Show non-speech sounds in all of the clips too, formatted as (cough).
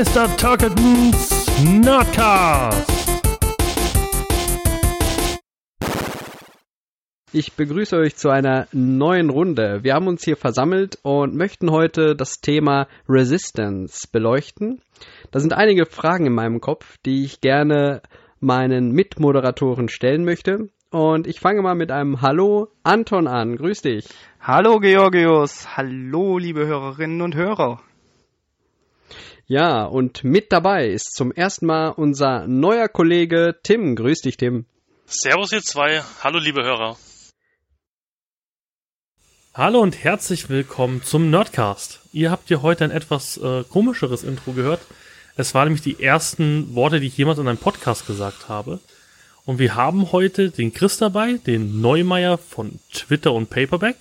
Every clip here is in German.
Mr. Talketons Nerdcast. Ich begrüße euch zu einer neuen Runde. Wir haben uns hier versammelt und möchten heute das Thema Resistance beleuchten. Da sind einige Fragen in meinem Kopf, die ich gerne meinen Mitmoderatoren stellen möchte. Und ich fange mal mit einem Hallo Anton an. Grüß dich. Hallo Georgios. Hallo liebe Hörerinnen und Hörer. Ja, und mit dabei ist zum ersten Mal unser neuer Kollege Tim. Grüß dich, Tim. Servus ihr zwei. Hallo liebe Hörer. Hallo und herzlich willkommen zum Nerdcast. Ihr habt hier heute ein etwas äh, komischeres Intro gehört. Es waren nämlich die ersten Worte, die ich jemals in einem Podcast gesagt habe. Und wir haben heute den Chris dabei, den Neumeier von Twitter und Paperback.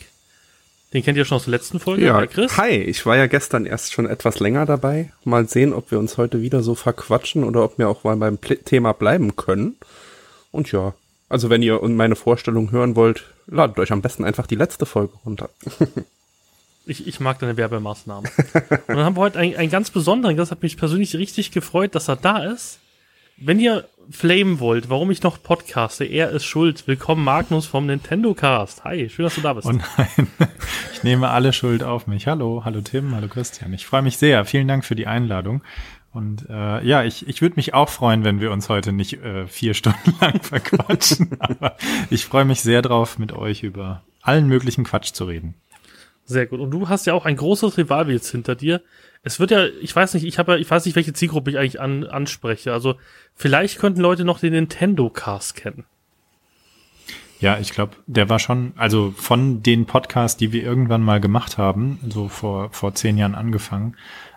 Den kennt ihr schon aus der letzten Folge, ja, Chris? Hi, ich war ja gestern erst schon etwas länger dabei. Mal sehen, ob wir uns heute wieder so verquatschen oder ob wir auch mal beim Thema bleiben können. Und ja, also wenn ihr meine Vorstellung hören wollt, ladet euch am besten einfach die letzte Folge runter. (laughs) ich, ich mag deine Werbemaßnahmen. Und dann haben wir heute einen, einen ganz besonderen, das hat mich persönlich richtig gefreut, dass er da ist. Wenn ihr flamen wollt, warum ich noch podcaste, er ist schuld. Willkommen Magnus vom Nintendo Cast. Hi, schön, dass du da bist. Oh nein, (laughs) ich nehme alle Schuld auf mich. Hallo, hallo Tim, hallo Christian. Ich freue mich sehr. Vielen Dank für die Einladung. Und äh, ja, ich, ich würde mich auch freuen, wenn wir uns heute nicht äh, vier (laughs) Stunden lang verquatschen. (laughs) Aber ich freue mich sehr drauf, mit euch über allen möglichen Quatsch zu reden. Sehr gut. Und du hast ja auch ein großes Rival jetzt hinter dir. Es wird ja, ich weiß nicht, ich habe ja, ich weiß nicht, welche Zielgruppe ich eigentlich an, anspreche. Also vielleicht könnten Leute noch den Nintendo Cast kennen. Ja, ich glaube, der war schon, also von den Podcasts, die wir irgendwann mal gemacht haben, so vor, vor zehn Jahren angefangen,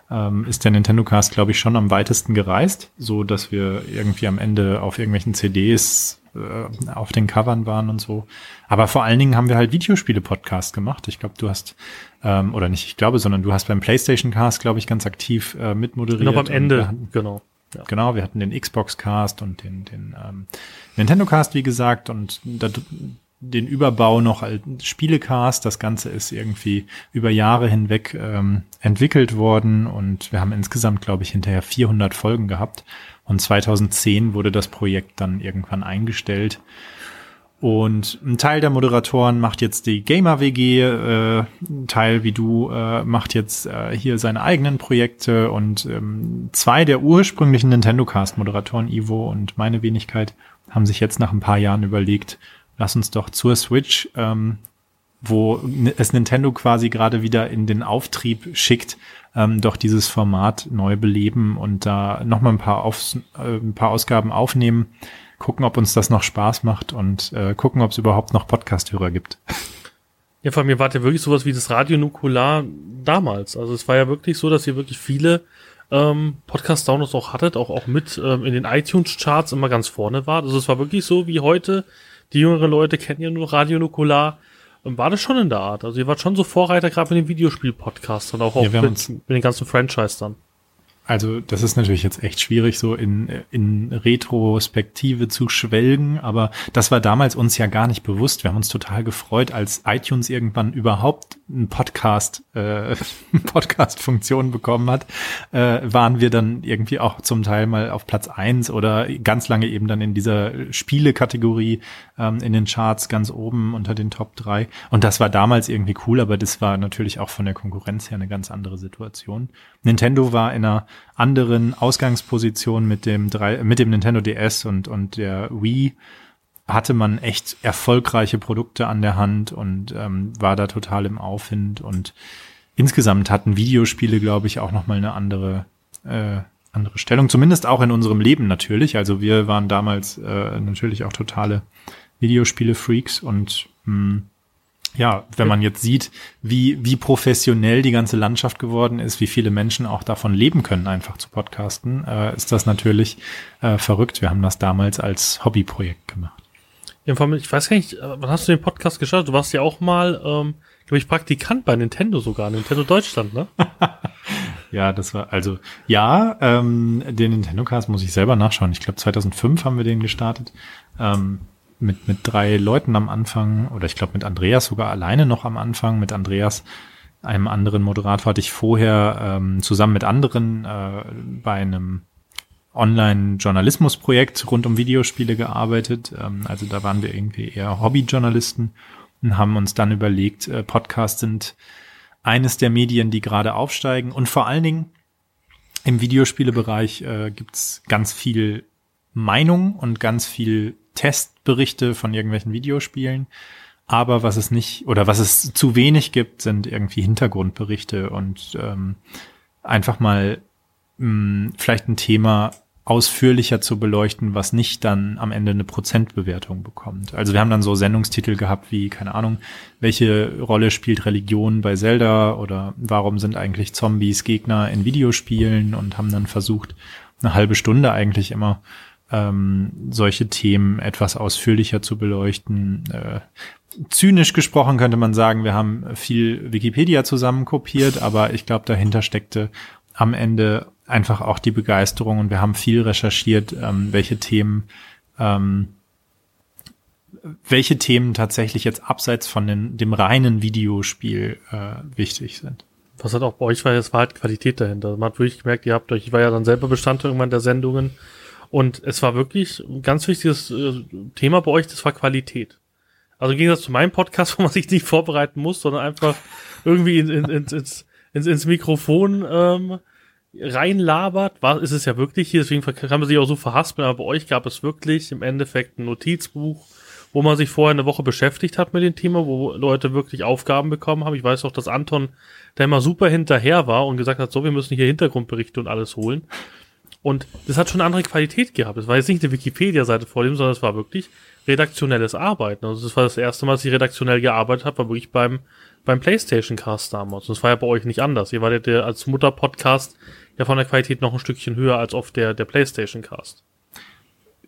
ähm, ist der Nintendo Cast, glaube ich, schon am weitesten gereist, so dass wir irgendwie am Ende auf irgendwelchen CDs äh, auf den Covern waren und so. Aber vor allen Dingen haben wir halt Videospiele-Podcast gemacht. Ich glaube, du hast, ähm, oder nicht ich glaube, sondern du hast beim PlayStation Cast, glaube ich, ganz aktiv äh, mitmoderiert. Genau, am Ende, hatten, genau. Ja. Genau, wir hatten den Xbox Cast und den, den ähm, Nintendo Cast, wie gesagt, und da, den Überbau noch als Spielecast. Das Ganze ist irgendwie über Jahre hinweg ähm, entwickelt worden und wir haben insgesamt, glaube ich, hinterher 400 Folgen gehabt. Und 2010 wurde das Projekt dann irgendwann eingestellt. Und ein Teil der Moderatoren macht jetzt die Gamer WG, äh, ein Teil wie du äh, macht jetzt äh, hier seine eigenen Projekte und ähm, zwei der ursprünglichen Nintendo Cast Moderatoren, Ivo und meine Wenigkeit, haben sich jetzt nach ein paar Jahren überlegt, lass uns doch zur Switch, ähm, wo es Nintendo quasi gerade wieder in den Auftrieb schickt, ähm, doch dieses Format neu beleben und da nochmal ein äh, ein paar Ausgaben aufnehmen, gucken, ob uns das noch Spaß macht und äh, gucken, ob es überhaupt noch Podcast-Hörer gibt. Ja, vor allem, ihr wart ja wirklich sowas wie das Radio Nukular damals. Also es war ja wirklich so, dass ihr wirklich viele ähm, Podcast-Downloads auch hattet, auch, auch mit ähm, in den iTunes-Charts immer ganz vorne wart. Also es war wirklich so wie heute, die jüngeren Leute kennen ja nur Radio Nukular, war das schon in der Art. Also ihr wart schon so Vorreiter gerade mit den Videospiel-Podcasts und auch, auch ja, mit, mit, den ganzen Franchise dann. Also das ist natürlich jetzt echt schwierig, so in, in Retrospektive zu schwelgen, aber das war damals uns ja gar nicht bewusst. Wir haben uns total gefreut, als iTunes irgendwann überhaupt einen Podcast, äh, (laughs) Podcast-Funktion bekommen hat, äh, waren wir dann irgendwie auch zum Teil mal auf Platz eins oder ganz lange eben dann in dieser Spiele-Kategorie ähm, in den Charts ganz oben unter den Top drei. Und das war damals irgendwie cool, aber das war natürlich auch von der Konkurrenz her eine ganz andere Situation. Nintendo war in einer anderen Ausgangsposition mit dem drei, mit dem Nintendo DS und, und der Wii. Hatte man echt erfolgreiche Produkte an der Hand und ähm, war da total im Aufwind. Und insgesamt hatten Videospiele, glaube ich, auch noch mal eine andere äh, andere Stellung, zumindest auch in unserem Leben natürlich. Also wir waren damals äh, natürlich auch totale Videospiele-Freaks und mh, hm, ja, wenn man jetzt sieht, wie, wie professionell die ganze Landschaft geworden ist, wie viele Menschen auch davon leben können, einfach zu podcasten, äh, ist das natürlich äh, verrückt. Wir haben das damals als Hobbyprojekt gemacht. Ja, ich weiß gar nicht, äh, wann hast du den Podcast gestartet? Du warst ja auch mal, ähm, glaube ich, Praktikant bei Nintendo sogar, Nintendo Deutschland, ne? (laughs) ja, das war, also, ja, ähm, den Nintendo Cast muss ich selber nachschauen. Ich glaube, 2005 haben wir den gestartet. Ähm, mit, mit drei Leuten am Anfang, oder ich glaube mit Andreas sogar alleine noch am Anfang, mit Andreas einem anderen Moderator hatte ich vorher ähm, zusammen mit anderen äh, bei einem Online-Journalismus-Projekt rund um Videospiele gearbeitet. Ähm, also da waren wir irgendwie eher Hobbyjournalisten und haben uns dann überlegt, äh, Podcasts sind eines der Medien, die gerade aufsteigen und vor allen Dingen im Videospielebereich äh, gibt's ganz viel Meinung und ganz viel Testberichte von irgendwelchen Videospielen. Aber was es nicht oder was es zu wenig gibt, sind irgendwie Hintergrundberichte und ähm, einfach mal mh, vielleicht ein Thema ausführlicher zu beleuchten, was nicht dann am Ende eine Prozentbewertung bekommt. Also wir haben dann so Sendungstitel gehabt wie, keine Ahnung, welche Rolle spielt Religion bei Zelda oder warum sind eigentlich Zombies Gegner in Videospielen und haben dann versucht, eine halbe Stunde eigentlich immer ähm, solche Themen etwas ausführlicher zu beleuchten. Äh, zynisch gesprochen könnte man sagen, wir haben viel Wikipedia zusammenkopiert, aber ich glaube, dahinter steckte am Ende einfach auch die Begeisterung und wir haben viel recherchiert, ähm, welche Themen, ähm, welche Themen tatsächlich jetzt abseits von den, dem reinen Videospiel äh, wichtig sind. Was halt auch bei euch war, es war halt Qualität dahinter. Man hat wirklich gemerkt, ihr habt euch, ich war ja dann selber Bestandteil irgendwann der Sendungen und es war wirklich ein ganz wichtiges äh, Thema bei euch, das war Qualität. Also im Gegensatz zu meinem Podcast, (laughs) wo man sich nicht vorbereiten muss, sondern einfach irgendwie in, in, in, ins, ins, ins Mikrofon ähm, reinlabert, war, ist es ja wirklich hier, deswegen kann man sich auch so verhaspeln, aber bei euch gab es wirklich im Endeffekt ein Notizbuch, wo man sich vorher eine Woche beschäftigt hat mit dem Thema, wo Leute wirklich Aufgaben bekommen haben. Ich weiß auch, dass Anton da immer super hinterher war und gesagt hat, so, wir müssen hier Hintergrundberichte und alles holen. Und das hat schon eine andere Qualität gehabt. Es war jetzt nicht eine Wikipedia-Seite vor dem, sondern es war wirklich redaktionelles Arbeiten. Also das war das erste Mal, dass ich redaktionell gearbeitet habe, war wirklich beim, beim PlayStation Cast damals. Und das war ja bei euch nicht anders. Ihr wartet ja als Mutter-Podcast ja von der Qualität noch ein Stückchen höher als oft der, der PlayStation Cast.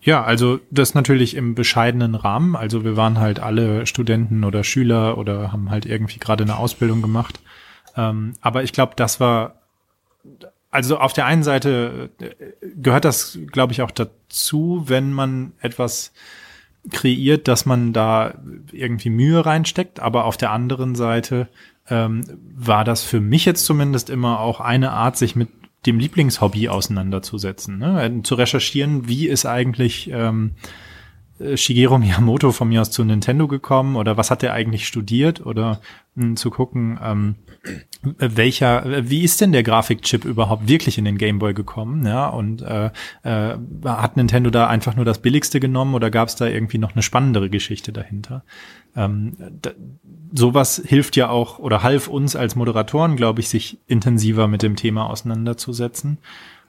Ja, also das natürlich im bescheidenen Rahmen. Also wir waren halt alle Studenten oder Schüler oder haben halt irgendwie gerade eine Ausbildung gemacht. Ähm, aber ich glaube, das war, also auf der einen Seite äh, gehört das, glaube ich, auch dazu, wenn man etwas kreiert, dass man da irgendwie Mühe reinsteckt. Aber auf der anderen Seite ähm, war das für mich jetzt zumindest immer auch eine Art, sich mit dem Lieblingshobby auseinanderzusetzen, ne? Äh, zu recherchieren, wie ist eigentlich ähm, äh, Shigeru Miyamoto von mir aus zu Nintendo gekommen oder was hat er eigentlich studiert oder mh, hm, zu gucken, ähm, welcher, wie ist denn der Grafikchip überhaupt wirklich in den Gameboy gekommen, ja, und äh, äh, hat Nintendo da einfach nur das billigste genommen oder gab es da irgendwie noch eine spannendere Geschichte dahinter? Ähm, da, sowas hilft ja auch oder half uns als Moderatoren, glaube ich, sich intensiver mit dem Thema auseinanderzusetzen.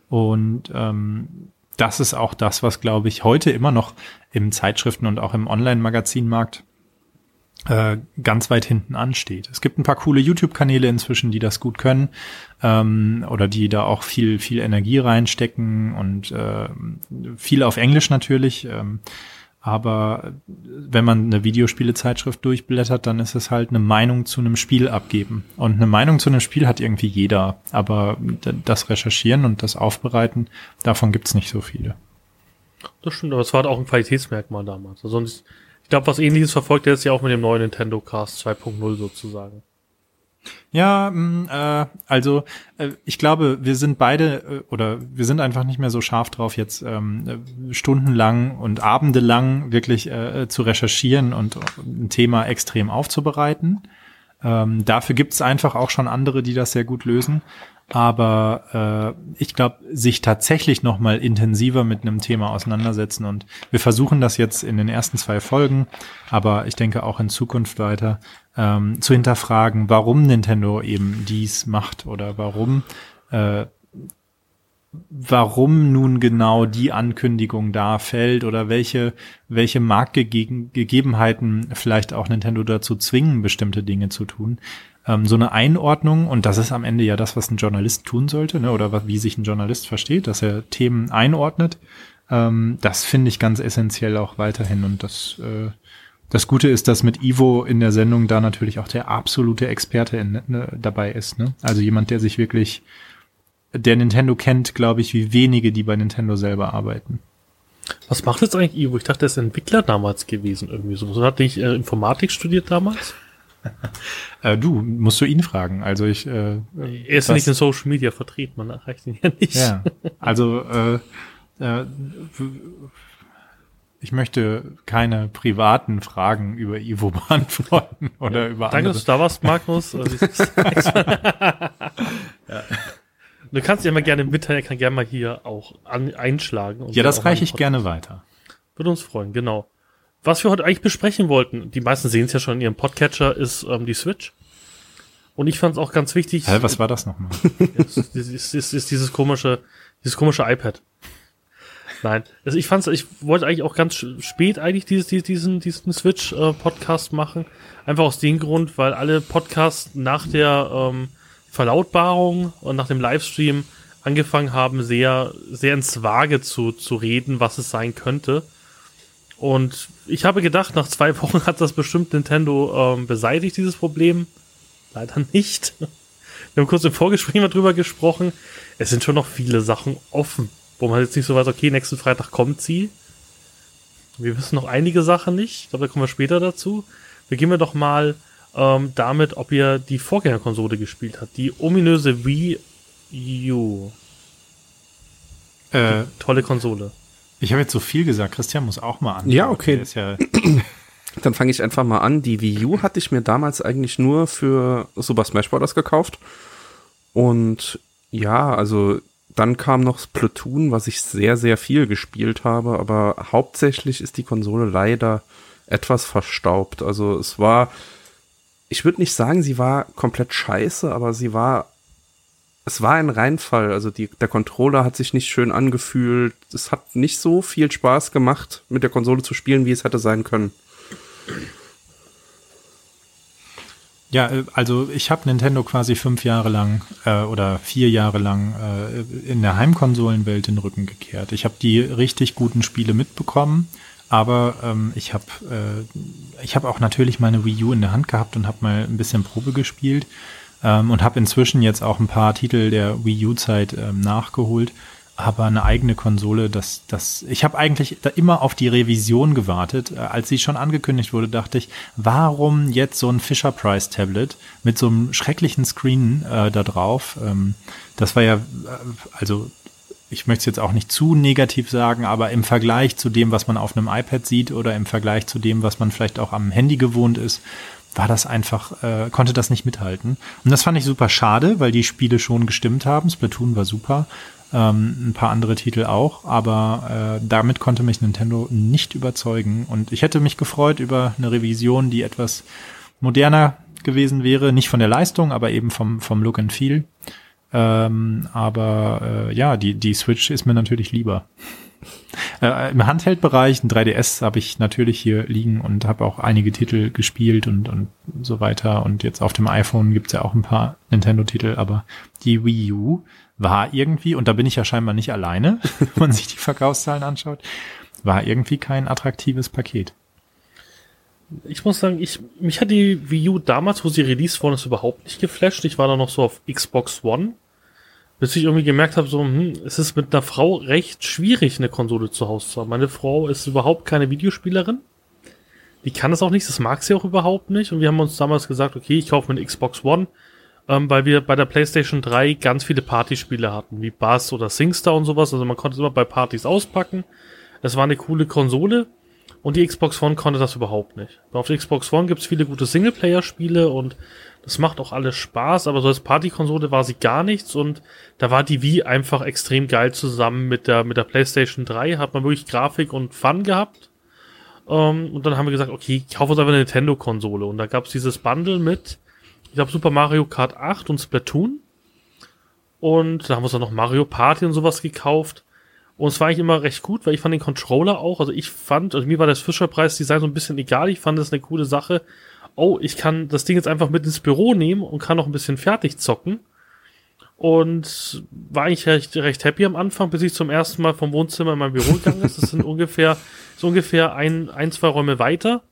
Und ähm, das ist auch das, was, glaube ich, heute immer noch im Zeitschriften und auch im Online-Magazinmarkt äh, ganz weit hinten ansteht. Es gibt ein paar coole YouTube-Kanäle inzwischen, die das gut können ähm, oder die da auch viel, viel Energie reinstecken und äh, viel auf Englisch natürlich. Ähm, aber wenn man eine Videospielezeitschrift durchblättert, dann ist es halt eine Meinung zu einem Spiel abgeben. Und eine Meinung zu einem Spiel hat irgendwie jeder. Aber das Recherchieren und das Aufbereiten, davon gibt's nicht so viele. Das stimmt, aber es war halt auch ein Qualitätsmerkmal damals. Also ich glaube, was ähnliches verfolgt er jetzt ja auch mit dem neuen Nintendo Cast 2.0 sozusagen. Ja, mh, äh, also äh, ich glaube, wir sind beide äh, oder wir sind einfach nicht mehr so scharf drauf, jetzt ähm, stundenlang und abendelang wirklich äh, zu recherchieren und ein Thema extrem aufzubereiten. Ähm, dafür gibt es einfach auch schon andere, die das sehr gut lösen. Aber äh, ich glaube, sich tatsächlich noch mal intensiver mit einem Thema auseinandersetzen und wir versuchen das jetzt in den ersten zwei Folgen, aber ich denke auch in Zukunft weiter ähm, zu hinterfragen, warum Nintendo eben dies macht oder warum äh, warum nun genau die Ankündigung da fällt oder welche, welche Marktgegebenheiten vielleicht auch Nintendo dazu zwingen, bestimmte Dinge zu tun. Ähm, so eine Einordnung, und das ist am Ende ja das, was ein Journalist tun sollte, ne, oder wie sich ein Journalist versteht, dass er Themen einordnet, ähm, das finde ich ganz essentiell auch weiterhin und das äh, das Gute ist, dass mit Ivo in der Sendung da natürlich auch der absolute Experte in, ne, dabei ist. Ne? Also jemand, der sich wirklich, der Nintendo kennt, glaube ich, wie wenige, die bei Nintendo selber arbeiten. Was macht jetzt eigentlich Ivo? Ich dachte, er ist Entwickler damals gewesen irgendwie so. Hat nicht äh, Informatik studiert damals? (laughs) Äh, du, musst du ihn fragen. Also ich. Äh, Er ist ja das- nicht in Social Media vertreten, man erreicht ihn ja nicht. Ja, (laughs) also äh, äh, ich möchte keine privaten Fragen über Ivo beantworten oder über Danke, dass andere. du da warst, Magnus. Äh, wie- (laughs) ja. Du kannst ja immer gerne mitteilen, er kann gerne mal hier auch an, einschlagen. Ja, das mal reiche ich gerne weiter. Würde uns freuen, genau. Was wir heute eigentlich besprechen wollten, die meisten sehen es ja schon in ihrem Podcatcher, ist ähm, die Switch. Und ich fand es auch ganz wichtig. Hä, was war das nochmal? (laughs) ist, ist, ist, ist, dieses komische, dieses komische iPad. Nein, also ich fand's, ich wollte eigentlich auch ganz spät eigentlich dieses, diesen, diesen, Switch-Podcast machen. Einfach aus dem Grund, weil alle Podcasts nach der ähm, Verlautbarung und nach dem Livestream angefangen haben, sehr, sehr ins Vage zu, zu reden, was es sein könnte. Und ich habe gedacht, nach zwei (laughs) Wochen hat das bestimmt Nintendo ähm, beseitigt, dieses Problem. Leider nicht. (laughs) Wir haben kurz im Vorgespräch mal drüber gesprochen. Es sind schon noch viele Sachen offen, wo man jetzt nicht so weiß, okay, nächsten Freitag kommt sie. Wir wissen noch einige Sachen nicht. Ich glaube, da kommen wir später dazu. Beginnen wir doch mal ähm, damit, ob ihr die Vorgängerkonsole gespielt habt. Die ominöse Wii U. äh, Tolle Konsole. Ich habe jetzt so viel gesagt. Christian muss auch mal an. Ja, okay. Ja, (clears throat) Dann fange ich einfach mal an. Die Wii U hatte ich mir damals eigentlich nur für Super Smash Bros. gekauft. Und ja, also dann kam noch Splatoon, was ich sehr, sehr viel gespielt habe. Aber hauptsächlich ist die Konsole leider etwas verstaubt. Also es war, ich würde nicht sagen, sie war komplett scheiße, aber sie war, es war ein Reinfall. Also die, der Controller hat sich nicht schön angefühlt. Es hat nicht so viel Spaß gemacht, mit der Konsole zu spielen, wie es hätte sein können. ja, äh, also ich habe Nintendo quasi fünf Jahre lang äh, oder vier Jahre lang äh, in der Heimkonsolenwelt den Rücken gekehrt. Ich habe die richtig guten Spiele mitbekommen, aber ähm, ich habe äh, ich habe auch natürlich meine Wii U in der Hand gehabt und habe mal ein bisschen Probe gespielt ähm, und habe inzwischen jetzt auch ein paar Titel der Wii U-Zeit ähm, nachgeholt. Aber eine eigene Konsole, das, das, ich habe eigentlich da immer auf die Revision gewartet. Äh, Als sie schon angekündigt wurde, dachte ich, warum jetzt so ein Fisher Price Tablet mit so einem schrecklichen Screen äh, da drauf? Ähm, das war ja, äh, also ich möchte es jetzt auch nicht zu negativ sagen, aber im Vergleich zu dem, was man auf einem iPad sieht oder im Vergleich zu dem, was man vielleicht auch am Handy gewohnt ist, war das einfach, äh, konnte das nicht mithalten. Und das fand ich super schade, weil die Spiele schon gestimmt haben. Splatoon war super, ähm, ein paar andere Titel auch, aber äh, damit konnte mich Nintendo nicht überzeugen. Und ich hätte mich gefreut über eine Revision, die etwas moderner gewesen wäre, nicht von der Leistung, aber eben vom, vom Look and Feel. Ähm, aber äh, ja, die, die Switch ist mir natürlich lieber. Äh, Im Handheld-Bereich, ein 3DS habe ich natürlich hier liegen und habe auch einige Titel gespielt und, und so weiter. Und jetzt auf dem iPhone gibt's ja auch ein paar Nintendo-Titel, aber die Wii U war irgendwie, und da bin ich ja scheinbar nicht alleine, (laughs) wenn man sich die Verkaufszahlen anschaut, war irgendwie kein attraktives Paket. Ich muss sagen, ich, mich hat die Wii U damals, wo sie released worden ist, überhaupt nicht geflasht. Ich war da noch so auf Xbox One, bis ich irgendwie gemerkt habe, so, hm, es ist mit einer Frau recht schwierig, eine Konsole zu Hause zu haben. Meine Frau ist überhaupt keine Videospielerin. Die kann es auch nicht, das mag sie auch überhaupt nicht. Und wir haben uns damals gesagt, okay, ich kaufe mir eine Xbox One, ähm, weil wir bei der PlayStation 3 ganz viele Partyspiele hatten, wie Bass oder SingStar und sowas. Also man konnte es immer bei Partys auspacken. Das war eine coole Konsole. Und die Xbox One konnte das überhaupt nicht. Auf der Xbox One gibt's viele gute Singleplayer-Spiele und das macht auch alles Spaß, aber so als Partykonsole war sie gar nichts und da war die Wii einfach extrem geil zusammen mit der, mit der PlayStation 3, hat man wirklich Grafik und Fun gehabt. Ähm, und dann haben wir gesagt, okay, ich kaufe uns einfach eine Nintendo-Konsole und da gab's dieses Bundle mit, ich glaube, Super Mario Kart 8 und Splatoon. Und da haben wir uns dann noch Mario Party und sowas gekauft. Und es war eigentlich immer recht gut, weil ich fand den Controller auch, also ich fand, also mir war das Fischer-Preis-Design so ein bisschen egal, ich fand das eine coole Sache. Oh, ich kann das Ding jetzt einfach mit ins Büro nehmen und kann noch ein bisschen fertig zocken. Und war eigentlich recht, recht happy am Anfang, bis ich zum ersten Mal vom Wohnzimmer in mein Büro gegangen ist. Das sind (laughs) ungefähr, so ungefähr ein, ein, zwei Räume weiter.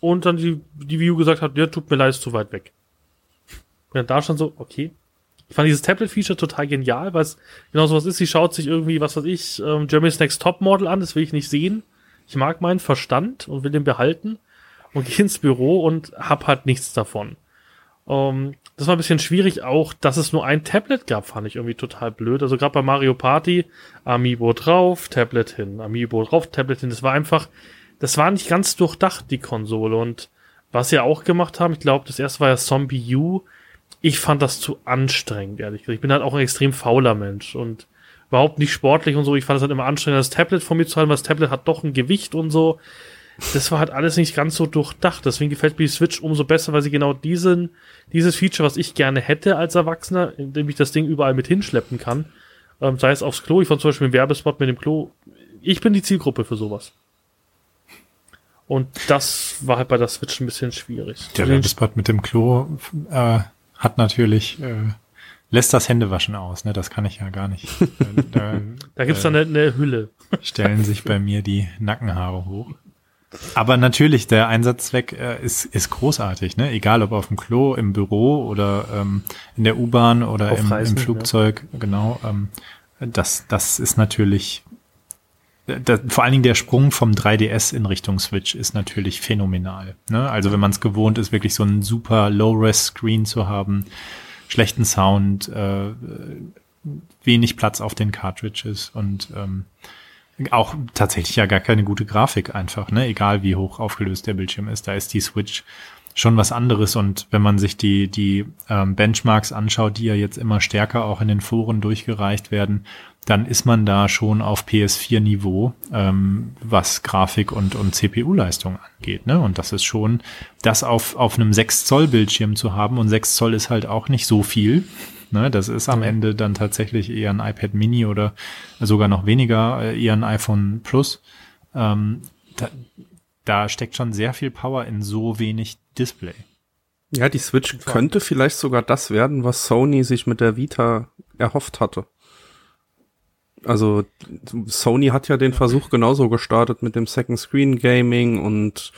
Und dann die, die View gesagt hat, ja, tut mir leid, ist zu weit weg. Und dann da stand so, okay, ich fand dieses Tablet-Feature total genial, weil es genau sowas ist. Sie schaut sich irgendwie, was weiß ich, ähm, Jeremy's Next Top Model an, das will ich nicht sehen. Ich mag meinen Verstand und will den behalten. Und gehe ins Büro und hab halt nichts davon. Ähm, das war ein bisschen schwierig auch, dass es nur ein Tablet gab, fand ich irgendwie total blöd. Also gerade bei Mario Party, Amiibo drauf, Tablet hin, Amiibo drauf, Tablet hin. Das war einfach, das war nicht ganz durchdacht, die Konsole. Und was sie auch gemacht haben, ich glaube, das erste war ja Zombie U. Ich fand das zu anstrengend, ehrlich gesagt. Ich bin halt auch ein extrem fauler Mensch und überhaupt nicht sportlich und so. Ich fand es halt immer anstrengend, das Tablet von mir zu halten, weil das Tablet hat doch ein Gewicht und so. Das war halt alles nicht ganz so durchdacht. Deswegen gefällt mir die Switch umso besser, weil sie genau diesen, dieses Feature, was ich gerne hätte als Erwachsener, indem ich das Ding überall mit hinschleppen kann, ähm, sei es aufs Klo. Ich fand zum Beispiel einen Werbespot mit dem Klo. Ich bin die Zielgruppe für sowas. Und das war halt bei der Switch ein bisschen schwierig. Der Werbespot mit dem Klo äh, hat natürlich äh, lässt das Händewaschen aus, ne? Das kann ich ja gar nicht. (laughs) da, da gibt's äh, dann eine, eine Hülle. Stellen sich bei mir die Nackenhaare hoch. Aber natürlich, der Einsatzzweck äh, ist, ist großartig, ne? Egal ob auf dem Klo, im Büro oder ähm, in der U-Bahn oder im, Reisen, im, Flugzeug, ja. genau. Ähm, das, das ist natürlich das, vor allen Dingen der Sprung vom 3DS in Richtung Switch ist natürlich phänomenal. Ne? Also wenn man es gewohnt ist, wirklich so einen super Low-Res-Screen zu haben, schlechten Sound, äh, wenig Platz auf den Cartridges und ähm, auch tatsächlich ja gar keine gute Grafik einfach, ne? Egal wie hoch aufgelöst der Bildschirm ist, da ist die Switch schon was anderes. Und wenn man sich die, die ähm, Benchmarks anschaut, die ja jetzt immer stärker auch in den Foren durchgereicht werden, dann ist man da schon auf PS4-Niveau, ähm, was Grafik und, und CPU-Leistung angeht. Ne? Und das ist schon, das auf, auf einem 6-Zoll-Bildschirm zu haben. Und 6 Zoll ist halt auch nicht so viel. Ne? Das ist am Ende dann tatsächlich eher ein iPad Mini oder sogar noch weniger, äh, eher ein iPhone Plus. Ähm, da, da steckt schon sehr viel Power in so wenig Display. Ja, die Switch könnte vielleicht sogar das werden, was Sony sich mit der Vita erhofft hatte. Also Sony hat ja den Versuch genauso gestartet mit dem Second Screen Gaming und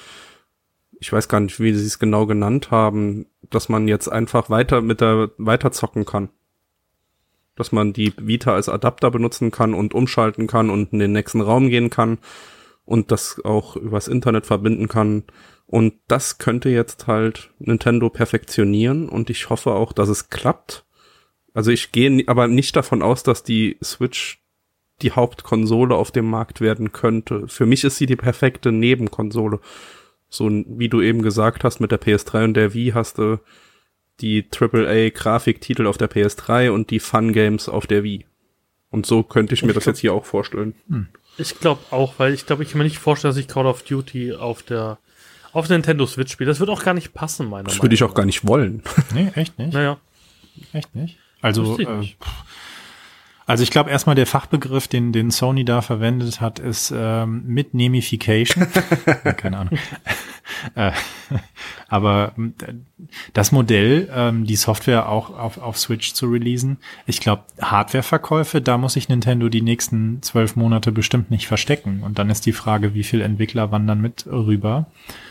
ich weiß gar nicht, wie sie es genau genannt haben, dass man jetzt einfach weiter mit der weiter zocken kann. Dass man die Vita als Adapter benutzen kann und umschalten kann und in den nächsten Raum gehen kann und das auch übers Internet verbinden kann. Und das könnte jetzt halt Nintendo perfektionieren und ich hoffe auch, dass es klappt. Also ich gehe aber nicht davon aus, dass die Switch die Hauptkonsole auf dem Markt werden könnte. Für mich ist sie die perfekte Nebenkonsole. So wie du eben gesagt hast, mit der PS3 und der Wii hast du die AAA Grafiktitel auf der PS3 und die Fun Games auf der Wii. Und so könnte ich mir ich das glaub, jetzt hier auch vorstellen. Hm. Ich glaube auch, weil ich glaube, ich kann mir nicht vorstellen, dass ich Call of Duty auf der auf der Nintendo Switch spiele. Das wird auch gar nicht passen, meiner Meinung nach. Das würde ich auch gar nicht wollen. Nee, echt nicht? Naja. Echt nicht? Also, äh, also ich glaube erstmal der Fachbegriff, den, den Sony da verwendet hat, ist ähm, mit Nemification. (laughs) Keine Ahnung. äh, aber äh, das Modell, ähm, die Software auch auf, auf Switch zu releasen, ich glaube, Hardwareverkäufe, da muss sich Nintendo die nächsten zwölf Monate bestimmt nicht verstecken. Und dann ist die Frage, wie viele Entwickler wandern mit rüber.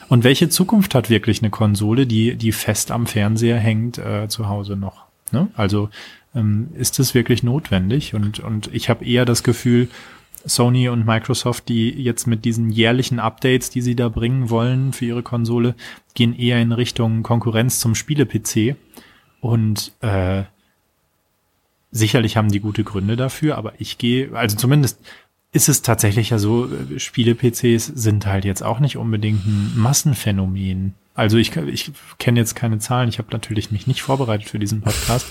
Und welche Zukunft hat wirklich eine Konsole, die, die fest am Fernseher hängt, äh, zu Hause noch? Ne? Also ähm, ist es wirklich notwendig? Und, und ich habe eher das Gefühl, Sony und Microsoft, die jetzt mit diesen jährlichen Updates, die sie da bringen wollen für ihre Konsole, gehen eher in Richtung Konkurrenz zum Spiele-PC. Und äh, sicherlich haben die gute Gründe dafür, aber ich gehe, also zumindest ist es tatsächlich ja so, Spiele-PCs sind halt jetzt auch nicht unbedingt ein Massenphänomen. Also ich, ich kenne jetzt keine Zahlen, ich habe natürlich mich nicht vorbereitet für diesen Podcast.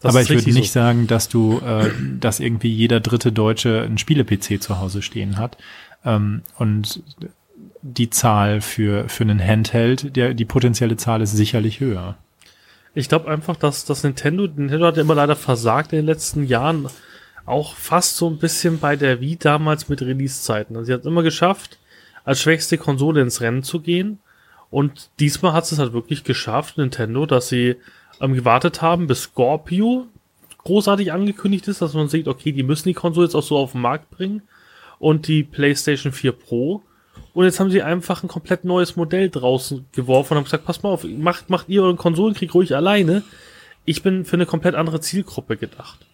Das Aber ich würde nicht so. sagen, dass du, äh, dass irgendwie jeder dritte Deutsche ein Spiele-PC zu Hause stehen hat. Ähm, und die Zahl für, für einen Handheld, der, die potenzielle Zahl ist sicherlich höher. Ich glaube einfach, dass das Nintendo, Nintendo hat ja immer leider versagt in den letzten Jahren, auch fast so ein bisschen bei der Wii damals mit Release-Zeiten. Also sie hat es immer geschafft, als schwächste Konsole ins Rennen zu gehen. Und diesmal hat es halt wirklich geschafft, Nintendo, dass sie ähm, gewartet haben, bis Scorpio großartig angekündigt ist, dass man sieht, okay, die müssen die Konsole jetzt auch so auf den Markt bringen und die PlayStation 4 Pro. Und jetzt haben sie einfach ein komplett neues Modell draußen geworfen und haben gesagt, pass mal auf, macht, macht ihr euren Konsolenkrieg ruhig alleine. Ich bin für eine komplett andere Zielgruppe gedacht.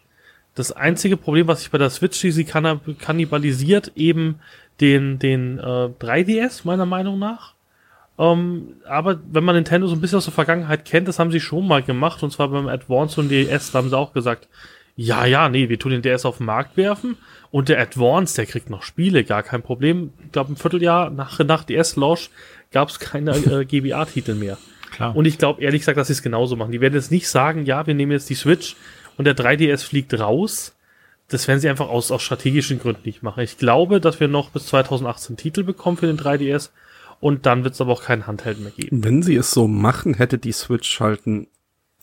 Das einzige Problem, was ich bei der Switch sehe, sie kannibalisiert eben den, den äh, 3DS, meiner Meinung nach. Ähm, aber wenn man Nintendo so ein bisschen aus der Vergangenheit kennt, das haben sie schon mal gemacht, und zwar beim Advance und DS, da haben sie auch gesagt, ja, ja, nee, wir tun den DS auf den Markt werfen und der Advance, der kriegt noch Spiele, gar kein Problem. Ich glaube, ein Vierteljahr nach, nach DS-Launch gab es keine äh, (laughs) GBA-Titel mehr. Klar. Und ich glaube ehrlich gesagt, dass sie es genauso machen. Die werden jetzt nicht sagen, ja, wir nehmen jetzt die Switch und der 3DS fliegt raus. Das werden sie einfach aus, aus strategischen Gründen nicht machen. Ich glaube, dass wir noch bis 2018 Titel bekommen für den 3DS und dann wird es aber auch keinen Handheld mehr geben. Wenn sie es so machen, hätte die Switch halt einen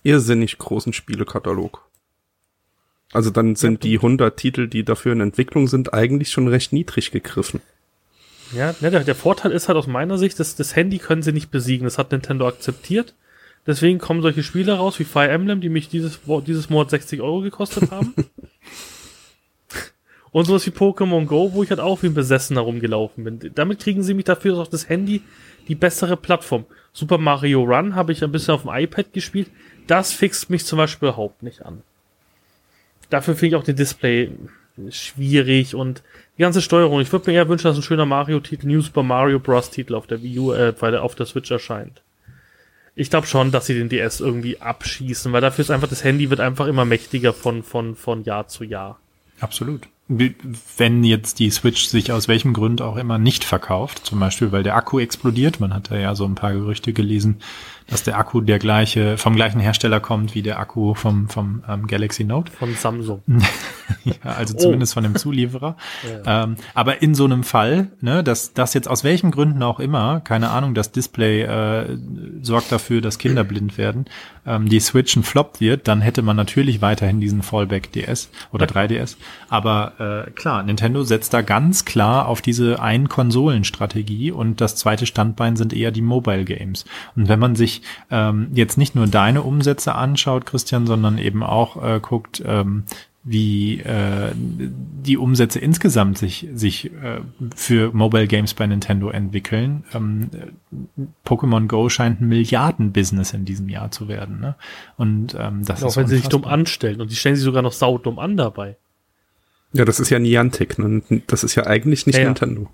irrsinnig großen Spielekatalog. Also dann sind die 100 Titel, die dafür in Entwicklung sind, eigentlich schon recht niedrig gegriffen. Ja, ne, der, der Vorteil ist halt aus meiner Sicht, dass das Handy können sie nicht besiegen. Das hat Nintendo akzeptiert. Deswegen kommen solche Spiele raus wie Fire Emblem, die mich dieses, dieses Monat 60 Euro gekostet haben. (laughs) Und sowas wie Pokémon Go, wo ich halt auch wie ein Besessener rumgelaufen bin. Damit kriegen sie mich dafür, auch das Handy die bessere Plattform. Super Mario Run habe ich ein bisschen auf dem iPad gespielt. Das fixt mich zum Beispiel überhaupt nicht an. Dafür finde ich auch den Display schwierig und die ganze Steuerung. Ich würde mir eher wünschen, dass ein schöner Mario-Titel, New Super Mario Bros. Titel auf der Wii U, äh, weil der auf der Switch erscheint. Ich glaube schon, dass sie den DS irgendwie abschießen, weil dafür ist einfach das Handy wird einfach immer mächtiger von, von, von Jahr zu Jahr. Absolut. Wenn jetzt die Switch sich aus welchem Grund auch immer nicht verkauft, zum Beispiel weil der Akku explodiert, man hat da ja so ein paar Gerüchte gelesen, dass der Akku der gleiche, vom gleichen Hersteller kommt wie der Akku vom, vom ähm, Galaxy Note. Von Samsung. (laughs) ja, also zumindest oh. von dem Zulieferer. (laughs) ja. ähm, aber in so einem Fall, ne, dass das jetzt aus welchen Gründen auch immer, keine Ahnung, das Display äh, sorgt dafür, dass Kinder blind werden, ähm, die Switch ein Flop wird, dann hätte man natürlich weiterhin diesen Fallback DS oder 3DS. Aber äh, klar, Nintendo setzt da ganz klar auf diese Ein-Konsolen-Strategie und das zweite Standbein sind eher die Mobile Games. Und wenn man sich sich ähm, jetzt nicht nur deine Umsätze anschaut, Christian, sondern eben auch äh, guckt, ähm, wie äh, die Umsätze insgesamt sich, sich äh, für Mobile Games bei Nintendo entwickeln. Ähm, Pokémon Go scheint ein Milliarden-Business in diesem Jahr zu werden. Ne? Und ähm, das auch ist wenn sie sich dumm anstellen und die stellen sich sogar noch saudumm an dabei. Ja, das ist ja Niantic. Ne? Das ist ja eigentlich nicht ja, Nintendo.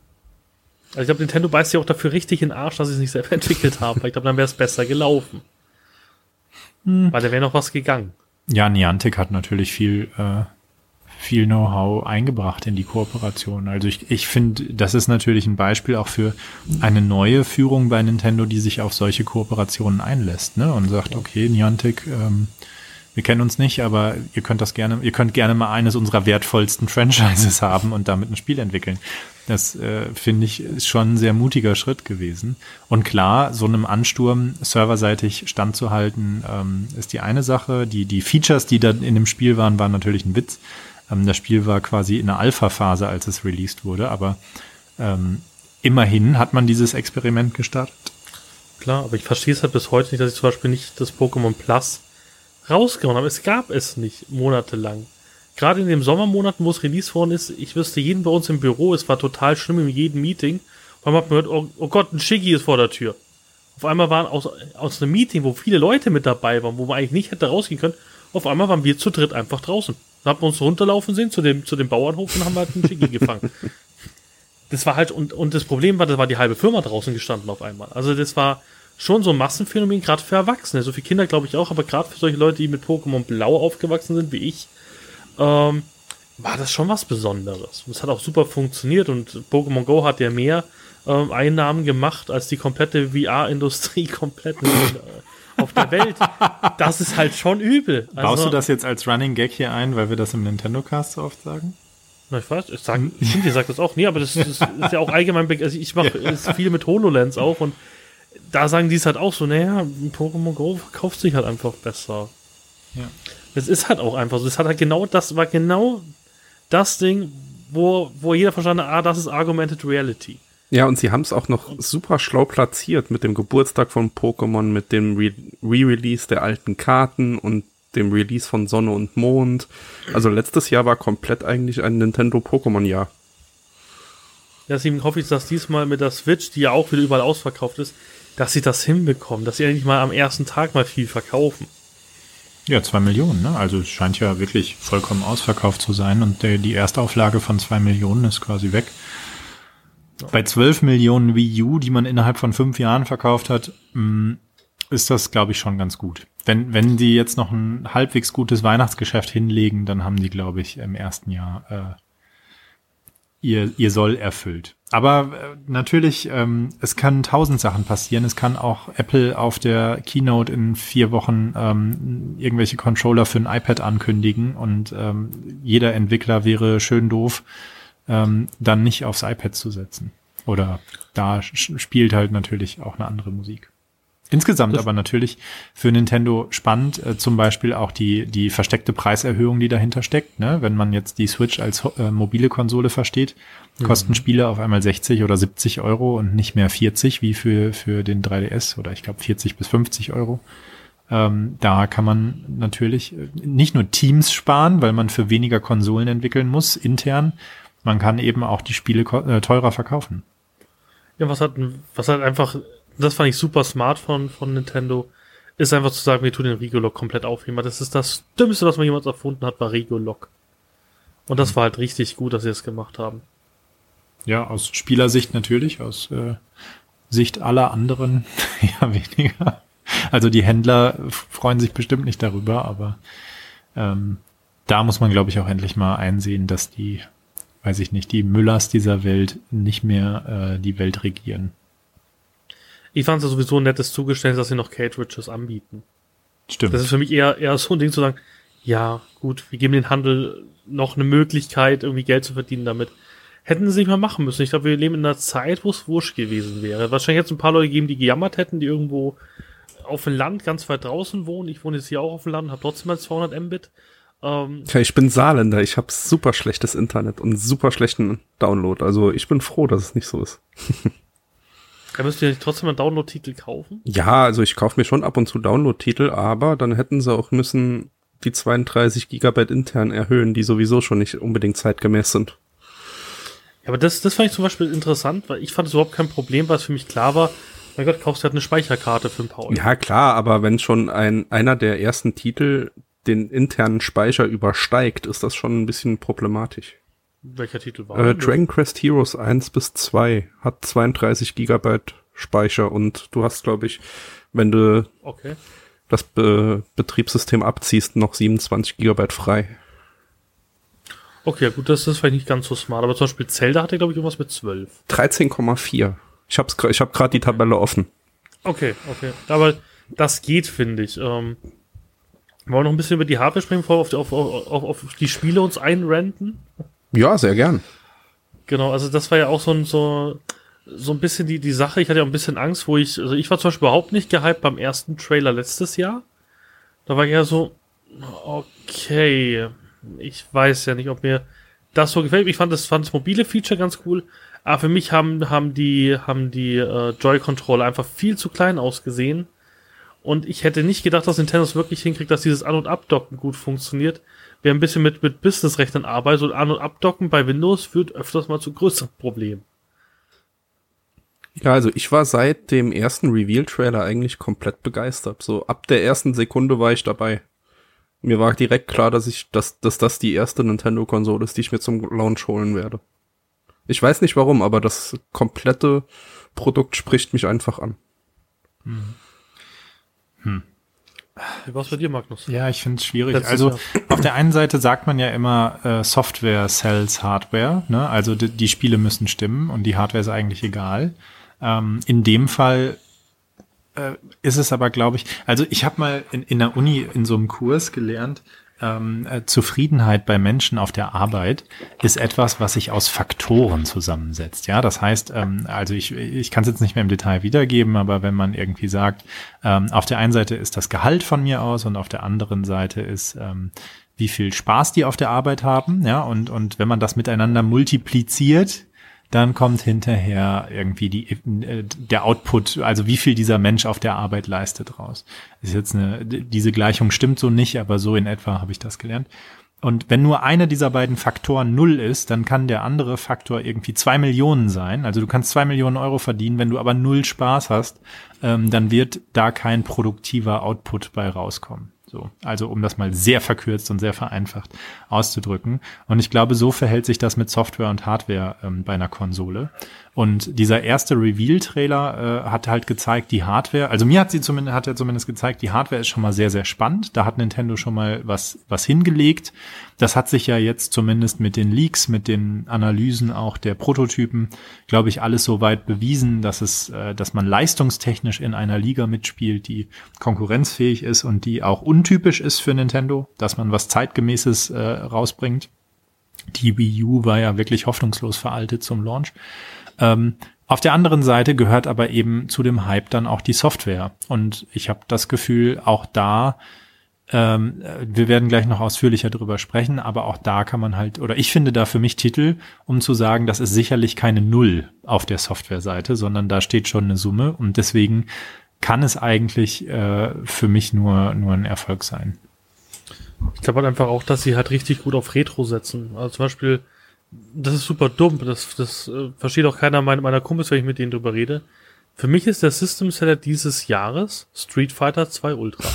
Also ich glaube, Nintendo beißt ja auch dafür richtig in den Arsch, dass sie es nicht selber (laughs) entwickelt haben. ich glaube, dann wäre es besser gelaufen. Hm. Weil da wäre noch was gegangen. Ja, Niantic hat natürlich viel, äh, viel Know-how eingebracht in die Kooperation. Also ich, ich finde, das ist natürlich ein Beispiel auch für eine neue Führung bei Nintendo, die sich auf solche Kooperationen einlässt, ne? Und sagt, okay, Niantic, ähm, wir kennen uns nicht, aber ihr könnt das gerne, ihr könnt gerne mal eines unserer wertvollsten Franchises (laughs) haben und damit ein Spiel entwickeln. Das äh, finde ich ist schon ein sehr mutiger Schritt gewesen. Und klar, so einem Ansturm serverseitig standzuhalten, ähm, ist die eine Sache. Die, die Features, die da in dem Spiel waren, waren natürlich ein Witz. Ähm, das Spiel war quasi in der Alpha-Phase, als es released wurde, aber ähm, immerhin hat man dieses Experiment gestartet. Klar, aber ich verstehe es halt bis heute nicht, dass ich zum Beispiel nicht das Pokémon Plus rausgehauen habe. Es gab es nicht monatelang gerade in den Sommermonaten, wo es released worden ist, ich wüsste jeden bei uns im Büro, es war total schlimm in jedem Meeting. Auf einmal hat man gehört, oh, oh Gott, ein Shiggy ist vor der Tür. Auf einmal waren aus, aus einem Meeting, wo viele Leute mit dabei waren, wo man eigentlich nicht hätte rausgehen können, auf einmal waren wir zu dritt einfach draußen. Dann haben wir uns runterlaufen sehen zu dem, zu dem Bauernhof und haben halt einen Shiggy gefangen. (laughs) Das war halt, und, und das Problem war, da war die halbe Firma draußen gestanden auf einmal. Also das war schon so ein Massenphänomen, gerade für Erwachsene. So viele Kinder glaube ich auch, aber gerade für solche Leute, die mit Pokémon Blau aufgewachsen sind, wie ich, ähm, war das schon was Besonderes. Und es hat auch super funktioniert und Pokémon Go hat ja mehr ähm, Einnahmen gemacht als die komplette VR-Industrie (laughs) komplett äh, auf der Welt. Das ist halt schon übel. Also, Baust du das jetzt als Running Gag hier ein, weil wir das im Nintendo Cast so oft sagen? Na, ich weiß, ich sag, ich finde, ihr sagt das auch. Nee, aber das, das ist ja auch allgemein, also ich mache (laughs) viel mit HoloLens auch und da sagen die es halt auch so, naja, Pokémon Go verkauft sich halt einfach besser. Ja. Das ist halt auch einfach so. Das hat halt genau, das war genau das Ding, wo, wo jeder verstanden hat, ah, das ist Argumented Reality. Ja, und sie haben es auch noch super schlau platziert mit dem Geburtstag von Pokémon, mit dem Re-Release der alten Karten und dem Release von Sonne und Mond. Also letztes Jahr war komplett eigentlich ein Nintendo Pokémon-Jahr. Deswegen hoffe ich, dass diesmal mit der Switch, die ja auch wieder überall ausverkauft ist, dass sie das hinbekommen, dass sie endlich mal am ersten Tag mal viel verkaufen. Ja, zwei Millionen, ne? Also es scheint ja wirklich vollkommen ausverkauft zu sein und der, die Erstauflage von zwei Millionen ist quasi weg. Bei 12 Millionen Wii U, die man innerhalb von fünf Jahren verkauft hat, mh, ist das, glaube ich, schon ganz gut. Wenn, wenn die jetzt noch ein halbwegs gutes Weihnachtsgeschäft hinlegen, dann haben die, glaube ich, im ersten Jahr äh, ihr, ihr Soll erfüllt. Aber äh, natürlich, ähm, es kann tausend Sachen passieren. Es kann auch Apple auf der Keynote in vier Wochen ähm, irgendwelche Controller für ein iPad ankündigen und ähm, jeder Entwickler wäre schön doof, ähm, dann nicht aufs iPad zu setzen. Oder da spielt halt natürlich auch eine andere Musik. Insgesamt das aber natürlich für Nintendo spannend, äh, zum Beispiel auch die, die versteckte Preiserhöhung, die dahinter steckt. Ne? Wenn man jetzt die Switch als äh, mobile Konsole versteht, kosten mhm. Spiele auf einmal 60 oder 70 Euro und nicht mehr 40 wie für, für den 3DS oder ich glaube 40 bis 50 Euro. Ähm, da kann man natürlich äh, nicht nur Teams sparen, weil man für weniger Konsolen entwickeln muss, intern. Man kann eben auch die Spiele äh, teurer verkaufen. Ja, was hat, was hat einfach das fand ich super smart von, von Nintendo, ist einfach zu sagen, wir tun den Rigolock komplett aufheben. Das ist das Dümmste, was man jemals erfunden hat, war Rigolock. Und das mhm. war halt richtig gut, dass sie das gemacht haben. Ja, aus Spielersicht natürlich, aus äh, Sicht aller anderen (laughs) ja weniger. Also die Händler freuen sich bestimmt nicht darüber, aber ähm, da muss man, glaube ich, auch endlich mal einsehen, dass die, weiß ich nicht, die Müllers dieser Welt nicht mehr äh, die Welt regieren. Ich fand es ja sowieso ein nettes Zugeständnis, dass sie noch Cartridges anbieten. Stimmt. Das ist für mich eher, eher so ein Ding zu sagen, ja, gut, wir geben den Handel noch eine Möglichkeit, irgendwie Geld zu verdienen damit. Hätten sie nicht mal machen müssen. Ich glaube, wir leben in einer Zeit, wo es wurscht gewesen wäre. Wahrscheinlich jetzt ein paar Leute geben, die gejammert hätten, die irgendwo auf dem Land ganz weit draußen wohnen. Ich wohne jetzt hier auch auf dem Land, habe trotzdem mal 200 Mbit. Ähm, ja, ich bin Saarländer, ich habe super schlechtes Internet und super schlechten Download. Also ich bin froh, dass es nicht so ist. (laughs) Da müsst ihr trotzdem einen Download-Titel kaufen? Ja, also ich kaufe mir schon ab und zu Download-Titel, aber dann hätten sie auch müssen die 32 Gigabyte intern erhöhen, die sowieso schon nicht unbedingt zeitgemäß sind. Aber das, das fand ich zum Beispiel interessant, weil ich fand es überhaupt kein Problem, weil es für mich klar war, mein Gott, kaufst du halt eine Speicherkarte für ein paar Euro. Ja, klar, aber wenn schon ein, einer der ersten Titel den internen Speicher übersteigt, ist das schon ein bisschen problematisch. Welcher Titel war äh, Dragon Quest Heroes 1 bis 2 hat 32 Gigabyte Speicher und du hast, glaube ich, wenn du okay. das Be Betriebssystem abziehst, noch 27 Gigabyte frei. Okay, gut, das ist vielleicht nicht ganz so smart, aber zum Beispiel Zelda hatte, glaube ich, irgendwas mit 12. 13,4. Ich hab's, ich hab gerade die Tabelle offen. Okay, okay. Aber das geht, finde ich. Ähm, wollen wir noch ein bisschen über die Hardware sprechen, bevor wir auf die, auf, auf, auf die Spiele uns einrenten? Ja, sehr gern. Genau, also das war ja auch so ein, so, so ein bisschen die, die Sache. Ich hatte ja ein bisschen Angst, wo ich, also ich war zum Beispiel überhaupt nicht gehypt beim ersten Trailer letztes Jahr. Da war ich ja so, okay, ich weiß ja nicht, ob mir das so gefällt. Ich fand das, fand das mobile Feature ganz cool. Aber für mich haben, haben die, haben die äh, Joy-Controller einfach viel zu klein ausgesehen. Und ich hätte nicht gedacht, dass Nintendo es wirklich hinkriegt, dass dieses An- und Abdocken gut funktioniert wer ein bisschen mit, mit Business-Rechnern arbeitet und an- und abdocken bei Windows führt öfters mal zu größeren Problemen. Ja, also ich war seit dem ersten Reveal-Trailer eigentlich komplett begeistert. So ab der ersten Sekunde war ich dabei. Mir war direkt klar, dass ich, dass, dass das die erste Nintendo-Konsole ist, die ich mir zum Launch holen werde. Ich weiß nicht warum, aber das komplette Produkt spricht mich einfach an. Hm. Hm. Wie war's bei dir, Magnus? Ja, ich finde es schwierig. Letztes also Jahr. auf der einen Seite sagt man ja immer, äh, Software sells Hardware. Ne? Also die, die, Spiele müssen stimmen und die Hardware ist eigentlich egal. Ähm, in dem Fall äh, ist es aber, glaube ich, also ich habe mal in, in der Uni in so einem Kurs gelernt, ähm, äh, Zufriedenheit bei Menschen auf der Arbeit ist etwas, was sich aus Faktoren zusammensetzt. Ja, das heißt, ähm, also ich, ich kann es jetzt nicht mehr im Detail wiedergeben, aber wenn man irgendwie sagt, ähm, auf der einen Seite ist das Gehalt von mir aus und auf der anderen Seite ist ähm, wie viel Spaß die auf der Arbeit haben, ja, und, und wenn man das miteinander multipliziert, dann kommt hinterher irgendwie die, äh, der Output, also wie viel dieser Mensch auf der Arbeit leistet raus. ist jetzt eine, diese Gleichung stimmt so nicht, aber so in etwa habe ich das gelernt. Und wenn nur einer dieser beiden Faktoren null ist, dann kann der andere Faktor irgendwie zwei Millionen sein. Also du kannst zwei Millionen Euro verdienen, wenn du aber null Spaß hast, ähm, dann wird da kein produktiver Output bei rauskommen. So, also um das mal sehr verkürzt und sehr vereinfacht auszudrücken. Und ich glaube, so verhält sich das mit Software und Hardware ähm, bei einer Konsole. Und dieser erste Reveal-Trailer äh, hat halt gezeigt, die Hardware, also mir hat sie zumindest, hat er zumindest gezeigt, die Hardware ist schon mal sehr, sehr spannend. Da hat Nintendo schon mal was, was hingelegt. Das hat sich ja jetzt zumindest mit den Leaks, mit den Analysen auch der Prototypen, glaube ich, alles so weit bewiesen, dass es, äh, dass man leistungstechnisch in einer Liga mitspielt, die konkurrenzfähig ist und die auch untypisch ist für Nintendo, dass man was zeitgemäßes äh, rausbringt. Die Wii U war ja wirklich hoffnungslos veraltet zum Launch. Ähm, auf der anderen Seite gehört aber eben zu dem Hype dann auch die Software. Und ich habe das Gefühl, auch da, ähm, wir werden gleich noch ausführlicher drüber sprechen, aber auch da kann man halt, oder ich finde da für mich Titel, um zu sagen, das ist sicherlich keine Null auf der Softwareseite, sondern da steht schon eine Summe und deswegen kann es eigentlich äh, für mich nur, nur ein Erfolg sein. Ich glaube halt einfach auch, dass sie halt richtig gut auf Retro setzen. Also zum Beispiel, das ist super dumm, das, das äh, versteht auch keiner meiner, meiner Kumpels, wenn ich mit denen drüber rede. Für mich ist der System Seller dieses Jahres Street Fighter 2 Ultra.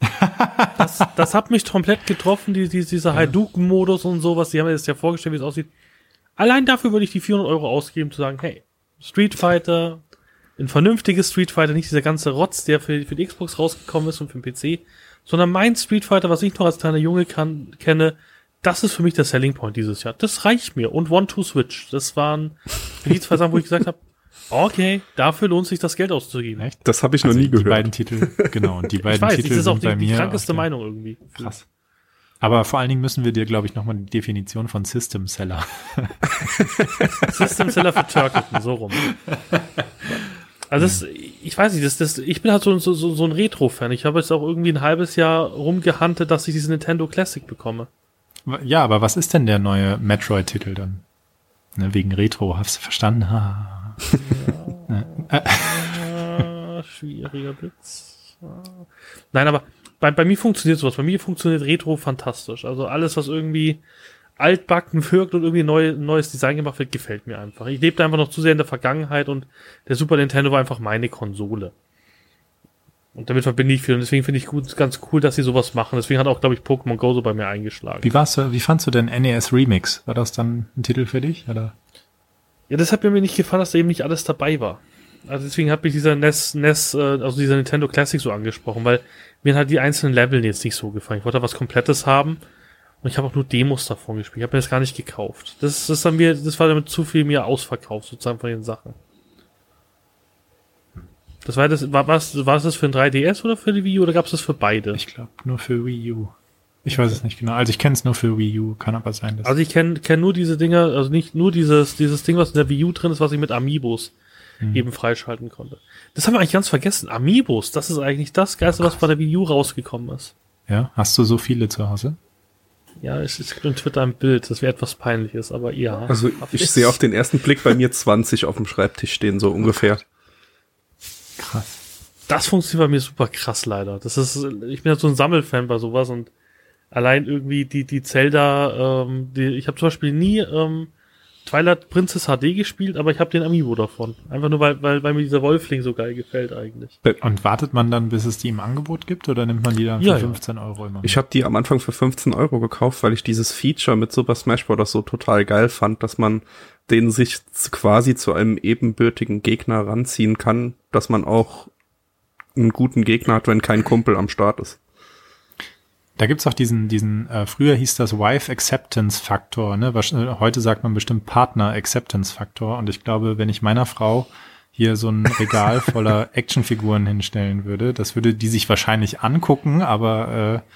(laughs) das, das hat mich komplett getroffen, die, die, dieser Hadouken-Modus und sowas. Die haben mir jetzt ja vorgestellt, wie es aussieht. Allein dafür würde ich die 400 Euro ausgeben, zu sagen, hey, Street Fighter, ein vernünftiges Street Fighter, nicht dieser ganze Rotz, der für, für die Xbox rausgekommen ist und für den PC, sondern mein Street Fighter, was ich noch als kleiner Junge kann, kenne, das ist für mich der Selling Point dieses Jahr. Das reicht mir. Und One-Two-Switch. Das waren die zwei Sachen, wo ich gesagt habe, (laughs) okay, dafür lohnt sich das Geld auszugeben. Echt? Das habe ich noch Also nie die gehört. beiden Titel, genau, und die (laughs) beiden Ich weiß, Titel das ist auch sind bei die, die mir. krankeste Meinung irgendwie. Krass. Aber vor allen Dingen müssen wir dir, glaube ich, nochmal die Definition von System Seller. (laughs) System Seller für Turketen, so rum. Also das, ich weiß nicht, das, das, ich bin halt so, so, so ein Retro-Fan. Ich habe jetzt auch irgendwie ein halbes Jahr rumgehandelt, dass ich diesen Nintendo Classic bekomme. Ja, aber was ist denn der neue Metroid-Titel dann? Ne, wegen Retro, hast du verstanden? Ha. Ah, schwieriger Blitz. Nein, aber bei, bei mir funktioniert sowas. Bei mir funktioniert Retro fantastisch. Also alles, was irgendwie altbacken wirkt und irgendwie neu, neues Design gemacht wird, gefällt mir einfach. Ich lebe einfach noch zu sehr in der Vergangenheit und der Super Nintendo war einfach meine Konsole. Und damit verbinde ich viel und deswegen finde ich gut, ganz cool, dass sie sowas machen. Deswegen hat auch, glaube ich, Pokémon Go so bei mir eingeschlagen. Wie war's, wie fandst du denn NES Remix? War das dann ein Titel für dich? Oder? Ja, das hat mir nicht gefallen, dass da eben nicht alles dabei war. Also deswegen hat mich dieser NES, NES, äh, also dieser Nintendo Classic so angesprochen, weil mir hat die einzelnen Level jetzt nicht so gefallen. Ich wollte da was Komplettes haben und ich habe auch nur Demos davon gespielt. Ich habe mir das gar nicht gekauft. Das, das, dann mir, das war damit zu viel mir ausverkauft, sozusagen von den Sachen. Das war das, war, was, war das für ein 3DS oder für die Wii U oder gab es das für beide? Ich glaube, nur für Wii U. Ich weiß es nicht genau. Also ich kenne es nur für Wii U, kann aber sein, dass. Also ich kenne kenn nur diese Dinger, also nicht nur dieses, dieses Ding, was in der Wii U drin ist, was ich mit Amiibos eben freischalten konnte. Das haben wir eigentlich ganz vergessen. Amiibos, das ist eigentlich das Geilste, was bei der Wii U rausgekommen ist. ja, hast du so viele zu Hause? Ja, es es gibt in Twitter ein Bild, das wäre etwas peinlich ist, aber ja. Also ich sehe auf den ersten Blick bei mir 20 auf dem Schreibtisch stehen, so ungefähr. Krass. Das funktioniert bei mir super krass leider. Das ist, ich bin halt so ein Sammelfan bei sowas und allein irgendwie die, die Zelda, ähm, die, ich habe zum Beispiel nie ähm, Twilight Princess HD gespielt, aber ich habe den Amiibo davon. Einfach nur, weil, weil, weil mir dieser Wolfling so geil gefällt eigentlich. Und wartet man dann, bis es die im Angebot gibt oder nimmt man die dann für Ja, ja. 15 Euro immer? Ich habe die am Anfang für 15 Euro gekauft, weil ich dieses Feature mit Super Smash Bros. so total geil fand, dass man den sich quasi zu einem ebenbürtigen Gegner ranziehen kann, dass man auch einen guten Gegner hat, wenn kein Kumpel am Start ist. Da gibt's auch diesen, diesen, äh, früher hieß das Wife Acceptance Faktor, ne? Wasch- äh, Heute sagt man bestimmt Partner Acceptance Faktor. Und ich glaube, wenn ich meiner Frau hier so ein (laughs) Regal voller Actionfiguren hinstellen würde, das würde die sich wahrscheinlich angucken, aber äh,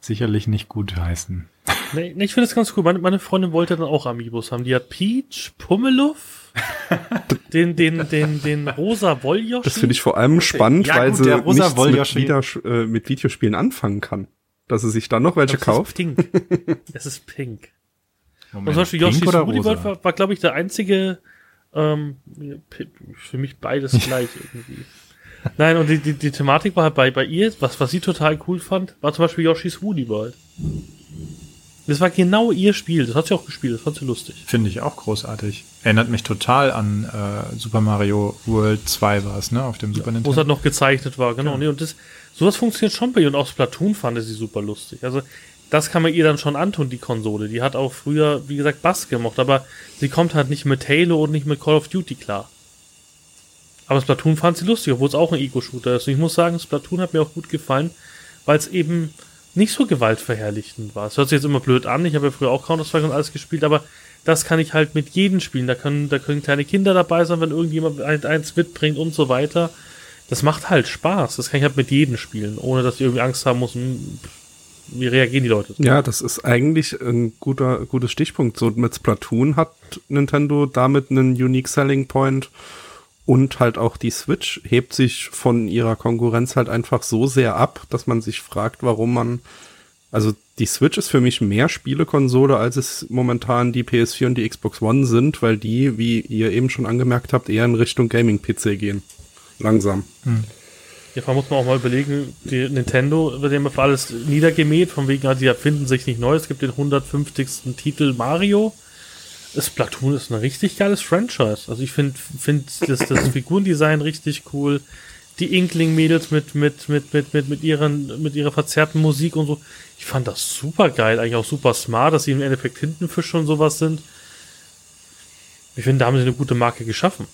sicherlich nicht gut heißen. Nee, nee ich finde das ganz cool. Meine, meine Freundin wollte dann auch Amiibos haben. Die hat Peach, Pummeluff, (laughs) den, den, den, den rosa Wolljoshi. Das finde ich vor allem spannend, Ja, weil gut, sie der rosa nichts mit, wieder, äh, mit Videospielen anfangen kann. Dass sie sich dann noch welche Das ist kauft. pink. (laughs) Es ist pink. Moment, Und zum Beispiel Yoshi's Woody? World war, war glaube ich, der einzige, ähm, für mich beides (laughs) gleich irgendwie. Nein, und die, die, die Thematik war halt bei, bei ihr, was, was sie total cool fand, war zum Beispiel Yoshi's Woody World. Das war genau ihr Spiel. Das hat sie auch gespielt. Das fand sie lustig. Finde ich auch großartig. Erinnert mich total an äh, Super Mario World 2 war es, ne? Auf dem Super Wo es Nintendo. halt noch gezeichnet war, genau. Ja. Nee, und das, sowas funktioniert schon bei ihr. Und auch Splatoon fand sie super lustig. Also, das kann man ihr dann schon antun, die Konsole. Die hat auch früher, wie gesagt, Bass gemocht, aber sie kommt halt nicht mit Halo und nicht mit Call of Duty klar. Aber Splatoon fand sie lustig, obwohl es auch ein Ego-Shooter ist. Und ich muss sagen, Splatoon hat mir auch gut gefallen, weil es eben nicht so gewaltverherrlichend war. Es hört sich jetzt immer blöd an, ich habe ja früher auch Counter-Strike und alles gespielt, aber das kann ich halt mit jedem spielen. Da können, da können kleine Kinder dabei sein, wenn irgendjemand ein- eins mitbringt und so weiter. Das macht halt Spaß. Das kann ich halt mit jedem spielen, ohne dass ich irgendwie Angst haben muss, wie reagieren die Leute. Ja, das ist eigentlich ein guter, gutes Stichpunkt. So mit Splatoon hat Nintendo damit einen Unique Selling Point und halt auch die Switch hebt sich von ihrer Konkurrenz halt einfach so sehr ab, dass man sich fragt, warum man, also die Switch ist für mich mehr Spielekonsole, als es momentan die PS4 und die Xbox One sind, weil die, wie ihr eben schon angemerkt habt, eher in Richtung Gaming-PC gehen. Langsam. Ja, vor allem muss man auch mal überlegen, die Nintendo wird ja immer für alles niedergemäht, von wegen, die erfinden sich nicht neu. Es gibt den 150. Titel Mario. Splatoon ist ein richtig geiles Franchise. Also ich finde find das, das (coughs) Figurendesign richtig cool. Die Inkling-Mädels mit, mit, mit, mit, mit, mit, ihren, mit ihrer verzerrten Musik und so. Ich fand das super geil, eigentlich auch super smart, dass sie im Endeffekt Tintenfische und sowas sind. Ich finde, da haben sie eine gute Marke geschaffen.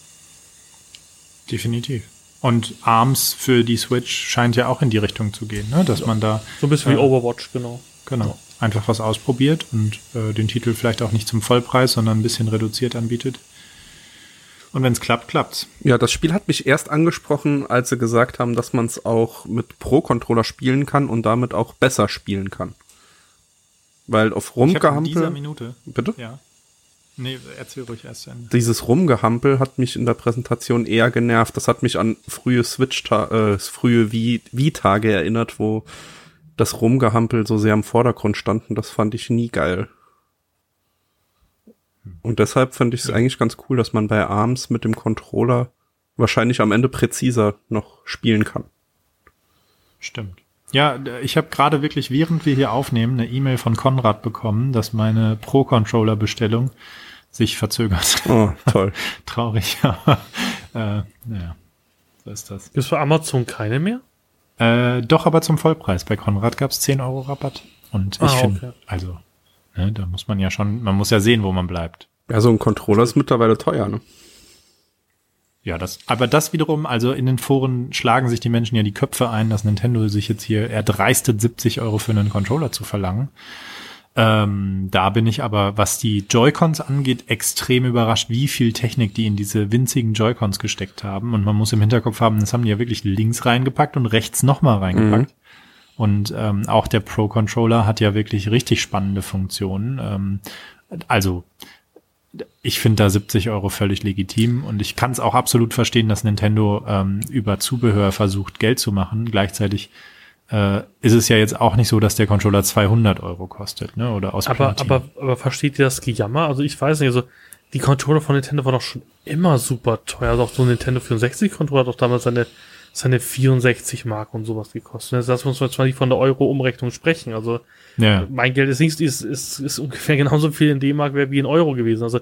Definitiv. Und ARMS für die Switch scheint ja auch in die Richtung zu gehen, ne? dass man da So ein bisschen wie Ja. Overwatch, genau. genau einfach was ausprobiert und äh, den Titel vielleicht auch nicht zum Vollpreis, sondern ein bisschen reduziert anbietet. Und wenn es klappt, klappt's. Ja, das Spiel hat mich erst angesprochen, als sie gesagt haben, dass man es auch mit Pro-Controller spielen kann und damit auch besser spielen kann. Weil auf hab in dieser Rumgehampel, Minute. bitte? Ja. Nee, erzähl ruhig erst Ende. Dieses Rumgehampel hat mich in der Präsentation eher genervt. Das hat mich an frühe Switch, äh, frühe Wii-Tage erinnert, wo das Rumgehampel so sehr im Vordergrund stand und das fand ich nie geil. Und deshalb fand ich es eigentlich ganz cool, dass man bei ARMS mit dem Controller wahrscheinlich am Ende präziser noch spielen kann. Stimmt. Ja, ich habe gerade wirklich, während wir hier aufnehmen, eine E-Mail von Konrad bekommen, dass meine Pro-Controller-Bestellung sich verzögert. Oh, toll. (laughs) Traurig, (laughs) aber äh, naja, so ist das. Gibt es für Amazon keine mehr? Äh, doch, aber zum Vollpreis. Bei Konrad gab's 10 Euro Rabatt. Und ich Ah, finde, okay. also, ne, da muss man ja schon, man muss ja sehen, wo man bleibt. Ja, so ein Controller ist mittlerweile teuer, ne? Ja, das, aber das wiederum, also in den Foren schlagen sich die Menschen ja die Köpfe ein, dass Nintendo sich jetzt hier erdreistet, 70 Euro für einen Controller zu verlangen. Ähm, da bin ich aber, was die Joy-Cons angeht, extrem überrascht, wie viel Technik die in diese winzigen Joy-Cons gesteckt haben. Und man muss im Hinterkopf haben, das haben die ja wirklich links reingepackt und rechts nochmal reingepackt. Und ähm, auch der Pro-Controller hat ja wirklich richtig spannende Funktionen. Ähm, also ich finde da 70 Euro völlig legitim und ich kann es auch absolut verstehen, dass Nintendo ähm, über Zubehör versucht, Geld zu machen. Gleichzeitig äh, ist es ja jetzt auch nicht so, dass der Controller 200 Euro kostet, ne? Oder aus Aber, Platin. aber, aber versteht ihr das Gejammer? Also ich weiß nicht, also die Controller von Nintendo waren doch schon immer super teuer. Also auch so ein Nintendo 64 Controller hat doch damals seine, seine 64 Mark und sowas gekostet. Also das muss man zwar nicht von der Euro-Umrechnung sprechen. Also ja, mein Geld ist nicht, ist, ist, ist ungefähr (laughs) genauso viel in D-Mark wie in Euro gewesen. Also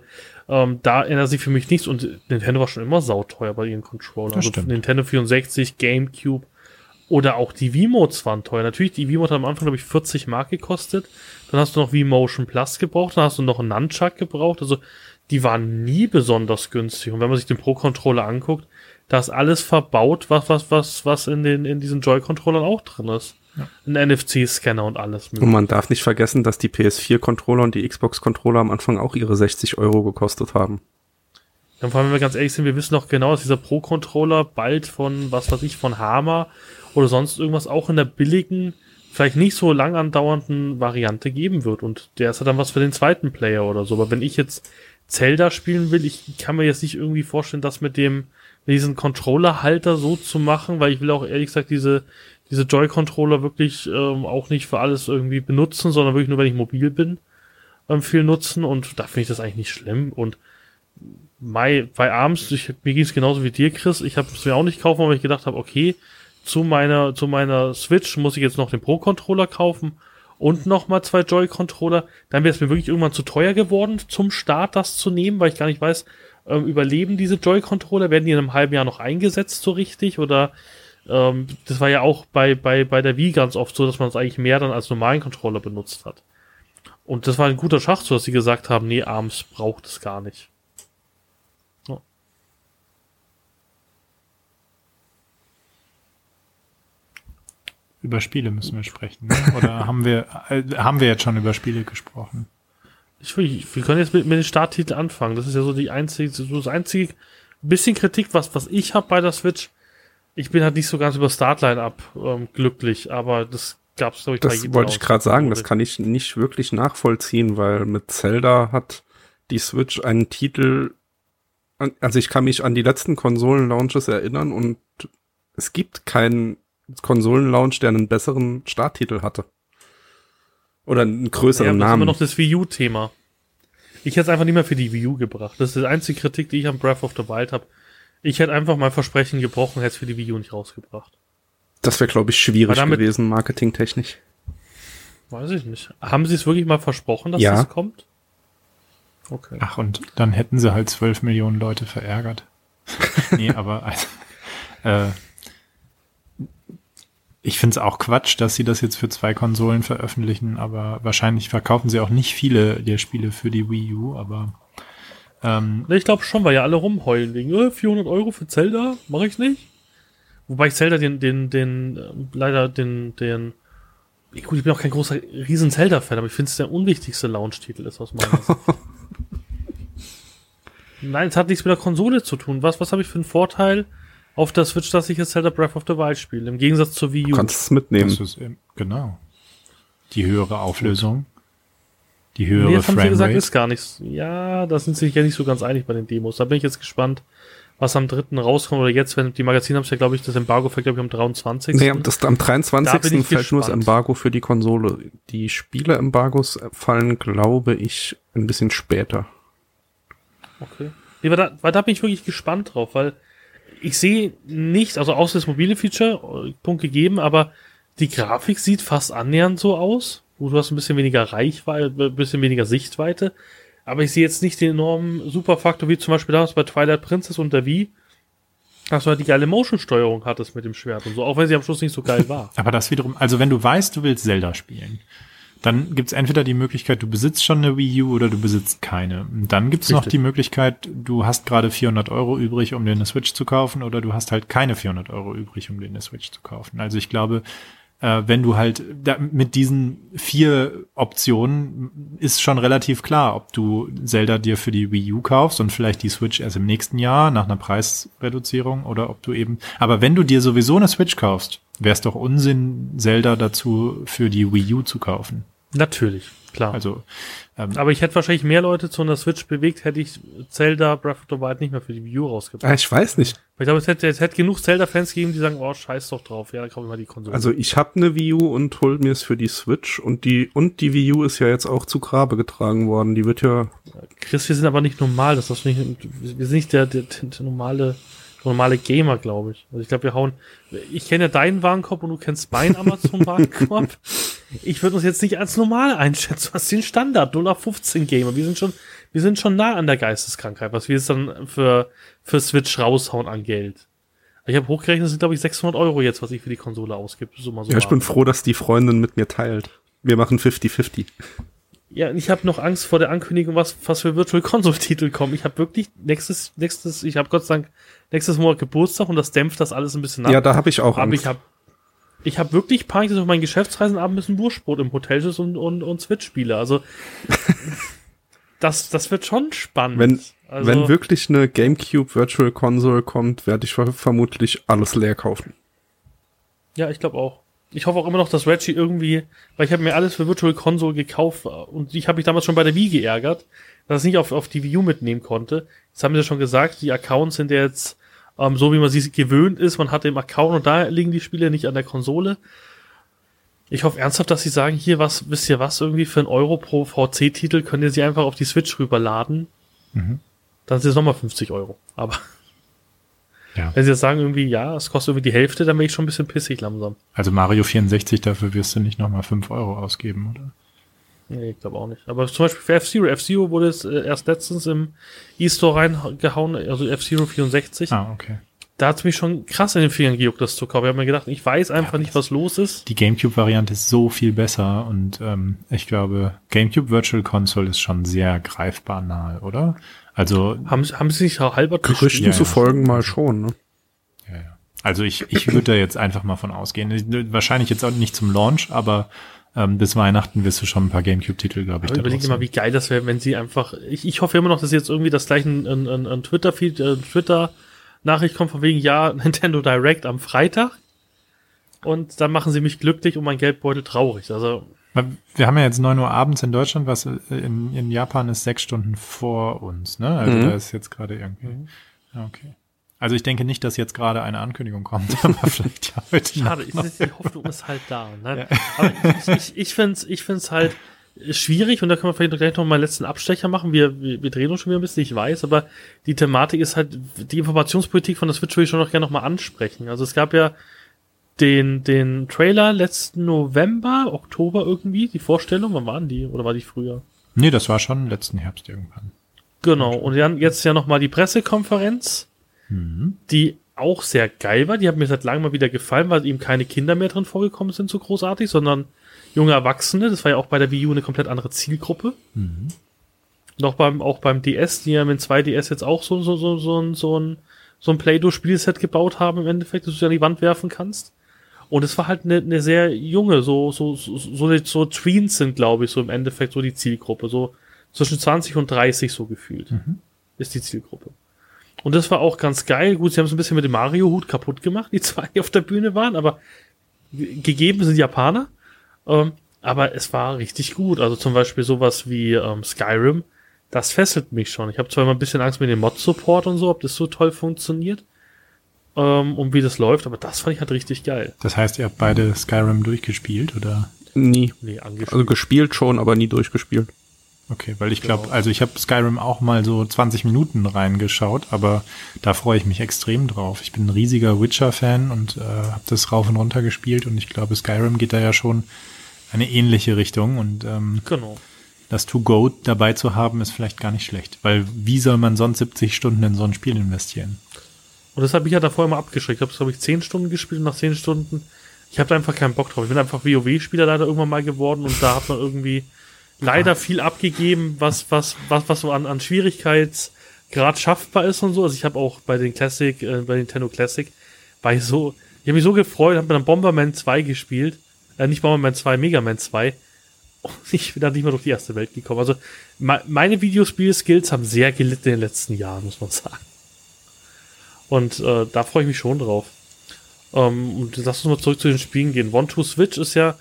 ähm, da ändert sich für mich nichts und Nintendo war schon immer sauteuer bei ihren Controllern. Also stimmt. Nintendo 64, Gamecube oder auch die Wiimotes waren teuer. Natürlich, die Wiimote hat am Anfang, glaube ich, 40 Mark gekostet. Dann hast du noch Wii-Motion Plus gebraucht, dann hast du noch einen Nunchuck gebraucht. Also die waren nie besonders günstig. Und wenn man sich den Pro-Controller anguckt, da ist alles verbaut, was, was, was, was in den, in diesen Joy-Controllern auch drin ist. Ein NFC-Scanner und alles Und man darf nicht vergessen, dass die PS4-Controller und die Xbox-Controller am Anfang auch ihre 60 Euro gekostet haben. Dann vor allem, wenn wir ganz ehrlich sind, wir wissen doch genau, dass dieser Pro-Controller bald von, was weiß ich, von Hama oder sonst irgendwas auch in der billigen, vielleicht nicht so lang andauernden Variante geben wird. Und der ist ja dann was für den zweiten Player oder so. Aber wenn ich jetzt Zelda spielen will, ich kann mir jetzt nicht irgendwie vorstellen, das mit dem, mit diesem Controller-Halter so zu machen, weil ich will auch ehrlich gesagt diese, diese Joy-Controller wirklich ähm, auch nicht für alles irgendwie benutzen, sondern wirklich nur, wenn ich mobil bin, ähm, viel nutzen. Und da finde ich das eigentlich nicht schlimm. Und Mai, bei abends, ich, mir ging es genauso wie dir, Chris. Ich habe es mir auch nicht kaufen, weil ich gedacht habe, okay, zu meiner, zu meiner Switch muss ich jetzt noch den Pro-Controller kaufen und nochmal zwei Joy-Controller, dann wäre es mir wirklich irgendwann zu teuer geworden, zum Start das zu nehmen, weil ich gar nicht weiß, ähm, überleben diese Joy-Controller, werden die in einem halben Jahr noch eingesetzt so richtig oder ähm, das war ja auch bei, bei, bei der Wii ganz oft so, dass man es eigentlich mehr dann als normalen Controller benutzt hat. Und das war ein guter Schachzug, dass sie gesagt haben, nee, ARMS braucht es gar nicht. Über Spiele müssen wir sprechen. Ne? Oder haben wir, äh, haben wir jetzt schon über Spiele gesprochen? Ich, wir können jetzt mit, mit den Starttiteln anfangen. Das ist ja so die einzige, so das einzige bisschen Kritik, was, was ich habe bei der Switch. Ich bin halt nicht so ganz über Startline ab ähm, glücklich, aber das gab es, glaube ich, Das wollte ich gerade sagen, das kann ich nicht wirklich nachvollziehen, weil mit Zelda hat die Switch einen Titel, also ich kann mich an die letzten Konsolen-Launches erinnern und es gibt keinen Konsolen-Launch, der einen besseren Starttitel hatte. Oder einen größeren ja, das Namen. ist immer noch das Wii U-Thema. Ich hätte es einfach nicht mehr für die Wii U gebracht. Das ist die einzige Kritik, die ich am Breath of the Wild habe. Ich hätte einfach mein Versprechen gebrochen, hätte es für die Wii U nicht rausgebracht. Das wäre, glaube ich, schwierig damit- gewesen, marketingtechnisch. Weiß ich nicht. Haben sie es wirklich mal versprochen, dass Ja. das kommt? Okay. Ach, und dann hätten sie halt zwölf Millionen Leute verärgert. (laughs) nee, aber also, äh, ich finde es auch Quatsch, dass sie das jetzt für zwei Konsolen veröffentlichen, aber wahrscheinlich verkaufen sie auch nicht viele der Spiele für die Wii U, aber ähm, Ich glaube schon, weil ja alle rumheulen wegen äh, 400 Euro für Zelda, mache ich nicht. Wobei ich Zelda den, den, den, ähm, leider den, den, ich- gut, ich bin auch kein großer riesen Zelda-Fan, aber ich finde es der unwichtigste Launch-Titel ist aus meiner Sicht. (laughs) Nein, es hat nichts mit der Konsole zu tun. Was, was habe ich für einen Vorteil auf der Switch, dass ich jetzt Zelda Breath of the Wild spiele? Im Gegensatz zur Wii Du U. kannst es mitnehmen. das ist eben, genau. Die höhere Auflösung, die Nee, höhere jetzt haben sie gesagt, ist gar nichts. Ja, da sind sie sich ja nicht so ganz einig bei den Demos. Da bin ich jetzt gespannt, was am dritten rauskommt oder jetzt, wenn die Magazine haben es ja, glaube ich, das Embargo fällt, glaube ich, am 23. Nee, das, am Da 23. bin ich fällt nur das gespannt. Embargo für die Konsole. Die Spiele-Embargos fallen, glaube ich, ein bisschen später. Okay. Nee, weil da, weil da bin ich wirklich gespannt drauf, weil ich sehe nicht, also außer das mobile Feature, äh, Punkt gegeben, aber die Grafik sieht fast annähernd so aus. Du hast ein bisschen weniger Reichweite, ein bisschen weniger Sichtweite, aber ich sehe jetzt nicht den enormen Superfaktor, wie zum Beispiel damals bei Twilight Princess und der Wii, dass du halt die geile Motion-Steuerung hattest mit dem Schwert und so, auch wenn sie am Schluss nicht so geil war. (laughs) Aber das wiederum, also wenn du weißt, du willst Zelda spielen, dann gibt's entweder die Möglichkeit, du besitzt schon eine Wii U oder du besitzt keine. Dann gibt's noch Richtig. die Möglichkeit, du hast gerade 400 Euro übrig, um dir eine Switch zu kaufen oder du hast halt keine 400 Euro übrig, um dir eine Switch zu kaufen. Also ich glaube, äh, wenn du halt da, mit diesen vier Optionen ist schon relativ klar, ob du Zelda dir für die Wii U kaufst und vielleicht die Switch erst im nächsten Jahr nach einer Preisreduzierung oder ob du eben, aber wenn du dir sowieso eine Switch kaufst, wäre es doch Unsinn, Zelda dazu für die Wii U zu kaufen. Natürlich, klar. Also ähm, aber ich hätte wahrscheinlich mehr Leute zu einer Switch bewegt, hätte ich Zelda Breath of the Wild nicht mehr für die Wii U rausgebracht. Ah, ich weiß nicht. Ich glaube, es hätte, es hätte genug Zelda-Fans gegeben, die sagen, oh, scheiß doch drauf, ja, dann kaufe ich mal die Konsole. Also ich habe eine Wii U und hol mir es für die Switch und die und die Wii U ist ja jetzt auch zu Grabe getragen worden. Die wird ja Chris, wir sind aber nicht normal, das ist nicht, wir sind nicht der, der, der normale, normale Gamer, glaube ich. Also ich glaube, wir hauen, ich kenne ja deinen Warenkorb und du kennst meinen Amazon-Warenkorb. (laughs) Ich würde uns jetzt nicht als normal einschätzen, was den Standard 0 auf 15 Gamer. Wir sind schon, wir sind schon nah an der Geisteskrankheit, was wir jetzt dann für, für Switch raushauen an Geld. Ich habe hochgerechnet, das sind glaube ich 600 Euro jetzt, was ich für die Konsole ausgebe. So mal so Ja, ich bin froh, dass die Freundin mit mir teilt. Wir machen 50-50. Ja, ich habe noch Angst vor der Ankündigung, was, was für Virtual Console Titel kommen. Ich habe wirklich nächstes, nächstes, ich habe Gott sei Dank nächstes Monat Geburtstag und das dämpft das alles ein bisschen ab. Ja, da habe ich auch aber Angst. ich habe ich habe wirklich Panik, dass ich auf meinen Geschäftsreisen abends ein Wurstbrot im Hotel sitze und, und, und Switch spiele. Also (laughs) das, das wird schon spannend. wenn, also, wenn wirklich eine GameCube Virtual Console kommt, werde ich ver- vermutlich alles leer kaufen. Ja, ich glaube auch. Ich hoffe auch immer noch, dass Reggie irgendwie, weil ich habe mir alles für Virtual Console gekauft und ich habe mich damals schon bei der Wii geärgert, dass ich nicht auf, auf die Wii U mitnehmen konnte. Jetzt haben sie ja schon gesagt, die Accounts sind ja jetzt ähm, so, wie man sie gewöhnt ist. Man hat den Account und da liegen die Spiele nicht an der Konsole. Ich hoffe ernsthaft, dass sie sagen, hier was, wisst ihr was, irgendwie für einen Euro pro VC-Titel könnt ihr sie einfach auf die Switch rüberladen. Mhm. Dann sind es nochmal 50 Euro. Aber Ja. Wenn sie jetzt sagen irgendwie, ja, es kostet irgendwie die Hälfte, dann bin ich schon ein bisschen pissig langsam. Also Mario 64, dafür wirst du nicht nochmal 5 Euro ausgeben, oder? Nee, ich glaube auch nicht. Aber zum Beispiel für F-Zero. F-Zero wurde es äh, erst letztens im E-Store reingehauen, also F-Zero 64. Ah, okay. Da hat es mich schon krass in den Fingern gejuckt, das zu kaufen. Ich habe mir gedacht, ich weiß einfach Ja, nicht, was los ist. Die GameCube-Variante ist so viel besser und ähm, ich glaube, GameCube Virtual Console ist schon sehr greifbar nahe, oder? Also, Haben, sie- haben sie sich auch halber Gerüchten Ja, ja. zu folgen mal schon, ne? ja, ja. also ich, ich würde da jetzt einfach mal von ausgehen. Wahrscheinlich jetzt auch nicht zum Launch, aber ähm, bis Weihnachten wirst du schon ein paar GameCube-Titel, glaube ich, Aber überleg dir mal, wie geil das wäre, wenn sie einfach. Ich, ich hoffe immer noch, dass jetzt irgendwie das gleiche ein, ein, ein, ein Twitter-Feed, äh, Twitter-Nachricht kommt von wegen, ja, (laughs) Nintendo Direct am Freitag. Und dann machen sie mich glücklich und mein Geldbeutel traurig. Also, Wir haben ja jetzt neun Uhr abends in Deutschland, was in, in Japan ist sechs Stunden vor uns, ne? Also Mhm. da ist jetzt gerade irgendwie. Ja, okay. Also ich denke nicht, dass jetzt gerade eine Ankündigung kommt, (laughs) aber vielleicht ja heute schade, noch. ist, die Hoffnung ist halt da. Ne? Aber ich, ich, ich finde es ich find's halt schwierig und da können wir vielleicht gleich noch mal einen letzten Abstecher machen. Wir, wir, wir drehen uns schon wieder ein bisschen, ich weiß, aber die Thematik ist halt, die Informationspolitik von der Switch will ich schon noch gerne noch mal ansprechen. Also es gab ja den, den Trailer letzten November, Oktober irgendwie, die Vorstellung, wann waren die? Oder war die früher? Nee, das war schon letzten Herbst irgendwann. Genau, und dann jetzt ja noch mal die Pressekonferenz, die auch sehr geil war. Die hat mir seit langem mal wieder gefallen, weil eben keine Kinder mehr drin vorgekommen sind, so großartig, sondern junge Erwachsene. Das war ja auch bei der Wii U eine komplett andere Zielgruppe. Noch beim, auch beim DS, die ja mit 2DS jetzt auch so, so, so, so, ein- so ein, so ein Play-Doh-Spielset gebaut haben im Endeffekt, das du an die Wand werfen kannst. Und es war halt eine, eine sehr junge, so, so, so, so, so Tweens sind, glaube ich, so im Endeffekt so die Zielgruppe. So zwischen 20 und 30 so gefühlt ist die Zielgruppe. Und das war auch ganz geil. Gut, sie haben es ein bisschen mit dem Mario-Hut kaputt gemacht, die (laughs) zwei, die auf der Bühne waren, aber ge- gegeben sind Japaner. Ähm, aber es war richtig gut. Also zum Beispiel sowas wie ähm, Skyrim, das fesselt mich schon. Ich habe zwar immer ein bisschen Angst mit dem Mod-Support und so, ob das so toll funktioniert ähm, und wie das läuft, aber das fand ich halt richtig geil. Das heißt, ihr habt beide Skyrim durchgespielt, oder? Nie. Nee, angespielt. Also gespielt schon, aber nie durchgespielt. Okay, weil ich glaube, also ich habe Skyrim auch mal so 20 Minuten reingeschaut, aber da freue ich mich extrem drauf. Ich bin ein riesiger Witcher-Fan und äh, habe das rauf und runter gespielt und ich glaube, Skyrim geht da ja schon eine ähnliche Richtung und ähm, genau. das To-Go dabei zu haben, ist vielleicht gar nicht schlecht, weil wie soll man sonst 70 Stunden in so ein Spiel investieren? Und das habe ich ja davor immer abgeschreckt. Ich habe ich, 10 Stunden gespielt und nach 10 Stunden, ich habe da einfach keinen Bock drauf. Ich bin einfach WoW-Spieler leider irgendwann mal geworden und da hat man irgendwie leider viel abgegeben, was, was, was, was so an, an Schwierigkeitsgrad schaffbar ist und so. Also ich habe auch bei den Classic, äh, bei Nintendo Classic, war ich so, ich habe mich so gefreut, habe dann Bomberman 2 gespielt, äh, nicht Bomberman 2, Mega Man 2. Und ich bin dann nicht mehr durch die erste Welt gekommen. Also me meine Videospiel-Skills haben sehr gelitten in den letzten Jahren, muss man sagen. Und äh, da freue ich mich schon drauf. Ähm, und lass uns mal zurück zu den Spielen gehen. One to Switch ist ja,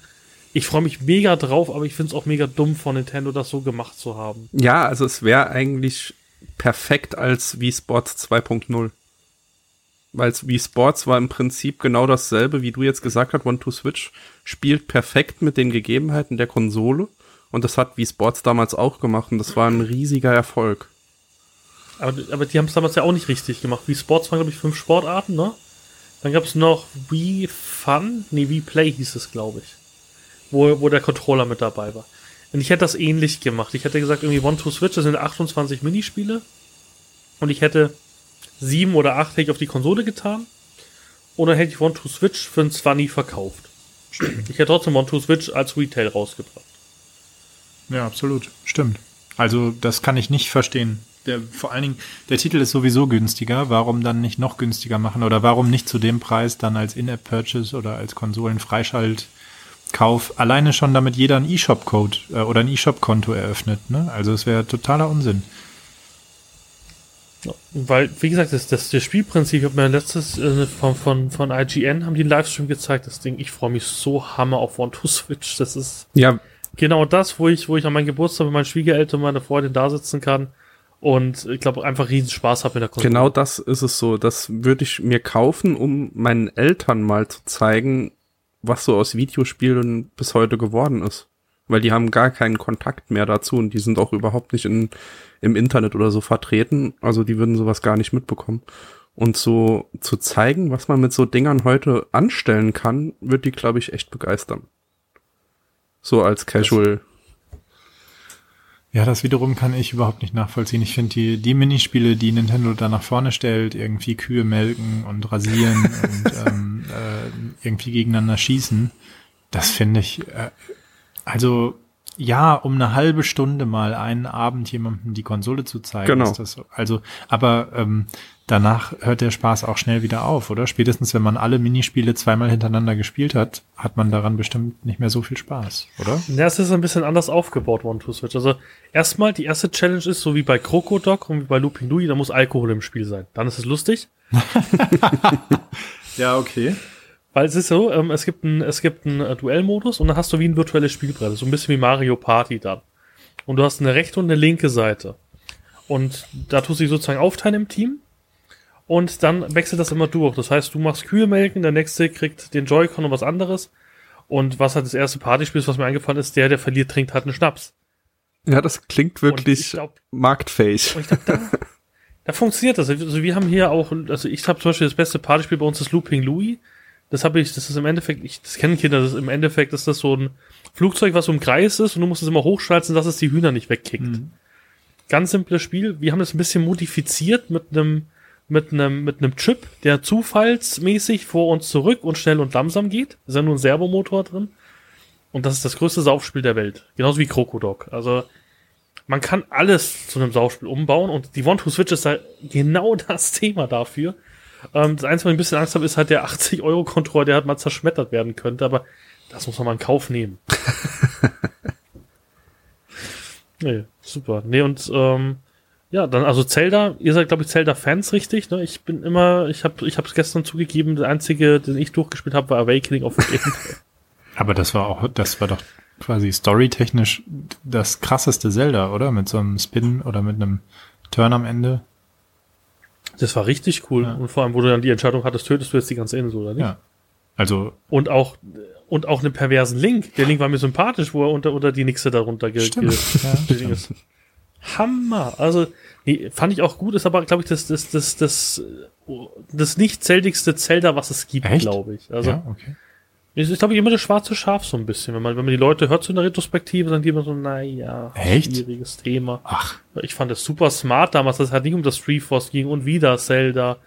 ich freue mich mega drauf, aber ich finde es auch mega dumm von Nintendo, das so gemacht zu haben. Ja, also es wäre eigentlich perfekt als Wii Sports 2.0. Weil Wii Sports war im Prinzip genau dasselbe, wie du jetzt gesagt hast, One to Switch spielt perfekt mit den Gegebenheiten der Konsole. Und das hat Wii Sports damals auch gemacht und das war ein riesiger Erfolg. Aber, aber die haben es damals ja auch nicht richtig gemacht. Wie Sports waren, glaube ich, fünf Sportarten, ne? Dann gab es noch Wii Fun, nee, Wii Play hieß es, glaube ich. Wo, wo der Controller mit dabei war. Und ich hätte das ähnlich gemacht. Ich hätte gesagt, irgendwie One to Switch, das sind 28 Minispiele. Und ich hätte sieben oder acht hätte ich auf die Konsole getan. Dann hätte ich One to Switch für ein 20 verkauft. Ich hätte trotzdem One to Switch als Retail rausgebracht. Ja, absolut. Stimmt. Also das kann ich nicht verstehen. Der, vor allen Dingen, der Titel ist sowieso günstiger. Warum dann nicht noch günstiger machen? Oder warum nicht zu dem Preis dann als In-App-Purchase oder als Konsolen-Freischaltkauf alleine schon damit jeder einen eShop-Code äh, oder ein eShop-Konto eröffnet? Ne? Also es wäre totaler Unsinn. Weil, wie gesagt, das, das, das Spielprinzip, ich habe mir letztes äh, von, von, von IGN haben die einen Livestream gezeigt, das Ding, ich freue mich so hammer auf One to Switch. Das ist Ja, genau das, wo ich, wo ich an meinem Geburtstag mit meinen Schwiegereltern und meiner Freundin da sitzen kann und ich glaube einfach riesen Spaß habe mit der Konsole. Genau das ist es so. Das würde ich mir kaufen, um meinen Eltern mal zu zeigen, was so aus Videospielen bis heute geworden ist. Weil die haben gar keinen Kontakt mehr dazu und die sind auch überhaupt nicht in, im Internet oder so vertreten. Also die würden sowas gar nicht mitbekommen. Und so zu zeigen, was man mit so Dingern heute anstellen kann, wird die, glaube ich, echt begeistern. So als Casual. Ja, das wiederum kann ich überhaupt nicht nachvollziehen. Ich finde die, die Minispiele, die Nintendo da nach vorne stellt, irgendwie Kühe melken und rasieren (laughs) und ähm, äh, irgendwie gegeneinander schießen, das finde ich, äh, also ja, um eine halbe Stunde mal einen Abend jemandem die Konsole zu zeigen, Genau. ist das so. Also, aber ähm, danach hört der Spaß auch schnell wieder auf, oder? Spätestens, wenn man alle Minispiele zweimal hintereinander gespielt hat, hat man daran bestimmt nicht mehr so viel Spaß, oder? Ja, es ist ein bisschen anders aufgebaut, One-Two-Switch. Also erstmal, die erste Challenge ist, so wie bei Krokodok und wie bei Looping Louie, da muss Alkohol im Spiel sein. Dann ist es lustig. (laughs) Ja, okay. Weil es ist so, ähm, es gibt einen es gibt einen äh, Duellmodus und dann hast du wie ein virtuelles Spielbrett, so ein bisschen wie Mario Party dann. Und du hast eine rechte und eine linke Seite. Und da tust du dich sozusagen aufteilen im Team. Und dann wechselt das immer durch. Das heißt, du machst Kühe melken, der nächste kriegt den Joy-Con und was anderes. Und was halt das erste Partyspiel ist, was mir eingefallen ist, der, der verliert, trinkt halt einen Schnaps. Ja, das klingt wirklich ich glaub, marktfähig. und ich glaube, da, da funktioniert das. Also wir haben hier auch, also ich habe zum Beispiel das beste Partyspiel bei uns das Looping Louis. Das habe ich, das ist im Endeffekt, ich, das kennen Kinder, das ist im Endeffekt ist das so ein Flugzeug, was so im Kreis ist und du musst es immer hochschalten, dass es die Hühner nicht wegkickt. Mhm. Ganz simples Spiel. Wir haben das ein bisschen modifiziert mit einem mit einem mit einem Chip, der zufallsmäßig vor uns zurück und schnell und langsam geht. Ist ja nur ein Servomotor drin. Und das ist das größte Saufspiel der Welt. Genauso wie Krokodok. Also man kann alles zu einem Saufspiel umbauen und die One-Two-Switch ist da genau (laughs) das Thema dafür. Ähm, das Einzige, was ich ein bisschen Angst habe, ist halt der 80-Euro-Controller, der halt mal zerschmettert werden könnte, aber das muss man mal in Kauf nehmen. (laughs) nee, super. Nee, und ähm, ja, dann also Zelda, ihr seid glaube ich Zelda-Fans, richtig? Ne? Ich bin immer, ich habe ich es gestern zugegeben, der einzige, den ich durchgespielt habe, war Awakening of the. (laughs) Aber das war auch, das war doch quasi storytechnisch das krasseste Zelda, oder? Mit so einem Spin oder mit einem Turn am Ende. Das war richtig cool. Ja. Und vor allem, wo du dann die Entscheidung hattest, tötest du jetzt die ganze Insel, oder nicht? Ja. Also, Und auch, und auch einen perversen Link. Der Link war mir sympathisch, wo er unter, unter die Nixe darunter Stimmt. ge Ja, (laughs) ge- ist. Hammer. Also, nee, fand ich auch gut, ist aber, glaube ich, das, das, das, das, das nicht zeldigste Zelda, was es gibt, glaube ich. Also, ja, okay. es ist, glaube ich, immer das schwarze Schaf so ein bisschen. Wenn man, wenn man die Leute hört so in der Retrospektive, dann die immer so, naja, Echt? schwieriges Thema. Ach, Ich fand es super smart damals, dass es halt nicht um das Street Force ging und wieder Zelda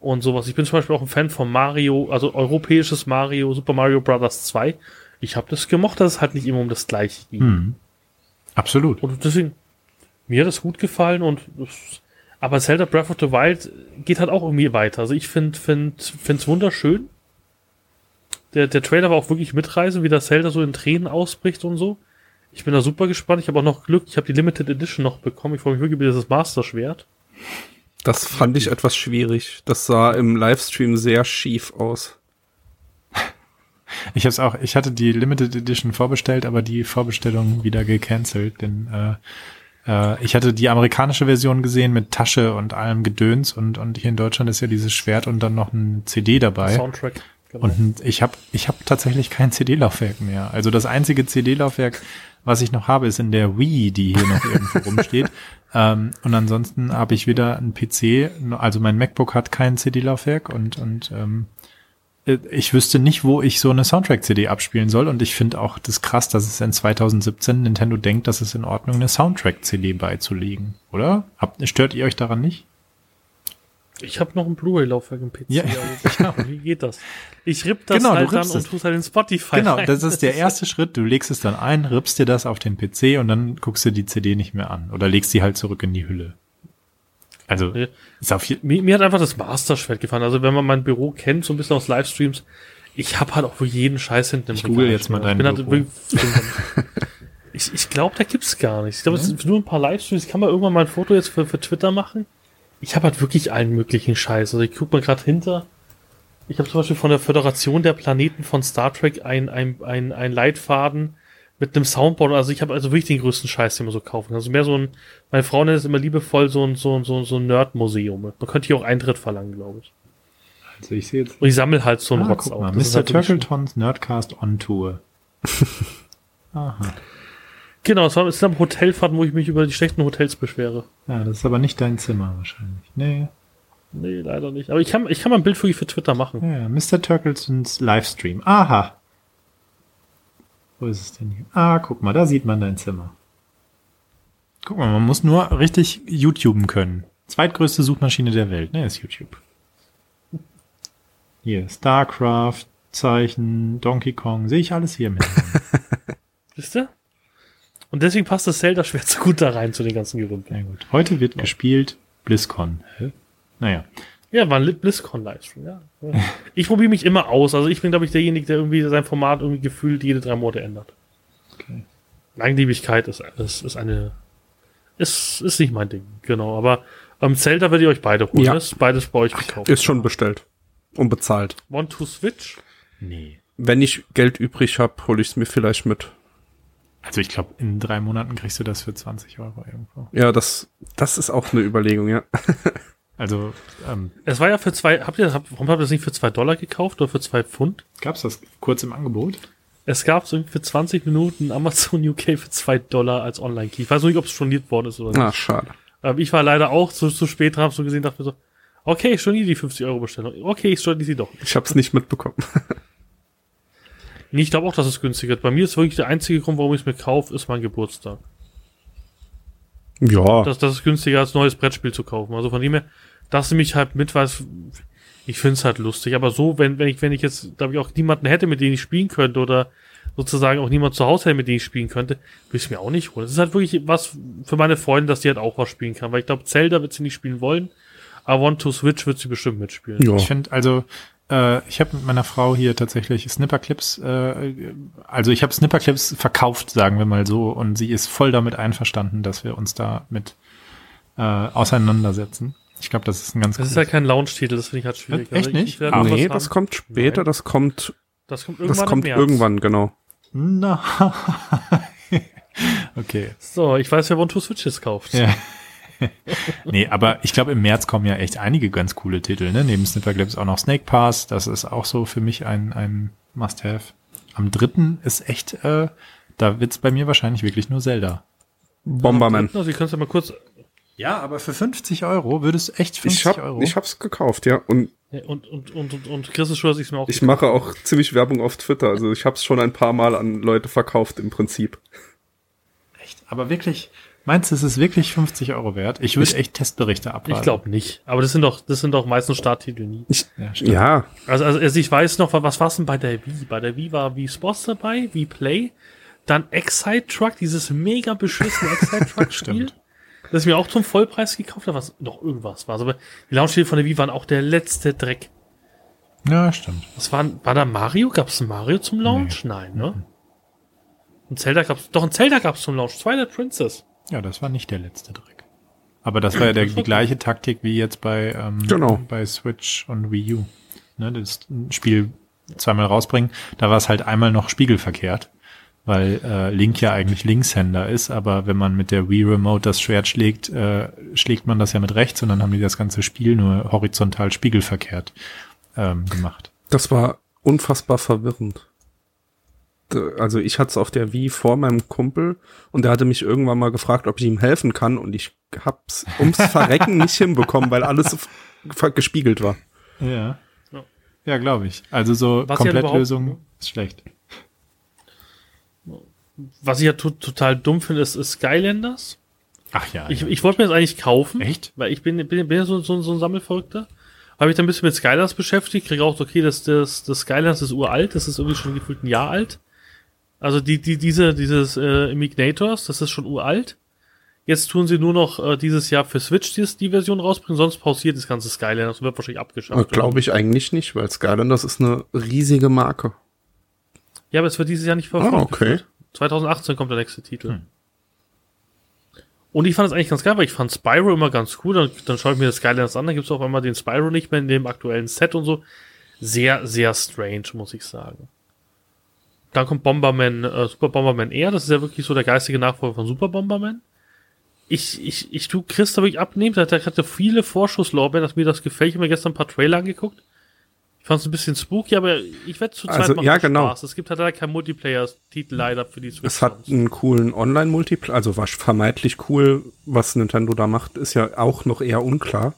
und sowas. Ich bin zum Beispiel auch ein Fan von Mario, also europäisches Mario, Super Mario Bros. 2. Ich habe das gemocht, dass es halt nicht immer um das Gleiche ging. hm. absolut. Und deswegen, mir hat das gut gefallen und aber Zelda Breath of the Wild geht halt auch irgendwie weiter. Also ich finde find, find's wunderschön. Der, der Trailer war auch wirklich mitreisend, wie das Zelda so in Tränen ausbricht und so. Ich bin da super gespannt. Ich habe auch noch Glück. Ich habe die Limited Edition noch bekommen. Ich freue mich wirklich über dieses Master Schwert. Das fand ich etwas schwierig. Das sah im Livestream sehr schief aus. Ich hab's auch, ich hatte die Limited Edition vorbestellt, aber die Vorbestellung wieder gecancelt, denn äh, äh, ich hatte die amerikanische Version gesehen mit Tasche und allem Gedöns und, und hier in Deutschland ist ja dieses Schwert und dann noch ein CD dabei. Soundtrack. Genau. Und ich habe ich hab tatsächlich kein CD-Laufwerk mehr. Also das einzige CD-Laufwerk, was ich noch habe, ist in der Wii, die hier noch irgendwo rumsteht. (laughs) Ähm, und ansonsten habe ich wieder einen PC, also mein MacBook hat kein CD-Laufwerk und, und ähm, äh, ich wüsste nicht, wo ich so eine Soundtrack-CD abspielen soll. Und ich finde auch das krass, dass es in 2017 Nintendo denkt, dass es in Ordnung eine Soundtrack-CD beizulegen, oder? Habt, stört ihr euch daran nicht? ich habe noch ein Blu-ray-Laufwerk im PC. Ja, aber wie geht das? Ich ripp das Genau, halt dann und es. tue halt in Spotify. Genau, rein. das ist der erste Schritt. Du legst es dann ein, rippst dir das auf den PC und dann guckst du die CD nicht mehr an. Oder legst die halt zurück in die Hülle. Also, ist auf Mir, mir hat einfach das Master-Schwert gefallen. Also wenn man mein Büro kennt, so ein bisschen aus Livestreams, ich habe halt auch für jeden Scheiß hinten im Ich google jetzt mal stehen. dein Ich bin Büro. halt (laughs) Ich, ich glaube, da gibt's gar nichts. Ich glaube, es sind nur ein paar Livestreams. Ich kann mal irgendwann mal ein Foto jetzt für, für Twitter machen. Ich habe halt wirklich allen möglichen Scheiß. Also ich guck mal gerade hinter. Ich habe zum Beispiel von der Föderation der Planeten von Star Trek ein, ein, ein, ein Leitfaden mit einem Soundboard. Also ich habe also wirklich den größten Scheiß, den man so kaufen kann. Also mehr so ein, meine Frau nennt es immer liebevoll so ein, so ein, so ein, so ein Nerd-Museum. Man könnte hier auch Eintritt verlangen, glaube ich. Also ich sehe jetzt. Und ich sammle halt so einen Ah, Rotz guck auf. mal, Mr. halt Turtletons Nerdcast on Tour. (laughs) Aha. Genau, es war- es sind Hotelfahrten, wo ich mich über die schlechten Hotels beschwere. Ja, das ist aber nicht dein Zimmer wahrscheinlich. Nee. Nee, leider nicht. Aber ich kann, ich kann mal ein Bild für, für Twitter machen. Ja, Mr. Turklesons Livestream. Aha. Wo ist es denn hier? Ah, guck mal, da sieht man dein Zimmer. Guck mal, man muss nur richtig YouTuben können. Zweitgrößte Suchmaschine der Welt, ne, ist YouTube. Hier, StarCraft, Zeichen, Donkey Kong, sehe ich alles hier mit. (laughs) Wisst ihr? Und deswegen passt das Zelda schwer zu gut da rein zu den ganzen Gerümpel. Sehr gut. Heute wird gespielt BlizzCon. Hä? Naja. Ja, war ein BlizzCon-Livestream, ja. Ich probiere mich immer aus. Also ich bin, glaube ich, derjenige, der irgendwie sein Format irgendwie gefühlt jede drei Monate ändert. Okay. Langlebigkeit ist, ist, ist eine, ist, ist nicht mein Ding, genau. Aber ähm, Zelda werdet ihr euch beide holen. Ja. Ist beides bei euch gekauft. Ist schon bestellt. Und bezahlt. One to Switch? Nee. Wenn ich Geld übrig habe, hole ich es mir vielleicht mit. Also ich glaube, in drei Monaten kriegst du das für 20 Euro irgendwo. Ja, das, das ist auch eine Überlegung, ja. (laughs) Also ähm, Es war ja für zwei, habt ihr, habt, warum habt ihr das nicht für zwei Dollar gekauft oder für zwei Pfund? gab's das kurz im Angebot? Es gab so für 20 Minuten Amazon UK für zwei Dollar als Online-Key. Ich weiß noch nicht, ob es storniert worden ist oder nicht. Ah, schade. Ähm, ich war leider auch zu, zu spät dran, hab so gesehen, dachte mir so, okay, ich storniere die 50 Euro Bestellung. Okay, ich storniere sie doch. Ich habe es nicht mitbekommen. (laughs) Nee, ich glaube auch, dass es günstiger ist. Bei mir ist wirklich der einzige Grund, warum ich es mir kaufe, ist mein Geburtstag. ja, Das, das ist günstiger als neues Brettspiel zu kaufen. Also von dem her, das nehme ich halt mit, weil es, ich finde es halt lustig. Aber so, wenn, wenn ich, wenn ich jetzt, glaube ich, auch niemanden hätte, mit dem ich spielen könnte oder sozusagen auch niemand zu Hause hätte, mit dem ich spielen könnte, würde ich es mir auch nicht holen. Das ist halt wirklich was für meine Freunde, dass die halt auch was spielen kann. Weil ich glaube, Zelda wird sie nicht spielen wollen, aber One to Switch wird sie bestimmt mitspielen. ja. Ich finde, also äh, ich habe mit meiner Frau hier tatsächlich Snipperclips, äh, also ich habe Snipperclips verkauft, sagen wir mal so, und sie ist voll damit einverstanden, dass wir uns da mit äh, auseinandersetzen. Ich glaube, das ist ein ganz Das ist cooles- halt kein Launch-Titel, das finde ich halt schwierig. Echt ich- nicht? Ah, nee, haben. das kommt später, Nein. das kommt, das kommt irgendwann das kommt im März. irgendwann, genau. Na. (laughs) okay. So, ich weiß, wer One to Switch jetzt kauft. Ja. (laughs) nee, aber ich glaube, im März kommen ja echt einige ganz coole Titel, ne? Neben Snipperclips auch noch Snake Pass, das ist auch so für mich ein, ein Must-Have. Am dritten ist echt, äh, da wird's bei mir wahrscheinlich wirklich nur Zelda. Bomberman. Also, ihr könnt ja mal kurz, Ja, aber für 50 Euro würde es echt 50 Ich hab, Euro. ich hab's gekauft, ja. Und Ja, und, und, und, und, und Chris ist schon, dass ich es mir auch ich mache auch ziemlich Werbung auf Twitter. Also ich hab's schon ein paar Mal an Leute verkauft im Prinzip. echt, aber wirklich, meinst du, es ist wirklich 50 Euro wert? Ich würde echt Testberichte abwarten. Ich glaube nicht. Aber das sind doch, das sind doch meistens Starttitel nie. Ich, Ja, stimmt. ja, Also, also, also ich weiß noch, was war's denn bei der Wii? Bei der Wii war Wii Sports dabei, Wii Play, dann Excite Truck, dieses mega beschissene Excite Truck Spiel. (laughs) Stimmt. Das ich mir auch zum Vollpreis gekauft habe, was noch irgendwas war. Also die Launch-Titel von der Wii waren auch der letzte Dreck. Ja, stimmt. Was war, war da Mario? Gab es Mario zum Launch? Nein, ne? Ein Zelda gab's, doch ein Zelda gab's zum Launch. Twilight Princess. Ja, das war nicht der letzte Dreck. Aber das war ja der, die gleiche Taktik wie jetzt bei, ähm, Genau. bei Switch und Wii U. Ne, das Spiel zweimal rausbringen. Da war es halt einmal noch spiegelverkehrt, weil äh, Link ja eigentlich Linkshänder ist, aber wenn man mit der Wii Remote das Schwert schlägt, äh, schlägt man das ja mit rechts und dann haben die das ganze Spiel nur horizontal spiegelverkehrt ähm, gemacht. das war unfassbar verwirrend. Also ich hatte es auf der Wii vor meinem Kumpel und der hatte mich irgendwann mal gefragt, ob ich ihm helfen kann und ich hab's ums (laughs) Verrecken nicht hinbekommen, weil alles gespiegelt war. Ja. Ja. Glaube ich. Also so Was ja Komplettlösung ist schlecht. Was ich ja to total dumm finde, ist, ist Skylanders. Ach ja. Ich, ja. ich wollte mir das eigentlich kaufen. Echt? Weil ich bin, bin, bin ja so, so, so ein Sammelverrückter. Habe ich dann ein bisschen mit Skylanders beschäftigt, kriege auch, so, okay, das, das, das Skylanders ist uralt, das ist irgendwie schon gefühlt ein Jahr alt. Also die, die, diese, dieses äh, Imignators, das ist schon uralt. Jetzt tun sie nur noch äh, dieses Jahr für Switch die, die Version rausbringen, sonst pausiert das ganze Skylanders und wird wahrscheinlich abgeschafft. Glaube ich eigentlich nicht, weil Skylanders ist eine riesige Marke. Ja, aber es wird dieses Jahr nicht Ah, verfolgt. okay. 2018 kommt der nächste Titel. Hm. Und ich fand es eigentlich ganz geil, weil ich fand Spyro immer ganz cool. Dann, dann schaue ich mir das Skylanders an, dann gibt es auf einmal den Spyro nicht mehr in dem aktuellen Set und so. Sehr, sehr strange, muss ich sagen. Dann kommt Bomberman, äh, Super Bomberman Air, das ist ja wirklich so der geistige Nachfolger von Super Bomberman. Ich, ich, ich tu Chris da wirklich abnehmen, der hatte viele Vorschusslorbeeren, dass mir das gefällt. Ich habe mir gestern ein paar Trailer angeguckt. Ich fand es ein bisschen spooky, aber ich werde zu Zeit Also, machen ja, genau. Spaß. Es gibt halt leider keinen Multiplayer-Titel leider für die Switch. Es hat sonst. einen coolen Online-Multiplayer, also war vermeintlich cool, was Nintendo da macht, ist ja auch noch eher unklar.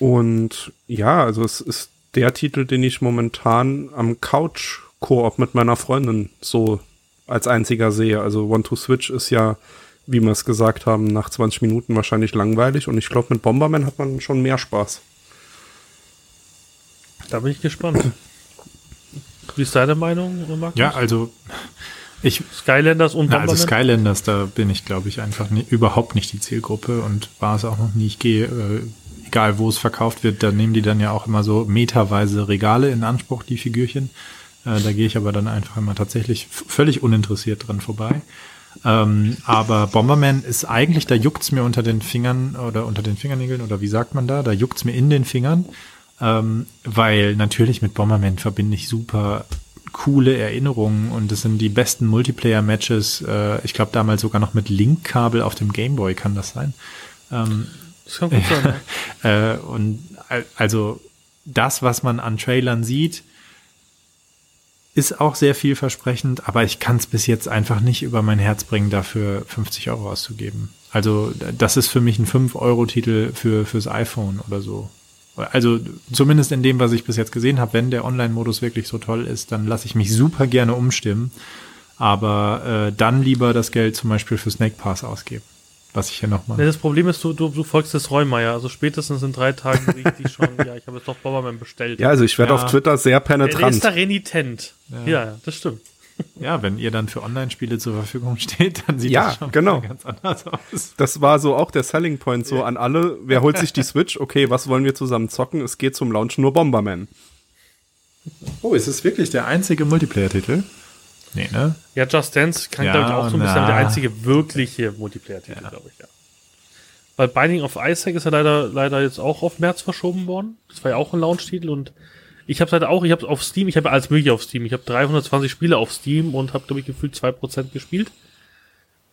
Und ja, also es ist der Titel, den ich momentan am Couch-Koop mit meiner Freundin so als einziger sehe. Also One to Switch ist ja, wie wir es gesagt haben, nach 20 Minuten wahrscheinlich langweilig und ich glaube, mit Bomberman hat man schon mehr Spaß. Da bin ich gespannt. Wie ist deine Meinung, Markus? Ja, also ich, Skylanders und na, Also Skylanders, da bin ich, glaube ich, einfach nie, überhaupt nicht die Zielgruppe und war es auch noch nie. Ich gehe, äh, egal wo es verkauft wird, da nehmen die dann ja auch immer so meterweise Regale in Anspruch, die Figürchen. Äh, da gehe ich aber dann einfach immer tatsächlich völlig uninteressiert dran vorbei. Ähm, aber Bomberman ist eigentlich, da juckt's mir unter den Fingern oder unter den Fingernägeln oder wie sagt man da? Da juckt's mir in den Fingern, ähm, weil natürlich mit Bomberman verbinde ich super coole Erinnerungen und es sind die besten Multiplayer-Matches. Äh, ich glaube damals sogar noch mit Link-Kabel auf dem Gameboy kann das sein. Ähm, das kann gut sein. (laughs) äh, und also das, was man an Trailern sieht, ist auch sehr vielversprechend, aber ich kann es bis jetzt einfach nicht über mein Herz bringen, dafür 50 Euro auszugeben. Also das ist für mich ein 5-Euro-Titel für fürs iPhone oder so. Also zumindest in dem, was ich bis jetzt gesehen habe, wenn der Online-Modus wirklich so toll ist, dann lasse ich mich super gerne umstimmen. Aber äh, dann lieber das Geld zum Beispiel für Snake Pass ausgeben was ich hier nochmal. Ja, das Problem ist, du, du, du folgst des Räumeier. Also spätestens in drei Tagen richtig schon, (laughs) ja, ich habe jetzt doch Bomberman bestellt. Ja, also ich werde ja. auf Twitter sehr penetrant. Der ist da renitent. Ja. ja, das stimmt. Ja, wenn ihr dann für Online-Spiele zur Verfügung steht, dann sieht ja, das schon genau. ganz anders aus. Das war so auch der Selling Point so ja. an alle. Wer holt sich die Switch? Okay, was wollen wir zusammen zocken? Es geht zum Launch nur Bomberman. Oh, ist es wirklich der einzige Multiplayer-Titel? Nee, ne? Ja, Just Dance kann, ja, glaube ich, auch so ein bisschen der einzige wirkliche Multiplayer-Titel, ja. glaube ich, ja. Weil Binding of Isaac ist ja leider, leider jetzt auch auf März verschoben worden. Das war ja auch ein Launch-Titel und ich habe leider auch, ich habe auf Steam, ich habe alles mögliche auf Steam. Ich habe 320 Spiele auf Steam und habe, glaube ich, gefühlt 2% gespielt.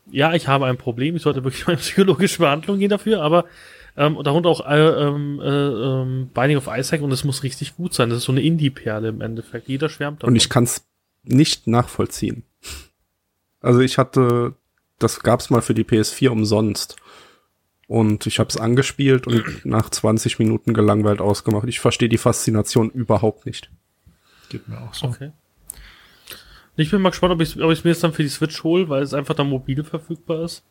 Ja, ich habe ein Problem. Ich sollte (laughs) wirklich mal in psychologische Behandlung gehen dafür, aber ähm, darunter auch äh, ähm, äh, ähm, Binding of Isaac und es muss richtig gut sein. Das ist so eine Indie-Perle im Endeffekt. Jeder schwärmt davon. Und ich kann es nicht nachvollziehen. Also ich hatte, das gab's mal für die PS4 umsonst. Und ich habe es angespielt und nach 20 Minuten gelangweilt ausgemacht. Ich verstehe die Faszination überhaupt nicht. Geht mir auch so. Okay. Ich bin mal gespannt, ob ich ob ich mir jetzt dann für die Switch hole, weil es einfach dann mobile verfügbar ist.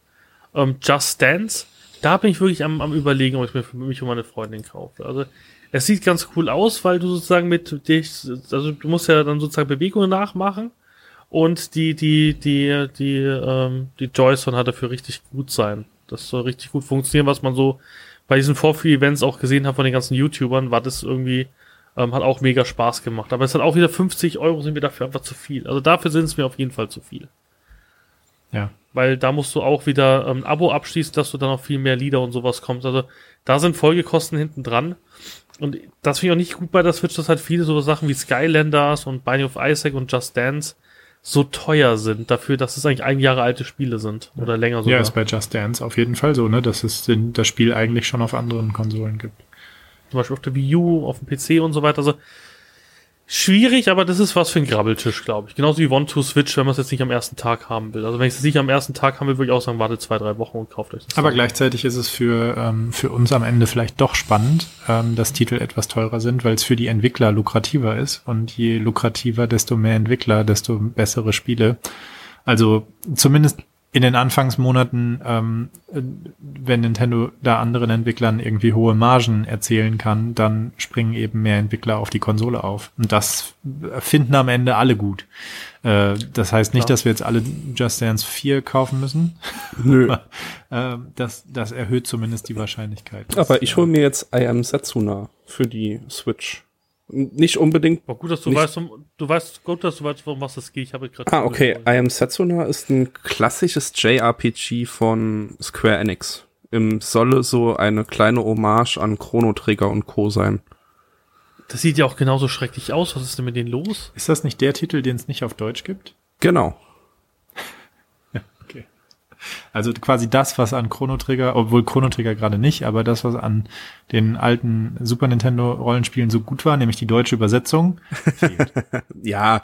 Ähm, Just Dance, da bin ich wirklich am, am überlegen, ob ich mir für mich und meine Freundin kaufe. Also es sieht ganz cool aus, weil du sozusagen mit dich, also du musst ja dann sozusagen Bewegungen nachmachen und die, die, die, die, ähm, die Joy-Con hat dafür richtig gut sein. Das soll richtig gut funktionieren, was man so bei diesen Vorführ-Events auch gesehen hat von den ganzen YouTubern, war das irgendwie, ähm, hat auch mega Spaß gemacht. Aber es hat auch wieder 50 Euro sind mir dafür einfach zu viel. Also dafür sind es mir auf jeden Fall zu viel. Ja. Weil da musst du auch wieder ähm, ein Abo abschließen, dass du dann noch viel mehr Lieder und sowas kommst. Also da sind Folgekosten hinten dran. Und das finde ich auch nicht gut bei der Switch, dass halt viele so Sachen wie Skylanders und Binding of Isaac und Just Dance so teuer sind dafür, dass es eigentlich ein Jahre alte Spiele sind oder länger sogar. Ja, ist bei Just Dance auf jeden Fall so, ne, dass es das Spiel eigentlich schon auf anderen Konsolen gibt. Zum Beispiel auf der Wii U, auf dem PC und so weiter. Also schwierig, aber das ist was für ein Grabbeltisch, glaube ich. Genauso wie One to Switch, wenn man es jetzt nicht am ersten Tag haben will. Also wenn ich es nicht am ersten Tag haben will, würde ich auch sagen, wartet zwei, drei Wochen und kauft euch das. Aber dann. gleichzeitig ist es für, ähm, für uns am Ende vielleicht doch spannend, ähm, dass Titel etwas teurer sind, weil es für die Entwickler lukrativer ist. Und je lukrativer, desto mehr Entwickler, desto bessere Spiele. Also zumindest in den Anfangsmonaten, ähm, wenn Nintendo da anderen Entwicklern irgendwie hohe Margen erzählen kann, dann springen eben mehr Entwickler auf die Konsole auf. Und das finden am Ende alle gut. Äh, das heißt nicht, Klar. dass wir jetzt alle Just Dance 4 kaufen müssen. Nö. (laughs) äh, das, das erhöht zumindest die Wahrscheinlichkeit. Aber ich hole mir jetzt I Am Setsuna für die Switch. Nicht unbedingt. Aber gut, dass du weißt, um, du weißt, gut, dass du weißt, um was es geht. Ich habe gerade. Ah, okay. I Am Setsuna ist ein klassisches JRPG von Square Enix. Im solle so eine kleine Hommage an Chrono Trigger und Co. sein. Das sieht ja auch genauso schrecklich aus. Was ist denn mit denen los? Ist das nicht der Titel, den es nicht auf Deutsch gibt? Genau. Also quasi das, was an Chrono Trigger, obwohl Chrono Trigger gerade nicht, aber das, was an den alten Super Nintendo Rollenspielen so gut war, nämlich die deutsche Übersetzung. (laughs) ja.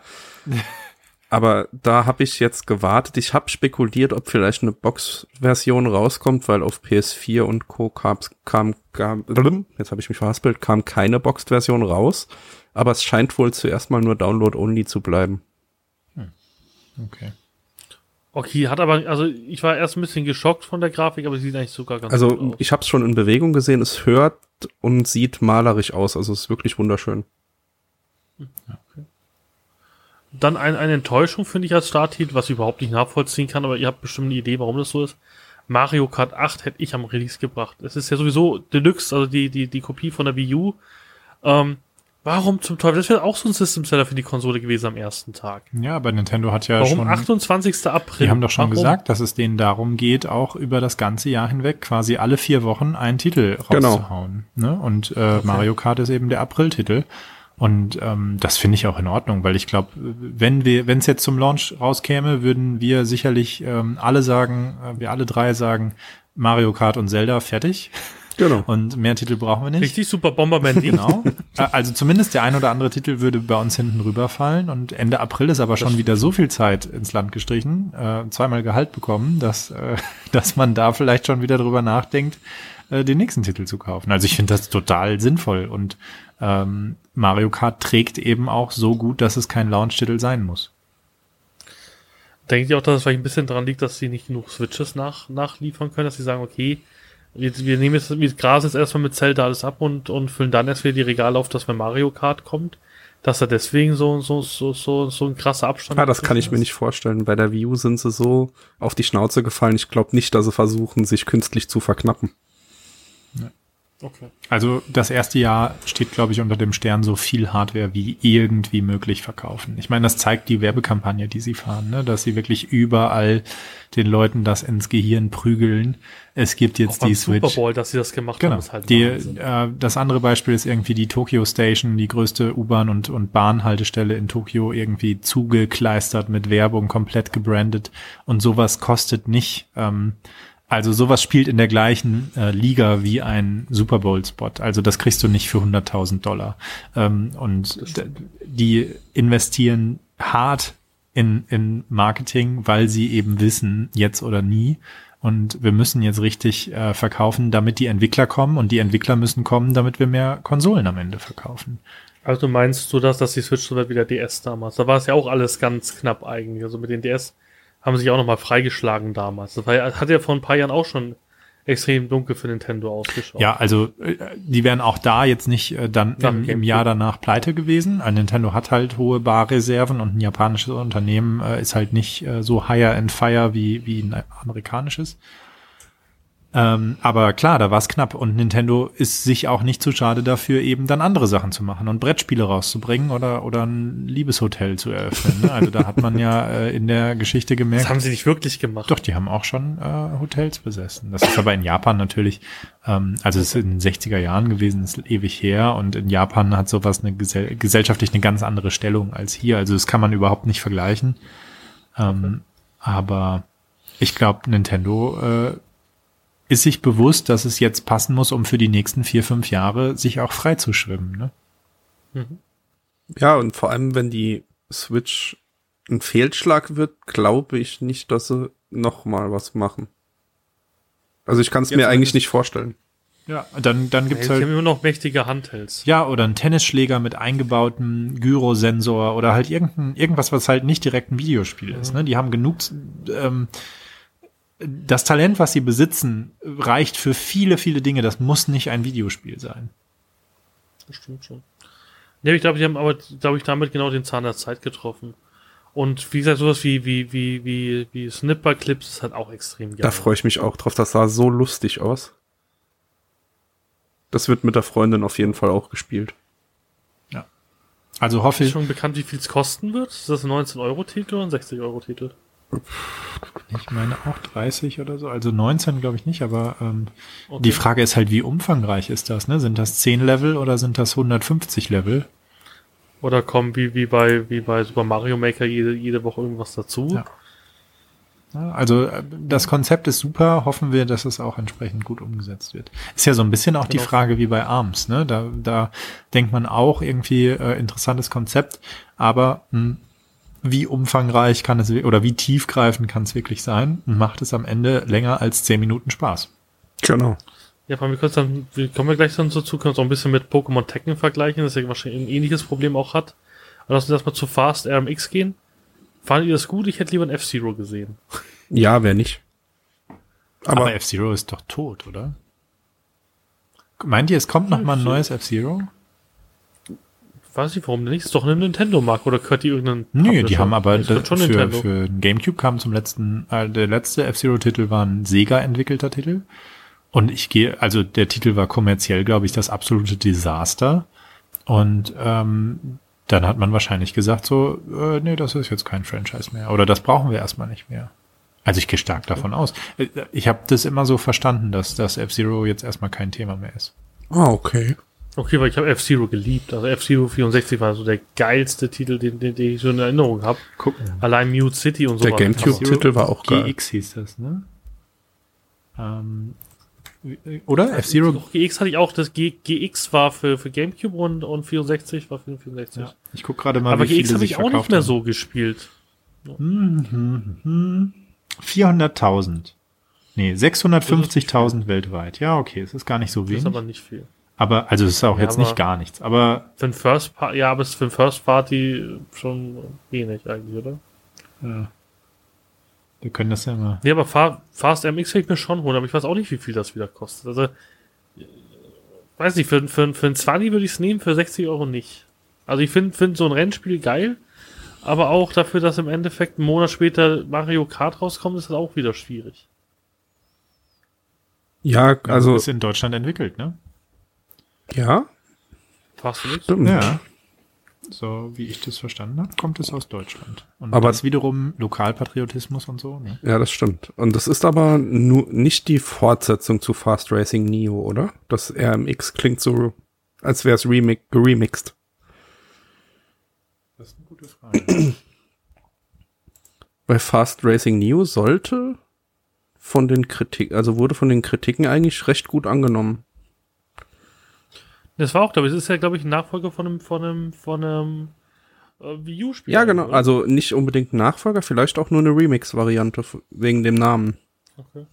Aber da habe ich jetzt gewartet. Ich habe spekuliert, ob vielleicht eine Box-Version rauskommt, weil auf PS4 und Co. kam, kam, kam jetzt habe ich mich verhaspelt, kam keine Boxed-Version raus. Aber es scheint wohl zuerst mal nur Download-only zu bleiben. Okay. Okay, hat aber, also ich war erst ein bisschen geschockt von der Grafik, aber sie sieht eigentlich sogar ganz Also gut aus. ich habe es schon in Bewegung gesehen. Es hört und sieht malerisch aus. Also es ist wirklich wunderschön. Dann ein, eine Enttäuschung finde ich als Starttitel, was ich überhaupt nicht nachvollziehen kann, aber ihr habt bestimmt eine Idee, warum das so ist. Mario Kart 8 hätte ich am Release gebracht. Es ist ja sowieso Deluxe, also die, die, die Kopie von der Wii U. Ähm, warum zum Teufel? Das wäre auch so ein System Seller für die Konsole gewesen am ersten Tag. Ja, aber Nintendo hat ja warum schon. 28. April? Die haben doch schon warum? gesagt, dass es denen darum geht, auch über das ganze Jahr hinweg quasi alle vier Wochen einen Titel Genau. rauszuhauen. Ne? Und äh, Mario Kart ist eben der April-Titel. Und ähm, das finde ich auch in Ordnung, weil ich glaube, wenn wir, wenn es jetzt zum Launch rauskäme, würden wir sicherlich ähm, alle sagen, äh, wir alle drei sagen, Mario Kart und Zelda fertig. Genau. Und mehr Titel brauchen wir nicht. Richtig super Bomberman. Genau. Also zumindest der ein oder andere Titel würde bei uns hinten rüberfallen und Ende April ist aber schon wieder so viel Zeit ins Land gestrichen, äh, zweimal Gehalt bekommen, dass, äh, (laughs) dass man da vielleicht schon wieder drüber nachdenkt, äh, den nächsten Titel zu kaufen. Also ich finde das total sinnvoll und ähm, Mario Kart trägt eben auch so gut, dass es kein Launch-Titel sein muss. Denkt ihr auch, dass es vielleicht ein bisschen daran liegt, dass sie nicht genug Switches nach, nachliefern können, dass sie sagen, okay, wir, wir nehmen jetzt, wir grasen jetzt erstmal mit Zelda alles ab und, und füllen dann erst wieder die Regale auf, dass wenn Mario Kart kommt, dass er deswegen so, so, so, so, so ein krasser Abstand Ah, das kann ich dazwischen mir ist. nicht vorstellen. Bei der Wii U sind sie so auf die Schnauze gefallen. Ich glaube nicht, dass sie versuchen, sich künstlich zu verknappen. Okay. Also das erste Jahr steht, glaube ich, unter dem Stern so viel Hardware wie irgendwie möglich verkaufen. Ich meine, das zeigt die Werbekampagne, die sie fahren, ne? dass sie wirklich überall den Leuten das ins Gehirn prügeln. Es gibt jetzt Auch die Super Switch. Bowl, dass sie das gemacht haben, Genau. ist halt Die, äh, das andere Beispiel ist irgendwie die Tokyo Station, die größte U-Bahn und, und Bahnhaltestelle in Tokio irgendwie zugekleistert mit Werbung, komplett gebrandet. Und sowas kostet nicht. Ähm, also sowas spielt in der gleichen äh, Liga wie ein Super Bowl-Spot. Also das kriegst du nicht für 100.000 Dollar. Ähm, und die investieren hart in, in Marketing, weil sie eben wissen, jetzt oder nie. Und wir müssen jetzt richtig äh, verkaufen, damit die Entwickler kommen. Und die Entwickler müssen kommen, damit wir mehr Konsolen am Ende verkaufen. Also meinst du das, dass die Switch so wird wie der DS damals? Da war es ja auch alles ganz knapp eigentlich. Also mit den DS haben sie sich auch nochmal freigeschlagen damals. Das war ja, hat ja vor ein paar Jahren auch schon extrem dunkel für Nintendo ausgeschaut. Ja, also äh, die wären auch da jetzt nicht äh, dann Nach im, im. Jahr danach pleite gewesen. Ein Nintendo hat halt hohe Barreserven und ein japanisches Unternehmen äh, ist halt nicht äh, so higher and fire wie, wie ein amerikanisches. Ähm, aber klar, da war es knapp und Nintendo ist sich auch nicht zu schade dafür, eben dann andere Sachen zu machen und Brettspiele rauszubringen oder, oder ein Liebeshotel zu eröffnen. Ne? Also da hat man ja äh, in der Geschichte gemerkt. Das haben sie nicht wirklich gemacht. Doch, die haben auch schon äh, Hotels besessen. Das ist aber in Japan natürlich, ähm, also es ist in den 60er Jahren gewesen, ist ewig her und in Japan hat sowas eine gesell gesellschaftlich eine ganz andere Stellung als hier. Also das kann man überhaupt nicht vergleichen. Ähm, aber ich glaube, Nintendo äh, ist sich bewusst, dass es jetzt passen muss, um für die nächsten vier, fünf Jahre sich auch frei zu schwimmen. Ne? Ja, und vor allem, wenn die Switch ein Fehlschlag wird, glaube ich nicht, dass sie noch mal was machen. Also ich kann es mir eigentlich nicht vorstellen. Ja, dann, dann gibt's sie halt haben immer noch mächtige Handhelds. Ja, oder ein Tennisschläger mit eingebautem Gyrosensor oder halt irgendein, irgendwas, was halt nicht direkt ein Videospiel ist. Ne? Die haben genug, ähm, das Talent, was sie besitzen, reicht für viele, viele Dinge. Das muss nicht ein Videospiel sein. Das stimmt schon. Nee, ich glaube, die haben aber, glaube ich, damit genau den Zahn der Zeit getroffen. Und wie gesagt, sowas wie, wie, wie, wie, wie Snipper-Clips ist halt auch extrem geil. Da freue ich mich auch drauf. Das sah so lustig aus. Das wird mit der Freundin auf jeden Fall auch gespielt. Also hoffe Ist ich, schon bekannt, wie viel es kosten wird? Ist das ein 19-Euro-Titel oder ein 60-Euro-Titel? Ich meine auch 30 oder so. Also 19 glaube ich nicht, aber ähm, Okay. die Frage ist halt, wie umfangreich ist das? Ne? Sind das 10 Level oder sind das 150 Level? Oder kommen wie, wie bei, wie bei Super Mario Maker jede, jede Woche irgendwas dazu? Ja. Also äh, das Konzept ist super, hoffen wir, dass es auch entsprechend gut umgesetzt wird. Ist ja so ein bisschen auch die Genau. Frage wie bei ARMS, ne? Da, da denkt man auch irgendwie äh, interessantes Konzept, aber mh, wie umfangreich kann es oder wie tiefgreifend kann es wirklich sein und macht es am Ende länger als zehn Minuten Spaß. Genau. Ja, vor allem, wir können dann, wir kommen wir gleich dann dazu, können wir uns auch ein bisschen mit Pokémon Tekken vergleichen, das ja wahrscheinlich ein ähnliches Problem auch hat. Aber lass uns erstmal zu Fast RMX gehen. Fandet ihr das gut? Ich hätte lieber ein F-Zero gesehen. Ja, wer nicht. Aber, Aber, F-Zero ist doch tot, oder? Meint ihr, es kommt noch mal ein neues F-Zero? Weiß nicht, warum denn nicht? Ist doch eine Nintendo-Marke oder gehört die irgendeinen Nö, die Publisher? haben aber Das schon für, Nintendo. für den Gamecube kam zum letzten, äh, der letzte F-Zero-Titel war ein Sega-entwickelter Titel. Und ich gehe, also der Titel war kommerziell, glaube ich, das absolute Desaster. Und ähm, dann hat man wahrscheinlich gesagt so, äh, nee, das ist jetzt kein Franchise mehr. Oder das brauchen wir erstmal nicht mehr. Also ich gehe stark davon aus. Äh, Ich habe das immer so verstanden, dass das F-Zero jetzt erstmal kein Thema mehr ist. ah, okay. Okay, weil ich habe F-Zero geliebt. Also F-Zero 64 war so der geilste Titel, den, den, den ich so in Erinnerung habe. Gucken. Allein Mute City und so. Der Gamecube-Titel war auch geil. GX hieß das, ne? Ähm, oder? F-Zero? Doch, GX hatte ich auch. Das G GX war für, für Gamecube und, und 64 war für den 64. Ja. Ich guck gerade mal, Aber wie GX habe ich auch nicht mehr haben. so gespielt. 400.000. Nee, 650.000 weltweit. Ja, okay, es ist gar nicht so Das wenig. ist Aber, aber nicht viel. Also es ist auch Ja, jetzt nicht aber- gar nichts. Aber Für ein First Party, ja, aber es ist für ein First Party schon wenig eigentlich, oder? ja, wir können das ja mal. Nee, aber Fa Fast MX will ich mir schon holen, aber ich weiß auch nicht, wie viel das wieder kostet. Also, weiß nicht, für, für, für ein 20 würde ich es nehmen, für 60 Euro nicht. Also ich finde find so ein Rennspiel geil, aber auch dafür, dass im Endeffekt einen Monat später Mario Kart rauskommt, ist das auch wieder schwierig. Ja, also, ist in Deutschland entwickelt, ne? Ja, Fast MX? stimmt. Ja. So wie ich das verstanden habe, kommt es aus Deutschland. Und Aber- das wiederum Lokalpatriotismus und so, ne? Ja, das stimmt. Und das ist aber nur nicht die Fortsetzung zu Fast Racing Neo, oder? Das RMX klingt so, als wäre es remix geremixed. Das ist eine gute Frage. (clears throat) Weil Fast Racing Neo sollte von den Kritiken, also wurde von den Kritiken eigentlich recht gut angenommen. Das war auch, glaube ich, das ist ja, glaube ich, ein Nachfolger von einem, von einem, von einem äh, Wii U-Spiel. Ja, genau. oder? Also nicht unbedingt ein Nachfolger, vielleicht auch nur eine Remix-Variante wegen dem Namen. Okay.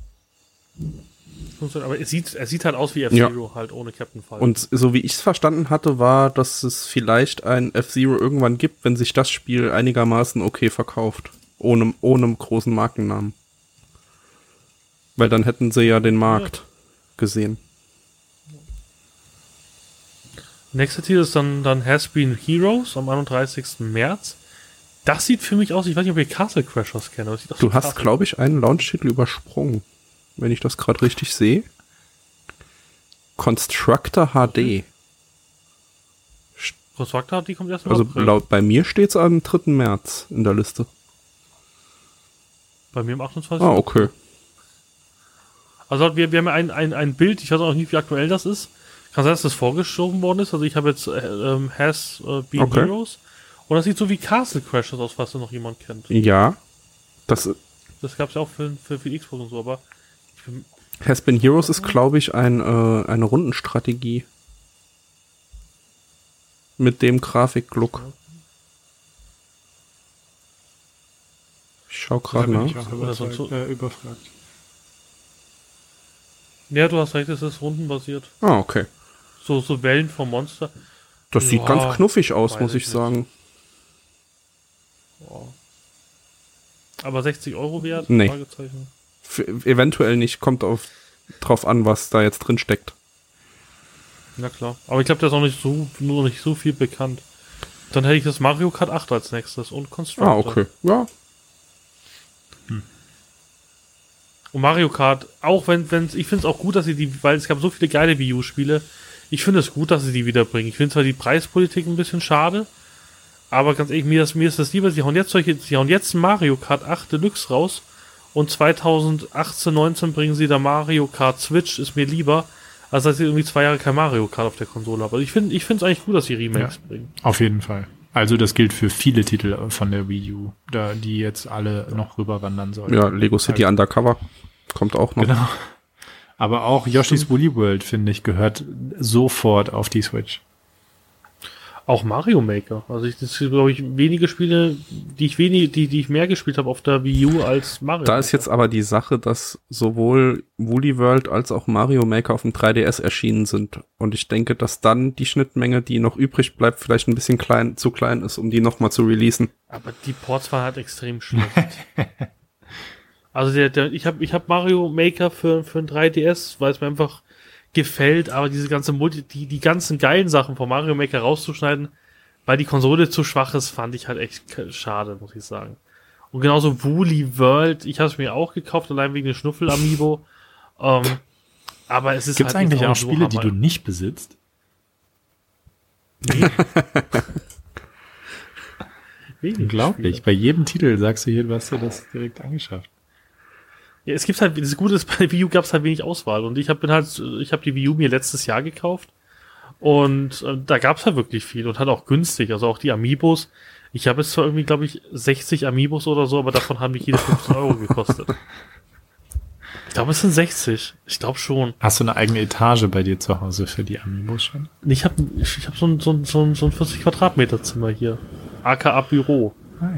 Funktioniert, Aber es sieht, er sieht halt aus wie F-Zero, halt ohne Captain Falcon. Und so wie ich es verstanden hatte, war, dass es vielleicht ein F-Zero irgendwann gibt, wenn sich das Spiel einigermaßen okay verkauft. Ohne, ohne großen Markennamen. Weil dann hätten sie ja den Markt gesehen. Nächster Titel ist dann, dann Has Been Heroes am 31. März. Das sieht für mich aus, ich weiß nicht, ob ihr Castle Crashers kennt. aber es sieht aus wie Du hast, glaube ich, einen Launch-Titel übersprungen. Wenn ich das gerade richtig sehe. Constructor HD. Constructor, die kommt erst im Also April. laut bei mir steht's am 3. März in der Liste. Bei mir am 28. Ah, okay. Also wir, wir haben ja ein, ein, ein Bild, ich weiß auch nicht, wie aktuell das ist. Kann sein, dass das vorgeschoben worden ist. Also ich habe jetzt äh, ähm, Has äh, Been Okay. Heroes. Und das sieht so wie Castle Crashers aus, was da noch jemand kennt. Ja. Das Das gab es ja auch für, für, für die Xbox und so, aber ich bin, Has Been Heroes ist, glaube ich, ein, äh, eine Rundenstrategie. Mit dem Grafiklook. Ich schau gerade nach. ich auch so- äh, überfragt. ja, du hast recht, es ist rundenbasiert. Ah, okay. So, so Wellen vom Monster. Das sieht Ja, ganz knuffig aus, muss ich ich sagen. Aber 60 Euro wert? Nee. Fragezeichen. F eventuell nicht, kommt auf, drauf an, was da jetzt drin steckt. Na klar. Aber ich glaube, da ist auch nicht so, nur nicht so viel bekannt. Dann hätte ich das Mario Kart 8 als nächstes und Constructor. Ah, okay. Ja. Und Mario Kart, auch wenn, wenn ich finde es auch gut, dass sie die, weil es gab so viele geile Wii U-Spiele. Ich finde es gut, dass sie die wiederbringen. Ich finde zwar die Preispolitik ein bisschen schade, aber ganz ehrlich, mir ist, mir ist das lieber, sie hauen jetzt solche, sie hauen jetzt Mario Kart 8 Deluxe raus und 2018, 19 bringen sie da Mario Kart Switch, ist mir lieber, als dass sie irgendwie zwei Jahre kein Mario Kart auf der Konsole haben. Also ich finde, ich finde es eigentlich gut, dass sie Remakes bringen. Auf jeden Fall. Also das gilt für viele Titel von der Wii U, da, die jetzt alle noch rüberwandern sollen. Ja, Lego City Undercover kommt auch noch. Genau. Aber auch Yoshi's Woolly World, finde ich, gehört sofort auf die Switch. Auch Mario Maker. Also ich, das sind, glaube ich, wenige Spiele, die ich wenig, die, die ich mehr gespielt habe auf der Wii U als Mario. Da ist jetzt aber die Sache, dass sowohl Woolly World als auch Mario Maker auf dem 3DS erschienen sind. Und ich denke, dass dann die Schnittmenge, die noch übrig bleibt, vielleicht ein bisschen klein, zu klein ist, um die nochmal zu releasen. Aber die Ports waren halt extrem schlecht. (laughs) also der, der, ich habe ich hab Mario Maker für, für ein 3DS, weil es mir einfach gefällt, aber diese ganze Multi, die, die ganzen geilen Sachen von Mario Maker rauszuschneiden, weil die Konsole zu schwach ist, fand ich halt echt schade, muss ich sagen. Und genauso Woolly World, ich habe es mir auch gekauft, allein wegen des Schnuffel-Amiibo. Ähm, aber es ist Gibt's halt eigentlich auch Spiele, die Hammer. du nicht besitzt? (laughs) Wenig Unglaublich. Spiele. Bei jedem Titel sagst du hier, du hast dir das direkt angeschafft. Ja, es gibt halt, das Gute ist, (laughs) bei Wii U gab es halt wenig Auswahl. Und ich habe bin halt, ich habe die Wii U mir letztes Jahr gekauft. Und äh, da gab es halt wirklich viel und halt auch günstig. Also auch die Amiibos. Ich habe jetzt zwar irgendwie, glaube ich, 60 Amiibos oder so, aber davon haben mich jede 15 Euro gekostet. Ich glaube, es sind 60. Ich glaube schon. Hast du eine eigene Etage bei dir zu Hause für die Amiibos schon? Ich habe ich, hab so ein, so, ein, so, ein, so ein 40 Quadratmeter Zimmer hier. AKA Büro. Ah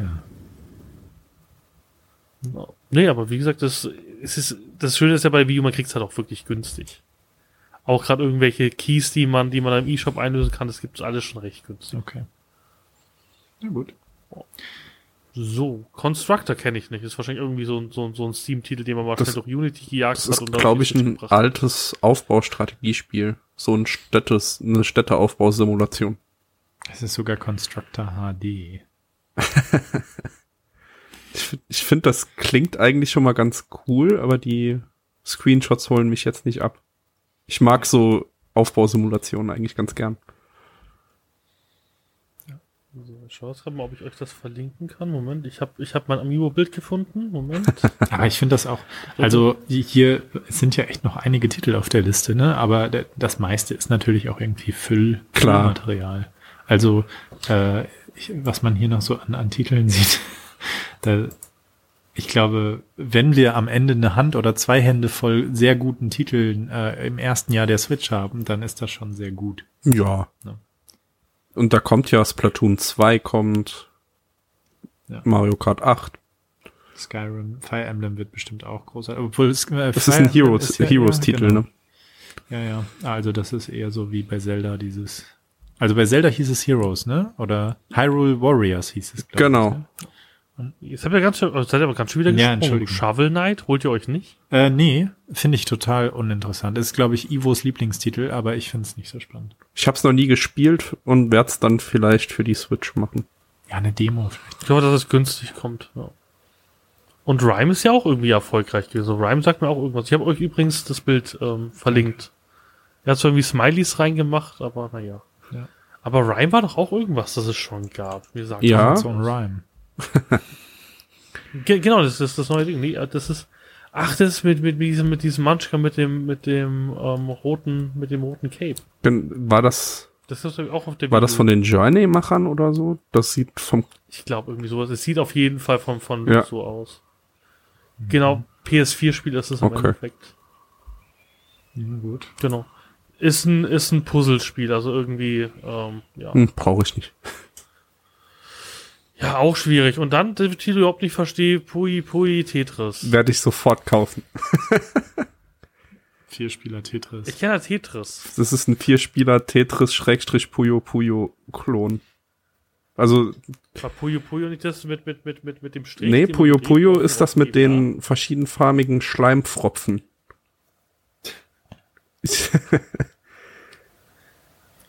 ja. Nee, aber wie gesagt, das, es ist, das Schöne ist ja bei Wii U, man kriegt's halt auch wirklich günstig. Auch gerade irgendwelche Keys, die man, die man im E-Shop einlösen kann, das gibt's alles schon recht günstig. Okay. Na gut. So, Constructor kenne ich nicht. Ist wahrscheinlich irgendwie so ein, so ein, so ein Steam-Titel, den man mal Das- schnell durch Unity gejagt Das hat. ist, und dann glaube ich, ein gebracht altes Aufbaustrategiespiel. So ein Städtes, eine Städteaufbausimulation. Es ist sogar Constructor HD. (laughs) Ich, ich finde, das klingt eigentlich schon mal ganz cool, aber die Screenshots holen mich jetzt nicht ab. Ich mag so Aufbausimulationen eigentlich ganz gern. So, ich schaue jetzt gerade mal, ob ich euch das verlinken kann. Moment, ich habe ich hab mein Amiibo-Bild gefunden. Moment. (laughs) Aber ich finde das auch, also hier sind ja echt noch einige Titel auf der Liste, ne? Aber das meiste ist natürlich auch irgendwie Füll, Klar. Füllmaterial. Also äh, ich, was man hier noch so an, an Titeln sieht, da, ich glaube, wenn wir am Ende eine Hand oder zwei Hände voll sehr guten Titeln äh, im ersten Jahr der Switch haben, dann ist das schon sehr gut. Ja. Ja. Und da kommt ja Splatoon 2 kommt. Ja. Mario Kart 8. Skyrim, Fire Emblem wird bestimmt auch großartig. Obwohl es, äh, Das ist Fire ein Heroes, ist ja- Heroes-Titel, ja, genau. ne? Ja, ja. Also das ist eher so wie bei Zelda dieses. Also bei Zelda hieß es Heroes, ne? Oder Hyrule Warriors hieß es. glaub Genau. Ich, ne? Jetzt habt ihr ganz schön, also seid ihr aber ganz schön wieder Ja, gesprungen. Entschuldigung. Shovel Knight, holt ihr euch nicht? äh, nee, finde ich total uninteressant. Ist, glaube ich, Ivos Lieblingstitel, aber ich finde es nicht so spannend. Ich habe es noch nie gespielt und werde es dann vielleicht für die Switch machen. Ja, eine Demo vielleicht. Ich glaube, dass es günstig kommt. Ja. Und Rhyme ist ja auch irgendwie erfolgreich gewesen. Rhyme sagt mir auch irgendwas. Ich habe euch übrigens das Bild ähm, verlinkt. Er hat zwar irgendwie Smileys reingemacht, aber naja. Ja. Aber Rhyme war doch auch irgendwas, das es schon gab. Wie gesagt, Ja. So ein Rhyme. Ge genau, das ist das neue Ding. Nee, äh, das ist. Ach, das ist mit, mit, mit diesem, mit diesem Munchkin mit dem, mit dem ähm, roten, mit dem roten Cape. War das, Das ist auch auf der war das Wii U. von den Journey-Machern oder so? Das sieht vom, Ich glaube irgendwie sowas. Es sieht auf jeden Fall von, von Ja. so aus. Genau, PS4-Spiel ist es im Okay. Endeffekt. Ja, gut. Genau. Ist ein, ist ein Puzzlespiel, also irgendwie, ähm, ja. hm, brauche ich nicht. Ja, auch schwierig. Und dann, der Titel überhaupt nicht verstehe, Pui Pui Tetris. Werde ich sofort kaufen. (laughs) Vier Spieler Tetris. Ich kenne ja Tetris. Das ist ein Vierspieler Tetris Schrägstrich Puyo Puyo Klon. Also, War Puyo Puyo nicht das mit, mit, mit, mit, mit dem Strich? nee, den Puyo Puyo ist das mit den verschiedenfarbigen Schleimpfropfen.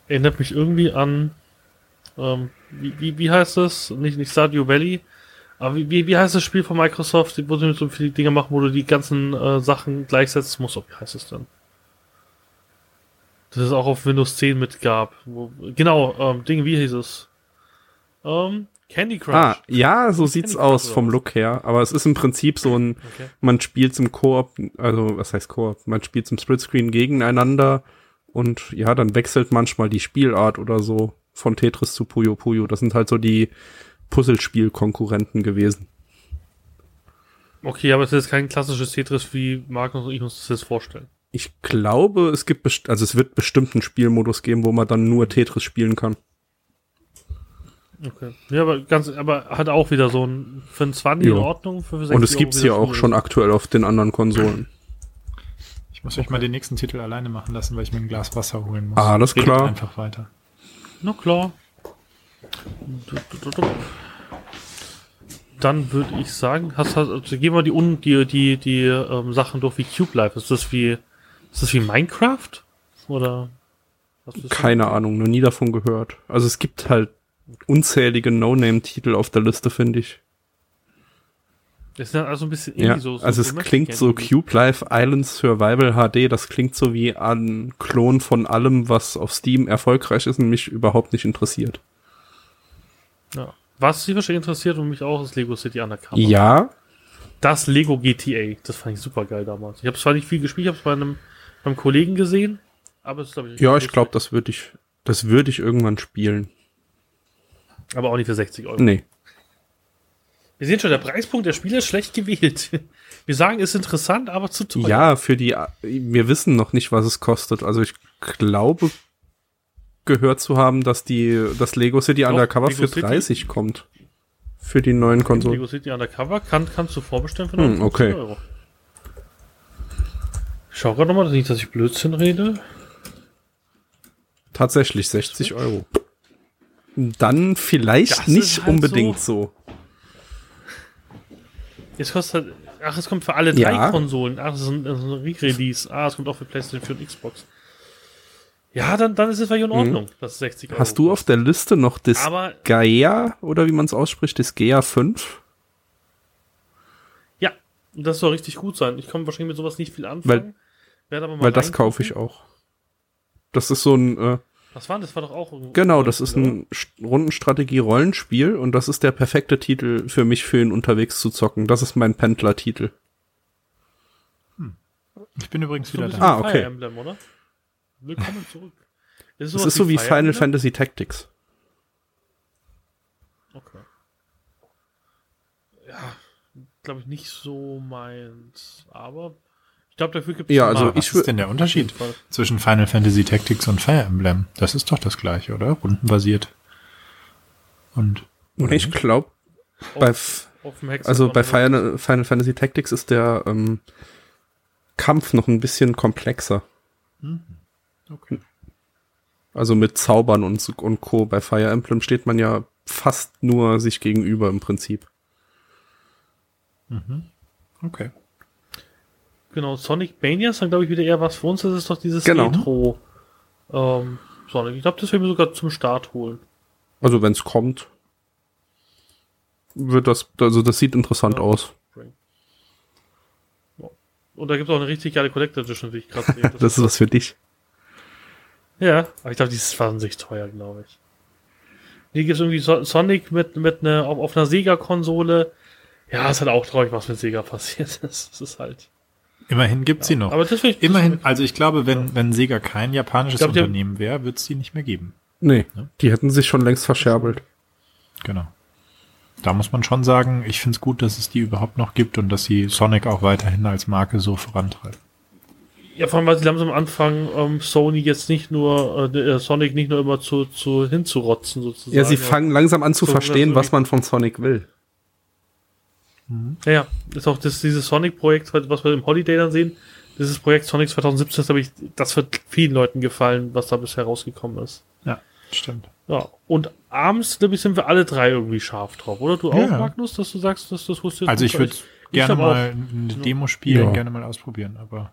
Erinnert mich irgendwie an, ähm, wie, wie, wie heißt das? Nicht, nicht Stardew Valley. Aber wie, wie, wie heißt das Spiel von Microsoft, wo sie so viele Dinge machen, wo du die ganzen äh, Sachen gleichsetzen musst? Wie heißt es denn? Das es auch auf Windows 10 mitgab. Wo, genau, ähm, Ding, wie hieß es? Ähm, Candy Crush. Ah, ja, so sieht's Candy aus vom? Look her. Aber es ist im Prinzip so ein, Okay. man spielt im Koop, also was heißt Koop? Man spielt im Splitscreen gegeneinander und ja, dann wechselt manchmal die Spielart oder so von Tetris zu Puyo Puyo. Das sind halt so die Puzzlespiel-Konkurrenten gewesen. Okay, aber es ist kein klassisches Tetris, wie Markus und ich uns das jetzt vorstellen. Ich glaube, es gibt, best also es wird bestimmt einen Spielmodus geben, wo man dann nur Tetris spielen kann. Okay. Ja, aber ganz, aber hat auch wieder so ein für ein 20 in. Ordnung. Für 60 Und es gibt's ja auch schon aktuell auf den anderen Konsolen. Ich muss euch mal den nächsten Titel alleine machen lassen, weil ich mir ein Glas Wasser holen muss. Alles Redet klar. einfach weiter. Na klar. Dann würde ich sagen, hast, hast, also gehen wir die, un, die, die, die ähm, Sachen durch wie Cube Life. Ist das wie, ist das wie Minecraft? Oder? Keine Ahnung, noch nie davon gehört. Also es gibt halt unzählige No-Name-Titel auf der Liste, finde ich. Das ist ja also ein bisschen Ja, irgendwie so. so also es klingt so Cube Life Island Survival HD, das klingt so wie ein Klon von allem, was auf Steam erfolgreich ist und mich überhaupt nicht interessiert. Ja. Was Sie wahrscheinlich interessiert und mich auch ist Lego City Undercover. Ja, Das Lego GTA, das fand ich super geil damals. Ich habe zwar nicht viel gespielt, ich habe es bei einem beim Kollegen gesehen, aber es ist glaube ich ja, ich glaube, das würde ich, das würde ich irgendwann spielen. aber auch nicht für 60 Euro. Nee. Wir sehen schon, der Preispunkt der Spieler ist schlecht gewählt. Wir sagen, ist interessant, aber zu teuer. Ja, für die, wir wissen noch nicht, was es kostet. Also ich glaube, gehört zu haben, dass die, das Lego City Doch, Undercover Lego für City. 30 kommt. Für die neuen Konsolen. Lego City Undercover kann, kannst du vorbestellen für Hm, 59 okay. Euro. Ich schau gerade nochmal, nicht, dass ich Blödsinn rede. Tatsächlich 60 Euro. Dann vielleicht Das nicht halt unbedingt so. Jetzt kostet ach, es kommt für alle drei Ja. Konsolen. Ach, es ist ein, es ein Re-Release. Ah, es kommt auch für PlayStation 4 und Xbox. Ja, dann, dann ist es vielleicht in Ordnung, das ist 60 Euro. Mhm. Hast du auf der Liste noch das Aber Gaia oder wie man es ausspricht, das Gaia 5? ja, das soll richtig gut sein. Ich komme wahrscheinlich mit sowas nicht viel anfangen. Weil- Weil das kaufe ich auch. Das ist so ein, äh, Was war das? War doch auch. ein- genau, das ist ein St- Rundenstrategie-Rollenspiel und das ist der perfekte Titel für mich, für ihn unterwegs zu zocken. Das ist mein Pendler-Titel. Ich bin übrigens wieder da. Ah, okay. Fire Emblem, oder? (laughs) Willkommen zurück. Das sowas ist so wie Fire Final Emblem? Fantasy Tactics. Okay. Ja, glaube ich nicht so meins. Aber ich glaube, dafür gibt es Ja, also Was ich ist wür- denn der Unterschied zwischen Final Fantasy Tactics und Fire Emblem? Das ist doch das gleiche, oder? Rundenbasiert. Und Ich glaube, bei, Auf dem Hexagon also bei. Final, Final Fantasy Tactics ist der ähm, Kampf noch ein bisschen komplexer. okay. Also mit Zaubern und, und Co. Bei Fire Emblem steht man ja fast nur sich gegenüber im Prinzip. Okay. Genau, Sonic Mania ist dann, glaube ich, wieder eher was für uns. Das ist doch dieses Genau. Retro ähm, Sonic. Ich glaube, das werden wir sogar zum Start holen. Also wenn es kommt, wird das, also das sieht interessant Ja. aus. Und da gibt es auch eine richtig geile Collector Edition, wie ich gerade sehe. (laughs) Das Das ist was für dich. Ja, aber ich glaube, die ist wahnsinnig teuer, glaube ich. Hier gibt es irgendwie so Sonic mit, mit ne, auf, auf einer Sega-Konsole. Ja, ist halt auch traurig, was mit Sega passiert ist. (laughs) Das ist halt. Immerhin gibt's sie noch. Aber das ich, Immerhin, also ich glaube, wenn, wenn Sega kein japanisches glaub, Unternehmen wäre, wird's die nicht mehr geben. Nee, Ja. die hätten sich schon längst verscherbelt. Genau. Da muss man schon sagen, ich find's gut, dass es die überhaupt noch gibt und dass sie Sonic auch weiterhin als Marke so vorantreiben. Ja, vor allem, weil sie langsam anfangen, ähm, Sony jetzt nicht nur, äh, äh, Sonic nicht nur immer zu, zu hinzurotzen, sozusagen. Ja, sie fangen langsam an zu So, verstehen, das was man von Sonic will. Ja, ja, ist auch das, dieses Sonic-Projekt, was wir im Holiday dann sehen. Dieses Projekt Sonic 2017 ist, glaube ich, das wird vielen Leuten gefallen, was da bisher rausgekommen ist. Ja, stimmt. Ja, und abends, glaube ich, sind wir alle drei irgendwie scharf drauf, oder? Du auch, Ja. Magnus, dass du sagst, dass das wusstest Also ich würde gerne glaub mal eine Demo spielen, Ja. gerne mal ausprobieren, aber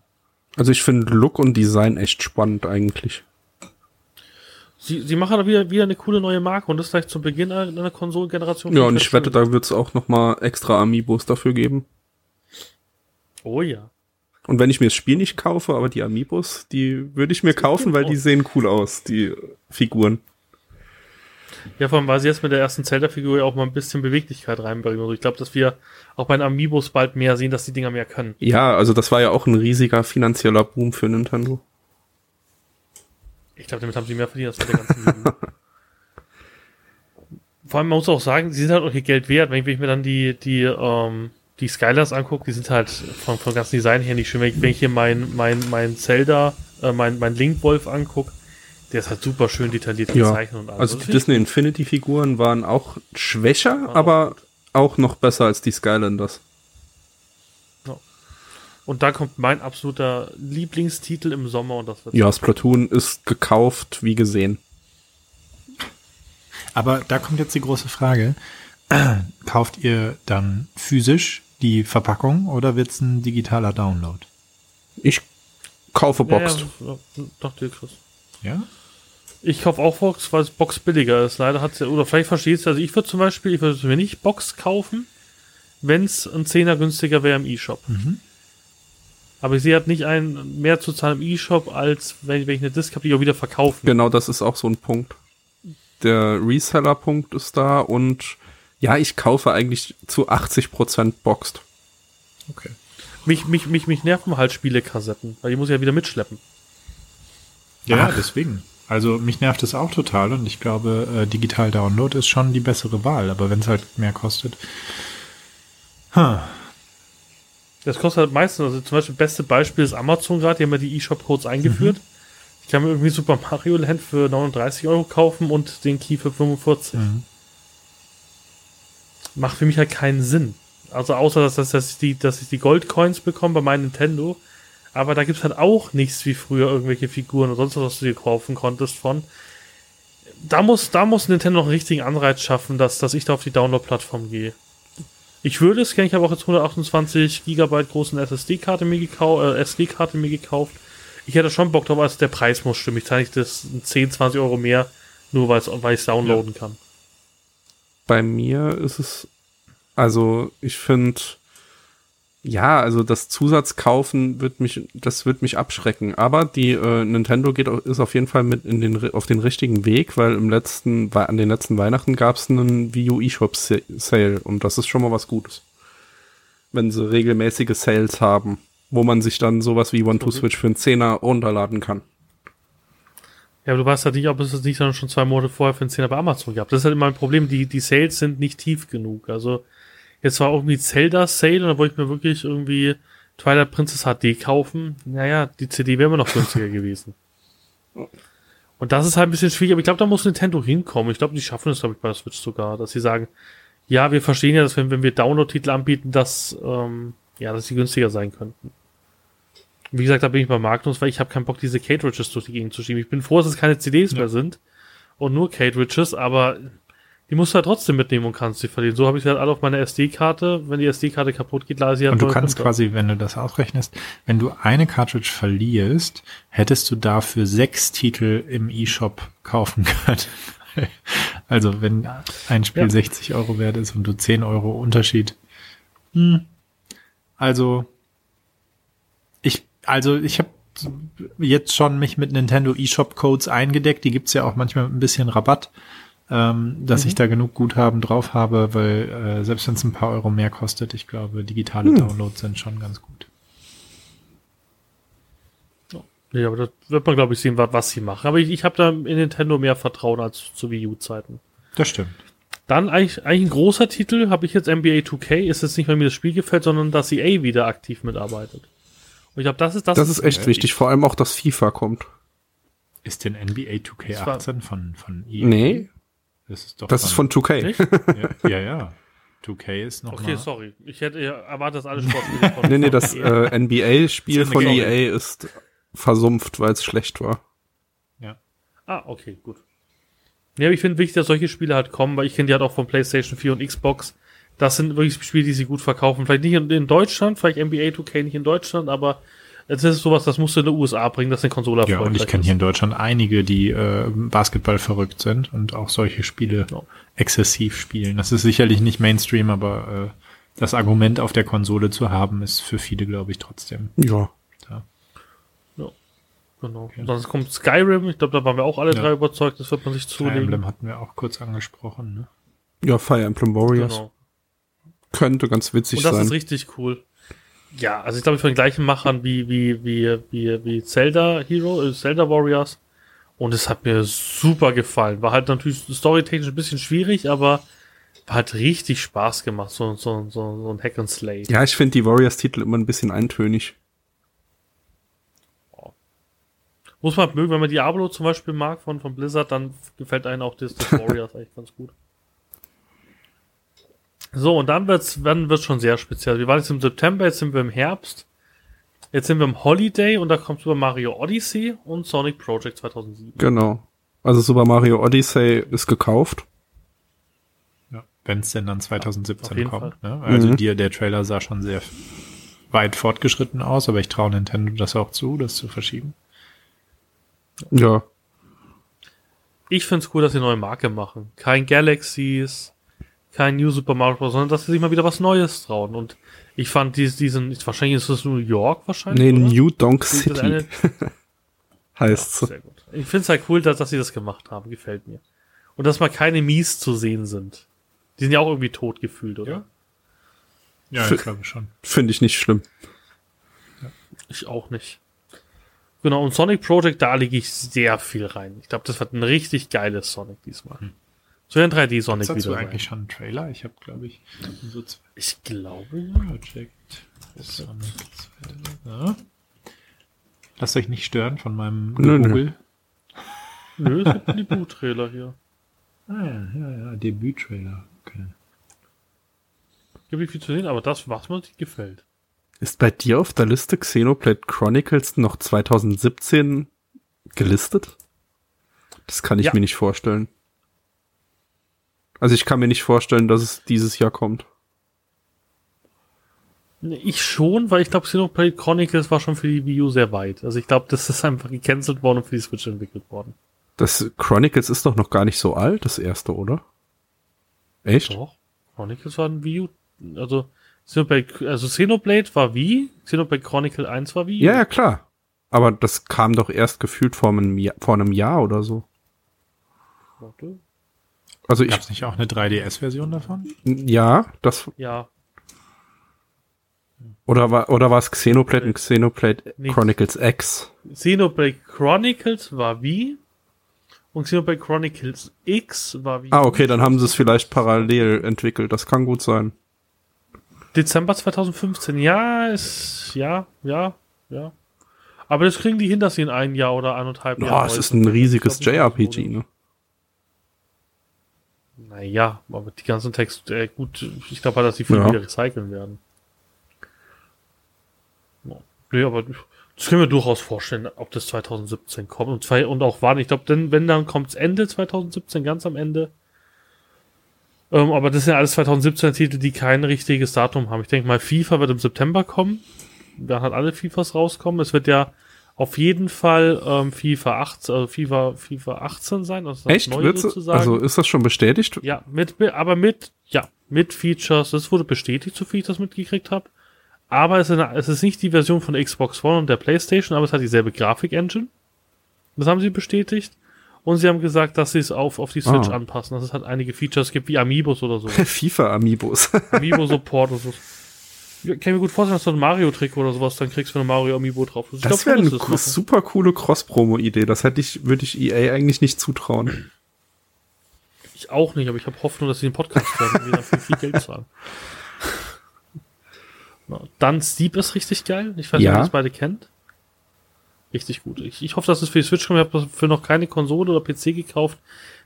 Also ich finde Look und Design echt spannend eigentlich. Sie, sie machen da wieder, wieder eine coole neue Marke und das gleich zu Beginn einer Konsolengeneration. Ja, und ich wette, da wird es auch noch mal extra Amiibos dafür geben. Oh ja. Und wenn ich mir das Spiel nicht kaufe, aber die Amiibos, die würde ich mir kaufen, weil die sehen cool aus, die Figuren. Ja, vor allem, weil sie jetzt mit der ersten Zelda-Figur ja auch mal ein bisschen Beweglichkeit reinbringen. Also ich glaube, dass wir auch bei den Amiibos bald mehr sehen, dass die Dinger mehr können. Ja, also das war ja auch ein riesiger finanzieller Boom für Nintendo. Ich glaube, damit haben sie mehr verdient als mit der ganzen Jugend. (laughs) Vor allem, man muss auch sagen, sie sind halt auch ihr Geld wert. Wenn ich, wenn ich mir dann die, die, ähm, die Skylines angucke, die sind halt von, von ganzen Design her nicht schön. Wenn ich, wenn ich hier mein, mein, mein Zelda, äh, mein, mein Link-Wolf angucke, Der ist halt super schön detailliert Ja, gezeichnet und alles. also die Disney Infinity Figuren waren auch schwächer, auch aber auch noch besser als die Skylanders. Und da kommt mein absoluter Lieblingstitel im Sommer und das wird Ja, Splatoon ist gekauft wie gesehen. Aber da kommt jetzt die große Frage. (clears throat) Kauft ihr dann physisch die Verpackung oder wird's ein digitaler Download? Ich kaufe Boxed. ja, ja, doch, dir, Chris. Ja? Ich kaufe auch Box, weil es Box billiger ist. Leider hat's ja, oder vielleicht verstehst du, also ich würde zum Beispiel, ich würde mir nicht Box kaufen, wenn es ein Zehner günstiger wäre im E-Shop. Mhm. Aber ich sehe halt nicht ein, mehr zu zahlen im E-Shop, als wenn, wenn ich eine Disc habe, die auch wieder verkaufen. Genau, das ist auch so ein Punkt. Der Reseller-Punkt ist da und ja, ich kaufe eigentlich zu 80% Boxed. Okay. Mich, mich, mich, mich nerven halt Spielekassetten, weil die muss ich ja wieder mitschleppen. Ja, deswegen. Also mich nervt es auch total und ich glaube, äh, digital Download ist schon die bessere Wahl, aber wenn es halt mehr kostet. Huh. Das kostet halt meistens, also zum Beispiel beste Beispiel ist Amazon gerade, die haben ja die E-Shop-Codes eingeführt. Ich kann mir irgendwie Super Mario Land für 39 Euro kaufen und den Key für 45. Mhm. Macht für mich halt keinen Sinn. Also außer, dass, dass, dass, ich, die, dass ich die Goldcoins bekomme bei meinem Nintendo. Aber da gibt's halt auch nichts wie früher irgendwelche Figuren oder sonst was, was du dir kaufen konntest von. Da muss, da muss Nintendo noch einen richtigen Anreiz schaffen, dass, dass ich da auf die Download-Plattform gehe. Ich würde es gerne, ich habe auch jetzt 128 Gigabyte großen SSD-Karte mir gekauft, äh, SD-Karte mir gekauft. Ich hätte schon Bock drauf, also der Preis muss stimmen. Ich zahle nicht das 10, 20 Euro mehr, nur weil ich es downloaden kann. Bei mir ist es, also ich finde, ja, also das Zusatzkaufen wird mich, das wird mich abschrecken. Aber die äh, Nintendo geht, ist auf jeden Fall mit in den, auf den richtigen Weg, weil im letzten, an den letzten Weihnachten gab es einen Wii U eShop Sa- Sale und das ist schon mal was Gutes. Wenn sie regelmäßige Sales haben, wo man sich dann sowas wie One-Two-Switch für einen Zehner runterladen kann. Ja, aber du weißt halt nicht, ob es das nicht schon zwei Monate vorher für einen Zehner bei Amazon gab. Das ist halt immer ein Problem. Die, die Sales sind nicht tief genug. Also, jetzt war irgendwie Zelda Sale und da wollte ich mir wirklich irgendwie Twilight Princess HD kaufen. Naja, die CD wäre immer noch günstiger (laughs) gewesen. Und das ist halt ein bisschen schwierig, aber ich glaube, da muss Nintendo hinkommen. Ich glaube, die schaffen es, glaube ich, bei der Switch sogar, dass sie sagen, ja, wir verstehen ja, dass wenn, wenn wir Download-Titel anbieten, dass, ähm, ja, dass sie günstiger sein könnten. Wie gesagt, da bin ich bei Magnus, weil ich habe keinen Bock, diese Cartridges durch die Gegend zu schieben. Ich bin froh, dass es keine CDs mehr sind und nur Cartridges, aber die musst du halt trotzdem mitnehmen und kannst sie verlieren. So habe ich sie halt alle auf meiner SD-Karte. Wenn die SD-Karte kaputt geht, lade sie halt Und du kannst runter. quasi, wenn du das ausrechnest, wenn du eine Cartridge verlierst, hättest du dafür sechs Titel im E-Shop kaufen (laughs) können. also wenn ein Spiel Ja. 60 Euro wert ist und du 10 Euro Unterschied. Hm. Also ich, also ich habe jetzt schon mich mit Nintendo eShop Codes eingedeckt. Die gibt's ja auch manchmal mit ein bisschen Rabatt, ähm, dass ich da genug Guthaben drauf habe, weil äh, selbst wenn es ein paar Euro mehr kostet, ich glaube, digitale Downloads sind schon ganz gut. Ja, aber das wird man, glaube ich, sehen, wa- was sie machen. Aber ich, ich habe da in Nintendo mehr Vertrauen als zu Wii U-Zeiten. Das stimmt. Dann eigentlich, eigentlich ein großer Titel, habe ich jetzt NBA 2K, ist jetzt nicht, weil mir das Spiel gefällt, sondern dass EA wieder aktiv mitarbeitet. Und ich glaube, das ist das. Das ist echt wichtig, vor allem auch, dass FIFA kommt. Ist denn NBA 2K18 von, von EA? Nee, Das ist doch das ist von 2K. Nicht? ja, (laughs) ja, ja. 2K ist noch Okay, mal, sorry. Ich hätte erwartet, dass alle Sportspiele von Nee, nee, das EA. äh, NBA-Spiel von Story. EA ist versumpft, weil es schlecht war. ja. Ah, okay, gut. Ja, aber ich finde wichtig, dass solche Spiele halt kommen, weil ich kenne die halt auch von PlayStation 4 und Xbox. Das sind wirklich Spiele, die sie gut verkaufen. Vielleicht nicht in, in Deutschland, vielleicht NBA 2K nicht in Deutschland, aber es ist sowas, das musst du in den USA bringen, dass eine Konsole Ja, und ich erfolgreich kenne hier in Deutschland einige, die äh, Basketball verrückt sind und auch solche Spiele Ja. exzessiv spielen. Das ist sicherlich nicht Mainstream, aber äh, das Argument auf der Konsole zu haben, ist für viele, glaube ich, trotzdem Ja. da. Genau. Und dann kommt Skyrim, ich glaube, da waren wir auch alle Ja. drei überzeugt, das wird man sich Fire zulegen. Emblem hatten wir auch kurz angesprochen. Ne? Ja, Fire Emblem Warriors Genau. könnte ganz witzig Und das sein. ist richtig cool. Ja, also ich glaube, von den gleichen Machern wie, wie, wie, wie, wie Zelda Hero, äh, Zelda Warriors. Und es hat mir super gefallen. War halt natürlich storytechnisch ein bisschen schwierig, aber hat richtig Spaß gemacht, so, so, so, so ein Hack and Slay. ja, ich finde die Warriors-Titel immer ein bisschen eintönig. Muss man mögen, wenn man Diablo zum Beispiel mag von, von Blizzard, dann gefällt einem auch das, das (laughs) Warriors eigentlich ganz gut. So, und dann wird's, dann wird's schon sehr speziell. Wir waren jetzt im September, jetzt sind wir im Herbst. Jetzt sind wir im Holiday und da kommt Super Mario Odyssey und Sonic Project 2007. Genau. Also Super Mario Odyssey ist gekauft. Ja, wenn es denn dann 2017 Auf jeden kommt. Ne? Also Mhm. dir, der Trailer sah schon sehr weit fortgeschritten aus, aber ich traue Nintendo das auch zu, das zu verschieben. Ja. Ich find's cool, dass sie eine neue Marke machen. Kein Galaxies, kein New Super Mario Bros., sondern dass sie sich mal wieder was Neues trauen. Und ich fand dies, diesen, wahrscheinlich ist das New York wahrscheinlich. Nee, oder? New Donk City eine- (laughs) heißt Sehr gut. Ich find's halt cool, dass, dass sie das gemacht haben. Gefällt mir. Und dass mal keine Mies zu sehen sind. Die sind ja auch irgendwie tot gefühlt, oder? Ja, Für- ich glaube schon. Finde ich nicht schlimm. Ich auch nicht. Genau, und Sonic Project, da lege ich sehr viel rein. Ich glaube, das wird ein richtig geiles Sonic diesmal. So ein 3D-Sonic Ist dazu wieder. eigentlich Sein. schon einen Trailer? Ich habe, glaube ich, so zwei Ich glaube, ja. Project Sonic 2. Ja. Lasst euch nicht stören von meinem Nö, nö. Google. Nö, es gibt einen Debut-Trailer hier. (laughs) Ah, ja, ja, ja, Debüt-Trailer. Okay. Gibt nicht viel zu sehen, aber das, was mir gefällt. Ist bei dir auf der Liste Xenoblade Chronicles noch 2017 gelistet? Das kann ich Ja. mir nicht vorstellen. Also ich kann mir nicht vorstellen, dass es dieses Jahr kommt. Ich schon, weil ich glaube, Xenoblade Chronicles war schon für die Wii U sehr weit. Also ich glaube, das ist einfach gecancelt worden und für die Switch entwickelt worden. Das Chronicles ist doch noch gar nicht so alt, das erste, oder? Echt? Doch. Chronicles war ein Wii U. Also Xenoblade, also Xenoblade war Wii, Xenoblade Chronicle 1 war Wii U. Ja, ja, klar. Aber das kam doch erst gefühlt vor einem Jahr, vor einem Jahr oder so. Warte. Also ich, Gab es nicht auch eine 3DS-Version davon? ja, das, Ja, oder war, oder war es Xenoblade und Xenoblade Nee. Chronicles X? Xenoblade Chronicles war Wii und Xenoblade Chronicles X war Wii Ah, okay, dann haben sie es vielleicht parallel entwickelt. Das kann gut sein. Dezember 2015, ja, ist, ja, ja, ja. Aber das kriegen die hin, dass sie in ein Jahr oder eineinhalb Ja, Jahren es neu ist ein riesiges JRPG, ne? Naja, aber die ganzen Texte, äh, gut, ich glaube halt, dass die viel Ja. wieder recyceln werden. Ja. Nee, aber das können wir durchaus vorstellen, ob das 2017 kommt und, zwei, und auch wann. Ich glaube, denn, wenn, dann kommt's Ende 2017, ganz am Ende. Ähm, aber das sind ja alles 2017 Titel, die kein richtiges Datum haben. Ich denke mal, FIFA wird im September kommen. Da hat alle FIFAs rauskommen. Es wird ja auf jeden Fall ähm, FIFA 18, also FIFA, FIFA 18 sein. Also Echt? Also ist das schon bestätigt? Ja, mit, aber mit, ja, mit Features. Das wurde bestätigt, so viel ich das mitgekriegt habe. Aber es ist, eine, es ist nicht die Version von Xbox One und der PlayStation, aber es hat dieselbe Grafik-Engine. Das haben sie bestätigt. Und sie haben gesagt, dass sie es auf, auf die Switch Ah. anpassen, dass es halt einige Features gibt, wie Amiibos oder so. (laughs) FIFA-Amiibos. Amiibo-Support oder so. Kann ich mir gut vorstellen, dass du ein Mario-Trick oder sowas dann kriegst, wenn du Mario Amiibo drauf ist. Das wäre eine das super coole Cross-Promo-Idee. Das hätte ich, würde ich EA eigentlich nicht zutrauen. Ich auch nicht, aber ich habe Hoffnung, dass sie den Podcast hören und mir dafür viel Geld zahlen. Dann Steep ist richtig geil. Ich weiß nicht, Ja. ob ihr das beide kennt. Richtig gut. Ich, ich hoffe, dass es für die Switch kommt. Ich habe für noch keine Konsole oder PC gekauft.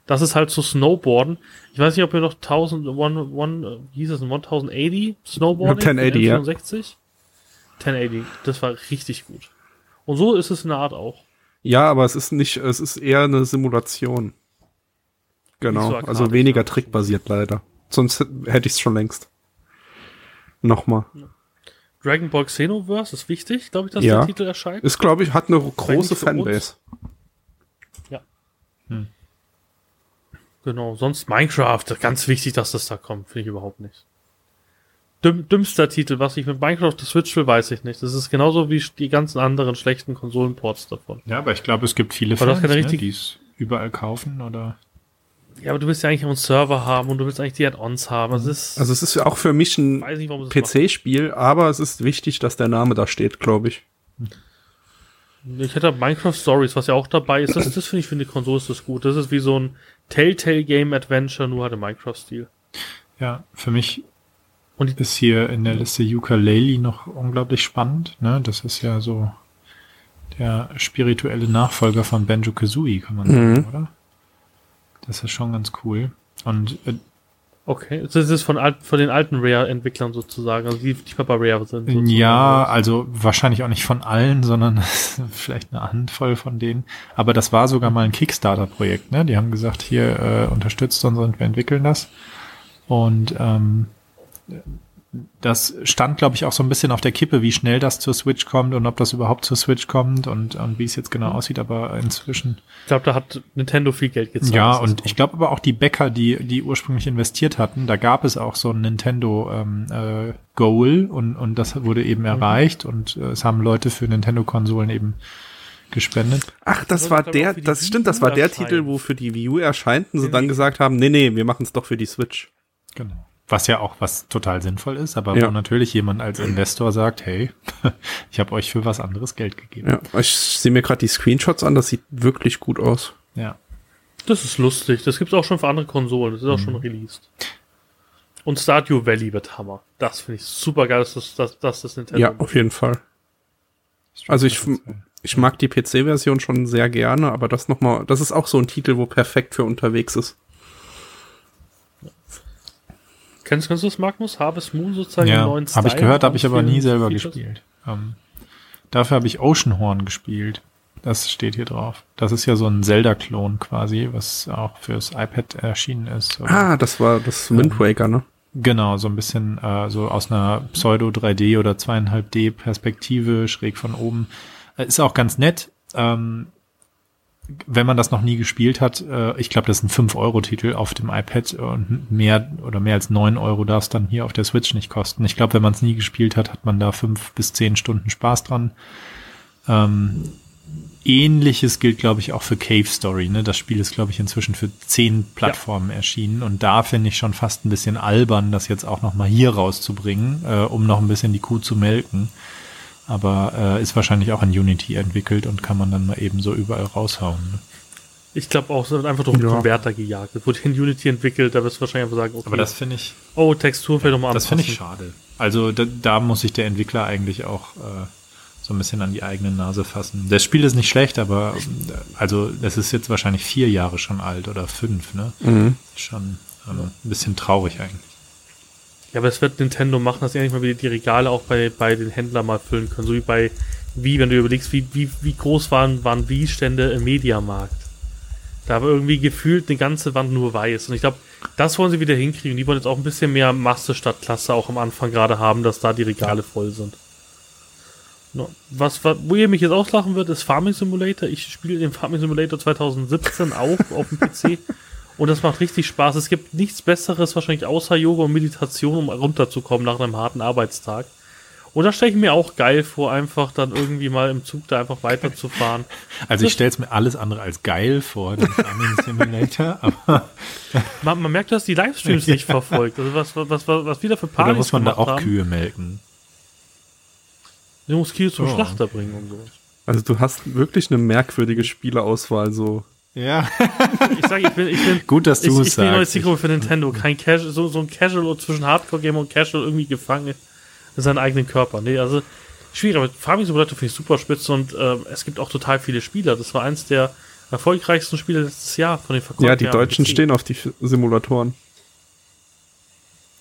Das ist halt so Snowboarden. Ich weiß nicht, ob ihr noch 1000, one, one, wie hieß es, denn, 1080 Snowboarding? Ja, 1080, ja. 64? 1080. Das war richtig gut. Und so ist es in der Art auch. Ja, aber es ist nicht, es ist eher eine Simulation. Genau, so also weniger ja. trickbasiert leider. Sonst hätte ich es schon längst. Nochmal. Dragon Ball Xenoverse ist wichtig, glaube ich, dass Ja. der Titel erscheint. Ist, glaube ich, hat eine große nicht für uns. Genau, sonst Minecraft, ganz wichtig, dass das da kommt, finde ich überhaupt nicht. Dümm, dümmster Titel, was ich mit Minecraft auf der Switch will, weiß ich nicht. Das ist genauso wie die ganzen anderen schlechten Konsolenports davon. Ja, aber ich glaube, es gibt viele Aber das Fans, kann ne, richtig- die es überall kaufen oder. Ja, aber du willst ja eigentlich auch einen Server haben und du willst eigentlich die Add-ons haben. Also, es ist, Also es ist ja auch für mich ein PC-Spiel, aber es ist wichtig, dass der Name da steht, glaube ich. Ich hätte Minecraft Stories, was ja auch dabei ist. Das, das finde ich für eine Konsole ist das gut. Das ist wie so ein Telltale Game Adventure, nur im Minecraft-Stil. Ja, für mich Und ist hier in der Liste Ukulele noch unglaublich spannend. Ne? Das ist ja so der spirituelle Nachfolger von Banjo Kazooie, kann man sagen, Mhm. oder? Das ist schon ganz cool. Und Okay, das ist von, alt, von den alten Rare-Entwicklern sozusagen, also die, die bei Rare sind. sozusagen. ja, also wahrscheinlich auch nicht von allen, sondern (laughs) vielleicht eine Handvoll von denen. Aber das war sogar mal ein Kickstarter-Projekt, ne? Die haben gesagt, hier äh, unterstützt uns und wir entwickeln das. Und ähm, das stand, glaube ich, auch so ein bisschen auf der Kippe, wie schnell das zur Switch kommt und ob das überhaupt zur Switch kommt und, und wie es jetzt genau aussieht. Aber inzwischen Ich glaube, da hat Nintendo viel Geld gezahlt. ja, und ich glaube aber auch die Bäcker, die, die ursprünglich investiert hatten, da gab es auch so ein Nintendo ähm, äh, Goal und, und das wurde eben erreicht und äh, es haben Leute für Nintendo-Konsolen eben gespendet. Ach, das Das war der, das Wii stimmt, das war der erscheint. Titel, wo für die Wii U erscheint und sie dann gesagt haben, nee, nee, wir machen es doch für die Switch. Genau. Was ja auch was total sinnvoll ist, aber Ja. wo natürlich jemand als Investor sagt, hey, (laughs) ich habe euch für was anderes Geld gegeben. Ja, ich sehe mir gerade die Screenshots an, das sieht wirklich gut aus. Ja. Das ist lustig. Das gibt's auch schon für andere Konsolen. Das ist auch schon released. Und Stardew Valley wird Hammer. Das finde ich super geil, dass das, dass, dass das Nintendo. Ja, auf jeden Fall. Also ich, ich mag die PC-Version schon sehr gerne, aber das nochmal, das ist auch so ein Titel, wo perfekt für unterwegs ist. Kennst, kennst du das, Magnus? Harvest Moon sozusagen im Ja, neuen habe ich Style? gehört, habe ich aber nie selber Features? gespielt. Ähm, dafür habe ich Oceanhorn gespielt. Das steht hier drauf. Das ist ja so ein Zelda-Klon quasi, was auch fürs iPad erschienen ist. Oder- Ah, das war das Wind Waker, ne? Genau, so ein bisschen äh, so aus einer Pseudo 3D oder 2,5D Perspektive schräg von oben. Äh, ist auch ganz nett. Ähm, wenn man das noch nie gespielt hat, äh, ich glaube, das ist ein 5-Euro-Titel auf dem iPad und mehr oder mehr als 9 Euro darf es dann hier auf der Switch nicht kosten. Ich glaube, wenn man es nie gespielt hat, hat man da fünf bis zehn Stunden Spaß dran. Ähm, Ähnliches gilt, glaube ich, auch für Cave Story. Ne? Das Spiel ist, glaube ich, inzwischen für zehn Plattformen erschienen. Und da finde ich schon fast ein bisschen albern, das jetzt auch noch mal hier rauszubringen, äh, um noch ein bisschen die Kuh zu melken. Aber äh, ist wahrscheinlich auch in Unity entwickelt und kann man dann mal eben so überall raushauen. Ne? Ich glaube auch, es wird einfach durch einen Ja. Konverter gejagt. Es wurde in Unity entwickelt, da wirst du wahrscheinlich einfach sagen, okay, Aber das finde ich, oh, Textur vielleicht nochmal das finde ich schade. Also da, da muss sich der Entwickler eigentlich auch äh, so ein bisschen an die eigene Nase fassen. Das Spiel ist nicht schlecht, aber äh, also es ist jetzt wahrscheinlich vier Jahre schon alt oder fünf, ne? Schon ähm, ein bisschen traurig eigentlich. Ja, aber es wird Nintendo machen, dass sie endlich mal wieder die Regale auch bei, bei den Händlern mal füllen können. So wie bei Wii, wenn du überlegst, wie, wie, wie groß waren, waren Wii-Stände im Mediamarkt. Da war irgendwie gefühlt eine ganze Wand nur weiß. Und ich glaube, das wollen sie wieder hinkriegen. Die wollen jetzt auch ein bisschen mehr Masse statt Klasse auch am Anfang gerade haben, dass da die Regale voll sind. No. Was, was, wo ihr mich jetzt auslachen wird, ist Farming Simulator. Ich spiele den Farming Simulator 2017 auch auf dem PC. (laughs) Und das macht richtig Spaß. Es gibt nichts Besseres wahrscheinlich außer Yoga und Meditation, um runterzukommen nach einem harten Arbeitstag. Und da stelle ich mir auch geil vor, einfach dann irgendwie mal im Zug da einfach weiterzufahren. (laughs) Also ich stelle es mir alles andere als geil vor, den Farming Simulator, (laughs) aber (laughs) Man, man merkt, dass die Livestreams nicht verfolgt. Also was, was, was, was wieder für oder Partys muss man da auch haben. Kühe melken? Du musst Kühe zum Oh. Schlachter bringen und sowas. Also du hast wirklich eine merkwürdige Spieleauswahl, so. Ja. Ich sage, ich bin, ich bin, Gut, dass ich, du ich es bin die neue sagst. Zielgruppe für Nintendo. Kein Casual, so, so ein Casual zwischen Hardcore-Gamer und Casual irgendwie gefangen in seinen eigenen Körper. Nee, also schwierig, aber Farming Simulator finde ich super spitze und ähm, es gibt auch total viele Spieler. Das war eins der erfolgreichsten Spiele letztes Jahr von den Verkäufen. Ja, die Deutschen stehen auf die Simulatoren.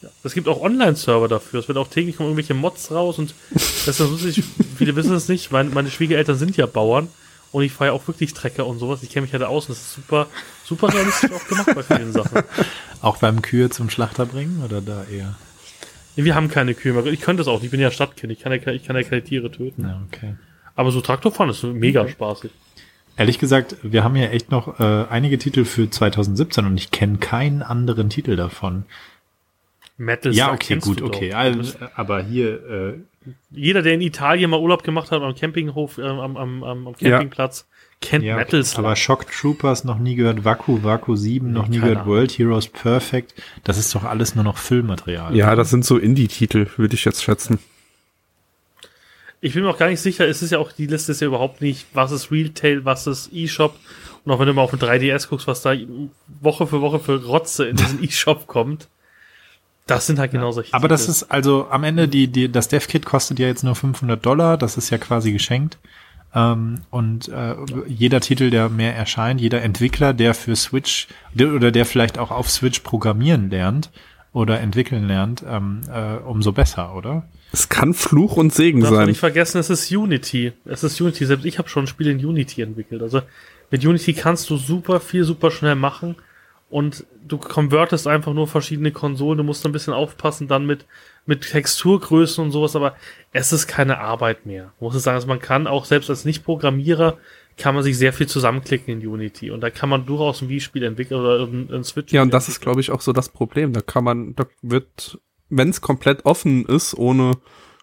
Ja. Es gibt auch Online-Server dafür. Es wird auch täglich kommen irgendwelche Mods raus und das ist lustig. Viele wissen es nicht. Meine, meine Schwiegereltern sind ja Bauern und ich fahre ja auch wirklich Trecker und sowas. Ich kenne mich ja da aus und das ist super, super realistisch auch gemacht bei vielen Sachen. (laughs) Auch beim Kühe zum Schlachter bringen oder da eher? Wir haben keine Kühe mehr. Ich könnte es auch. Ich bin ja Stadtkind. Ich kann ja, ich kann ja keine Tiere töten. Ja, okay. Aber so Traktorfahren ist mega spaßig. Ehrlich gesagt, wir haben ja echt noch äh, einige Titel für 2017 und ich kenne keinen anderen Titel davon. Metal ja, okay, gut, doch. okay. Also, bist- aber hier, äh, Jeder, der in Italien mal Urlaub gemacht hat am Campinghof, ähm, am, am, am am Campingplatz, kennt ja, Metal. Slug. aber Shock Troopers noch nie gehört, Waku, Waku 7 noch nie keine gehört, World Heroes Perfect. Das ist doch alles nur noch Füllmaterial. Ja, das sind so Indie-Titel, würde ich jetzt schätzen. Ich bin mir auch gar nicht sicher, es ist ja auch, die Liste ist ja überhaupt nicht, was ist Retail, was ist E-Shop. Und auch wenn du mal auf den 3DS guckst, was da Woche für Woche für Rotze in diesen (laughs) E-Shop kommt, das sind halt genau solche Aber das ist also am Ende die, die das Dev-Kit kostet ja jetzt nur 500 Dollar. Das ist ja quasi geschenkt. Ähm, und äh, jeder Titel, der mehr erscheint, jeder Entwickler, der für Switch der, oder der vielleicht auch auf Switch programmieren lernt oder entwickeln lernt, ähm, äh, umso besser, oder? Es kann Fluch und Segen Darf man sein. nicht vergessen, es ist Unity. Es ist Unity. Selbst ich habe schon ein Spiel in Unity entwickelt. Also mit Unity kannst du super viel, super schnell machen und du konvertest einfach nur verschiedene Konsolen. Du musst ein bisschen aufpassen dann mit, mit Texturgrößen und sowas, aber es ist keine Arbeit mehr. Muss ich sagen, also man kann auch selbst als Nicht-Programmierer kann man sich sehr viel zusammenklicken in Unity und da kann man durchaus ein Wii-Spiel entwickeln oder ein, ein Switch. Ja, und das ist, glaube ich, auch so das Problem. Da kann man, da wird, wenn es komplett offen ist, ohne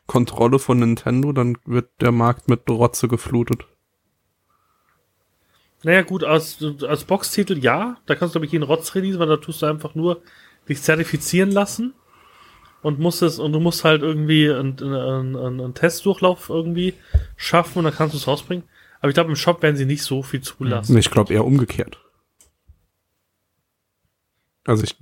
Kontrolle von Nintendo, dann wird der Markt mit Rotze geflutet. Naja, gut, als, als Boxtitel ja, da kannst du, glaube ich, jeden Rotz release, weil da tust du einfach nur dich zertifizieren lassen und musst es, und du musst halt irgendwie einen, einen, einen, einen Testdurchlauf irgendwie schaffen und dann kannst du es rausbringen. Aber ich glaube, im Shop werden sie nicht so viel zulassen. Ich glaube eher umgekehrt. Also ich,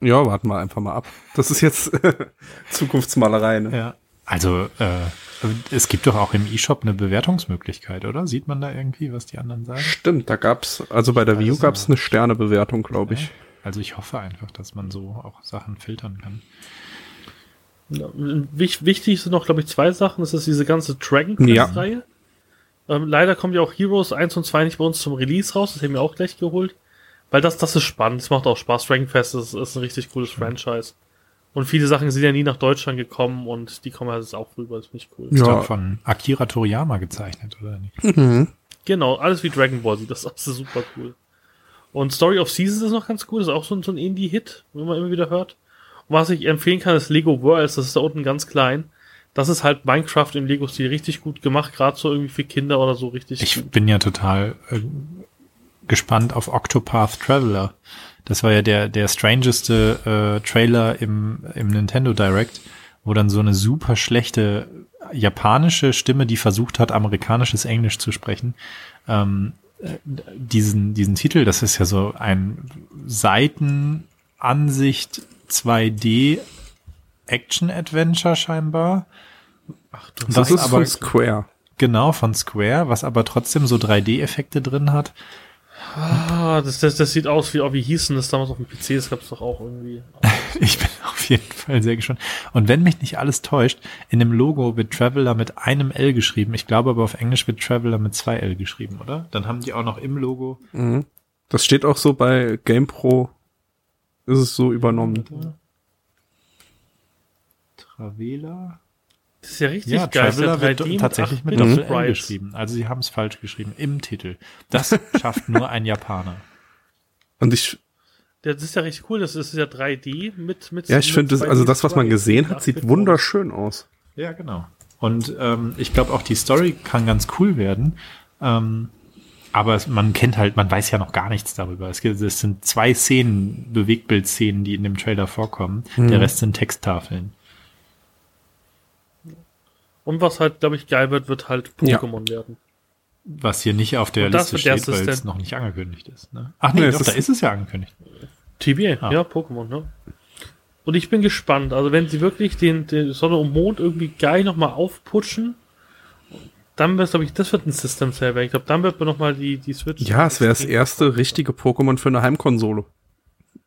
ja, warten wir einfach mal ab. Das ist jetzt (laughs) Zukunftsmalerei, ne? Ja. Also äh, es gibt doch auch im E-Shop eine Bewertungsmöglichkeit, oder? Sieht man da irgendwie, was die anderen sagen? Stimmt, da gab's, also bei der Wii U Also- gab's eine Sternebewertung, glaube ich. Also ich hoffe einfach, dass man so auch Sachen filtern kann. Ja, wich- wichtig sind noch, glaube ich, zwei Sachen. Das ist diese ganze Dragon Quest-Reihe. Ähm, leider kommt ja auch Heroes 1 und 2 nicht bei uns zum Release raus. Das haben wir auch gleich geholt. Weil das, das ist spannend. Das macht auch Spaß. Dragon Quest ist, ist ein richtig cooles Franchise. Und viele Sachen sind ja nie nach Deutschland gekommen und die kommen jetzt auch rüber. Das finde ich cool. Ist Ja. doch von Akira Toriyama gezeichnet, oder nicht? Mhm. Genau, alles wie Dragon Ball sieht. Das ist super cool. Und Story of Seasons ist noch ganz cool. Das ist auch so ein, so ein Indie-Hit, wenn man immer wieder hört. Und was ich empfehlen kann, ist Lego Worlds. Das ist da unten ganz klein. Das ist halt Minecraft im Lego-Stil richtig gut gemacht. Gerade so irgendwie für Kinder oder so richtig Ich gut. bin ja total äh, gespannt auf Octopath Traveler. Das war ja der, der strangeste äh, Trailer im, im Nintendo Direct, wo dann so eine super schlechte japanische Stimme, die versucht hat, amerikanisches Englisch zu sprechen, ähm, äh, diesen, diesen Titel, das ist ja so ein Seitenansicht 2D Action-Adventure scheinbar. Ach du. Das ist aber- von Square. Genau, von Square, was aber trotzdem so 3D-Effekte drin hat. Ah, das, das, das sieht aus wie, oh, wie hieß denn das damals auf dem PC? Das gab's doch auch irgendwie. (laughs) Ich bin auf jeden Fall sehr gespannt. Und wenn mich nicht alles täuscht, in dem Logo wird Traveler mit einem L geschrieben. Ich glaube aber auf Englisch wird Traveler mit zwei L geschrieben, oder? Dann haben die auch noch im Logo. Mhm. Das steht auch so bei GamePro. Ist es so übernommen. Travela? Das ist ja richtig Ja, geil. Das ist ja Traveler wird 3D tatsächlich mit 8-Bit Doppel Sprites. geschrieben. Also sie haben es falsch geschrieben im Titel. Das (laughs) schafft nur ein Japaner. Und ich, Das ist ja richtig cool. Das ist ja 3D mit, mit ja, ich finde, das, 2D also das, was man gesehen hat, 8-Bit sieht wunderschön aus. Ja, genau. Und ähm, ich glaube auch die Story kann ganz cool werden. Ähm, aber man kennt halt, man weiß ja noch gar nichts darüber. Es, gibt, es sind zwei Szenen, Bewegtbildszenen, die in dem Trailer vorkommen. Der Rest sind Texttafeln. Und was halt, glaube ich, geil wird, wird halt Ja. Pokémon werden. Was hier nicht auf der Und Liste steht, weil es noch nicht angekündigt ist. Ne? Ach nee, Nee, es doch, ist- da ist es ja angekündigt. TBA, Ah. ja, Pokémon, ne? Und ich bin gespannt. Also wenn sie wirklich den, den Sonne und Mond irgendwie geil nochmal aufputschen, dann wird glaube ich, das wird ein System Seller. Ich glaube, dann wird man nochmal die, die Switch. Ja, es wäre das erste richtige Pokémon für eine Heimkonsole.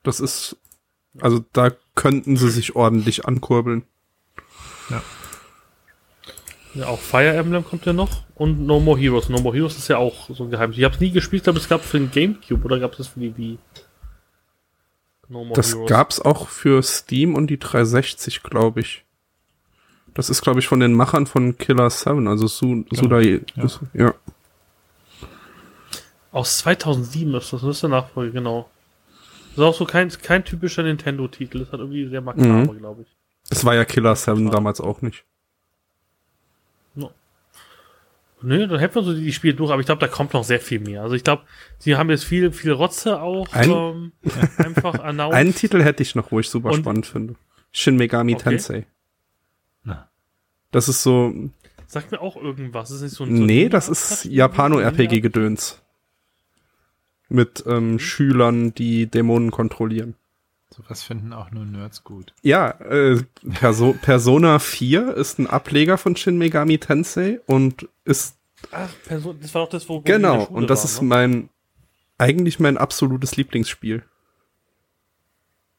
Das ist, also da könnten sie sich ordentlich ankurbeln. Ja, auch Fire Emblem kommt ja noch. Und No More Heroes. No More Heroes ist ja auch so ein Geheimnis. Ich habe es nie gespielt, aber es gab für den Gamecube oder gab es das für die Wii? No More Das gab's auch für Steam und die 360, glaube ich. Das ist, glaube ich, von den Machern von Killer 7, also Su Sudai. ja. Ja. Aus 2007 ist das, das ist der Nachfolger, genau. Das ist auch so kein, kein typischer Nintendo-Titel. Das hat irgendwie sehr makaber, Mhm. glaube ich. Das war ja Killer 7 damals auch nicht. Nö, dann hätten wir so die Spiele durch, aber ich glaube, da kommt noch sehr viel mehr. Also ich glaube, sie haben jetzt viel, viel Rotze auch Ein- ähm, (laughs) einfach announced. Einen Titel hätte ich noch, wo ich super Und- spannend finde. Shin Megami Okay. Tensei. Na. Das ist so, Sagt mir auch irgendwas. Ist nicht so ein, so nee, das ist? Japano-RPG-Gedöns. Mit ähm, Schülern, die Dämonen kontrollieren. Sowas finden auch nur Nerds gut. Ja, äh, Perso Persona 4 ist ein Ableger von Shin Megami Tensei und ist Ach, Person, das war doch das, wo wo Genau, der Schule und das waren, ist ne? mein, eigentlich mein absolutes Lieblingsspiel.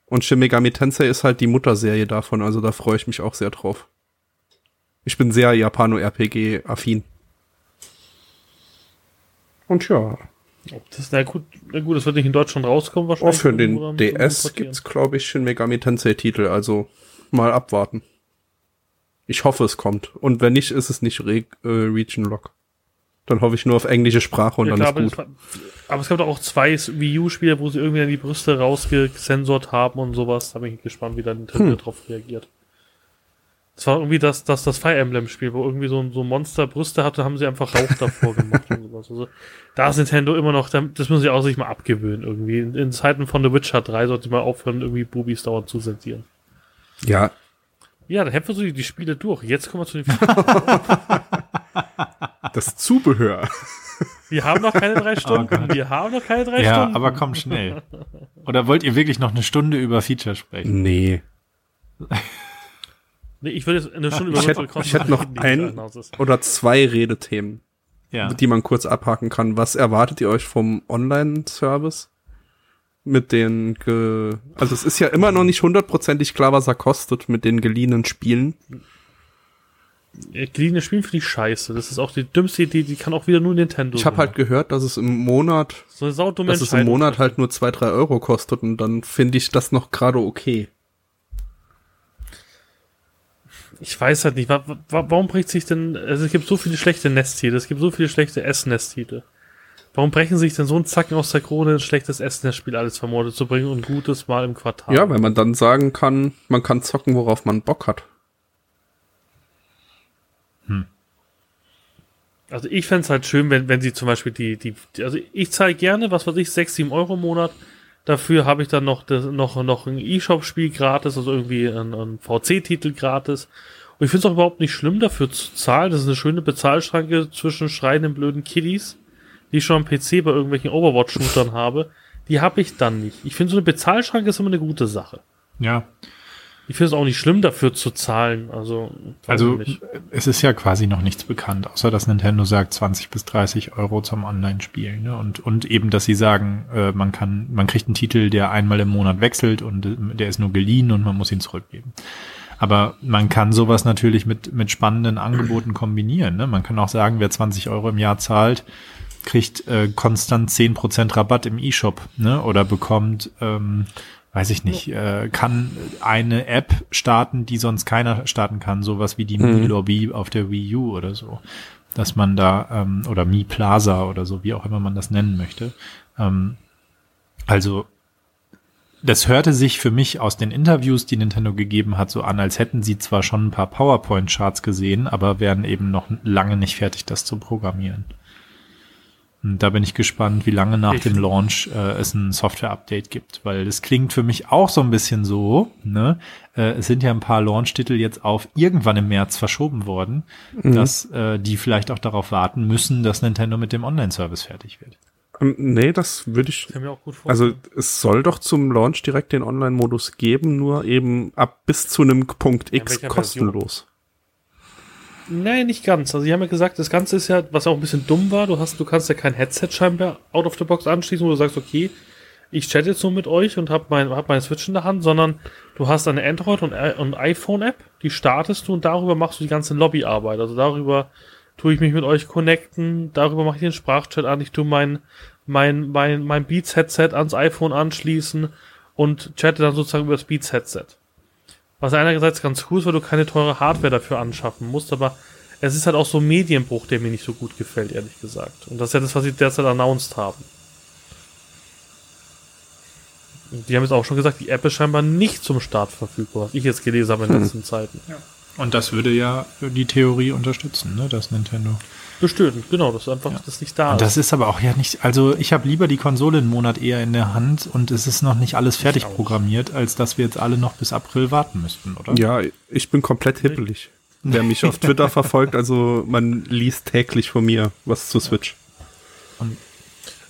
Und Shin Megami Tensei ist halt die Mutterserie davon, also da freue ich mich auch sehr drauf. Ich bin sehr Japano-RPG-affin. Und ja, Oh, das, na gut, na gut, das wird nicht in Deutschland rauskommen auch wahrscheinlich. für irgendwo den dann DS gibt's, glaube ich, Shin Megami Tensei-Titel, also mal abwarten. Ich hoffe, es kommt. Und wenn nicht, ist es nicht Re äh, Region Lock. Dann hoffe ich nur auf englische Sprache und Ja, dann klar, ist aber, gut. es war, aber es gab doch auch zwei Wii U-Spiele, wo sie irgendwie an die Brüste rausgesensort haben und sowas. Da bin ich gespannt, wie dann Nintendo Hm. drauf reagiert. Das war irgendwie das, das, das Fire Emblem-Spiel, wo irgendwie so ein, so ein Monster Brüste hatte, haben sie einfach Rauch davor gemacht und sowas. Also, da ist Nintendo immer noch, da- das müssen sie auch sich mal abgewöhnen irgendwie. In, in Zeiten von The Witcher 3 sollte man aufhören, irgendwie Bubis dauernd zu zensieren. Ja, Ja, dann hätten wir so die, die Spiele durch. Jetzt kommen wir zu den (laughs) das Zubehör. Wir haben noch keine drei (laughs) Stunden. Gott. wir haben noch keine drei Ja, Stunden. aber komm schnell. Oder wollt ihr wirklich noch eine Stunde über Feature sprechen? Nee. (laughs) Nee, ich würde jetzt eine Stunde über Ich hätte, ich hätte noch ein oder zwei Redethemen, Ja. die man kurz abhaken kann. Was erwartet ihr euch vom Online-Service? Mit den, ge also es ist ja immer noch nicht hundertprozentig klar, was er kostet mit den geliehenen Spielen. Geliehene Spielen finde ich scheiße. Das ist auch die dümmste Idee, die kann auch wieder nur Nintendo. Ich habe halt gehört, dass es im Monat, so dass es im. Monat halt nur zwei, drei Euro kostet und dann finde ich das noch gerade okay. Ich weiß halt nicht, wa wa warum bricht sich denn, also es gibt so viele schlechte Nesttitel, es gibt so viele schlechte S-Nesttitel. Warum brechen sich denn so ein Zacken aus der Krone, ein schlechtes S-Nest-Spiel alles vermordet zu bringen und gutes mal im Quartal? Ja, weil man dann sagen kann, man kann zocken, worauf man Bock hat. Also ich fänd's halt schön, wenn, wenn sie zum Beispiel die, die, die also ich zahle gerne, was weiß ich, 6, 7 Euro im Monat. Dafür habe ich dann noch, das, noch, noch ein E-Shop-Spiel gratis, also irgendwie ein, ein VC-Titel gratis. Und ich finde es auch überhaupt nicht schlimm, dafür zu zahlen. Das ist eine schöne Bezahlschranke zwischen schreienden blöden Kiddies, die ich schon am PC bei irgendwelchen Overwatch-Shootern (laughs) habe. Die habe ich dann nicht. Ich finde, so eine Bezahlschranke ist immer eine gute Sache. Ja. Ich finde es auch nicht schlimm, dafür zu zahlen. Also, Also es ist ja quasi noch nichts bekannt, außer dass Nintendo sagt 20 bis 30 Euro zum Online-Spielen. Ne? Und, und eben, dass sie sagen, äh, man kann, man kriegt einen Titel, der einmal im Monat wechselt und äh, der ist nur geliehen und man muss ihn zurückgeben. Aber man kann sowas natürlich mit, mit spannenden Angeboten kombinieren. Ne? Man kann auch sagen, wer 20 Euro im Jahr zahlt, kriegt äh, konstant 10% Rabatt im E-Shop ne? oder bekommt, ähm, weiß ich nicht, äh, kann eine App starten, die sonst keiner starten kann, sowas wie die Mhm. Mi Lobby auf der Wii U oder so. Dass man da, ähm, oder Mi Plaza oder so, wie auch immer man das nennen möchte. Ähm, also das hörte sich für mich aus den Interviews, die Nintendo gegeben hat, so an, als hätten sie zwar schon ein paar PowerPoint-Charts gesehen, aber wären eben noch lange nicht fertig, das zu programmieren. Und da bin ich gespannt, wie lange nach Ich- dem Launch äh, es ein Software-Update gibt, weil das klingt für mich auch so ein bisschen so, ne? Äh, es sind ja ein paar Launch-Titel jetzt auf irgendwann im März verschoben worden, dass äh, die vielleicht auch darauf warten müssen, dass Nintendo mit dem Online-Service fertig wird. Ähm, nee, das würde ich. Mir auch gut vorstellen. Also es soll doch zum Launch direkt den Online-Modus geben, nur eben ab bis zu einem Punkt X welcher Version? Nein, nicht ganz. Also, sie haben ja gesagt, das Ganze ist ja, was auch ein bisschen dumm war, du hast, du kannst ja kein Headset scheinbar out of the box anschließen, wo du sagst, okay, ich chatte jetzt nur mit euch und hab mein, hab meine Switch in der Hand, sondern du hast eine Android- und, I- und iPhone-App, die startest du und darüber machst du die ganze Lobbyarbeit. Also darüber tue ich mich mit euch connecten, darüber mache ich den Sprachchat an, ich tue mein, mein, mein, mein Beats-Headset ans iPhone anschließen und chatte dann sozusagen über das Beats-Headset. Was einerseits ganz cool ist, weil du keine teure Hardware dafür anschaffen musst, aber es ist halt auch so ein Medienbruch, der mir nicht so gut gefällt, ehrlich gesagt. Und das ist ja das, was sie derzeit announced haben. Die haben jetzt auch schon gesagt, die App ist scheinbar nicht zum Start verfügbar, was ich jetzt gelesen habe in den letzten Zeiten. Und das würde ja die Theorie unterstützen, ne, dass Nintendo. Bestimmt, genau, das ist einfach, das nicht da Und ist. das ist aber auch ja nicht, also ich habe lieber die Konsole einen Monat eher in der Hand und es ist noch nicht alles fertig programmiert, als dass wir jetzt alle noch bis April warten müssten, oder? Ja, ich bin komplett hippelig. Wer mich auf Twitter (laughs) verfolgt, also man liest täglich von mir was zu Switch.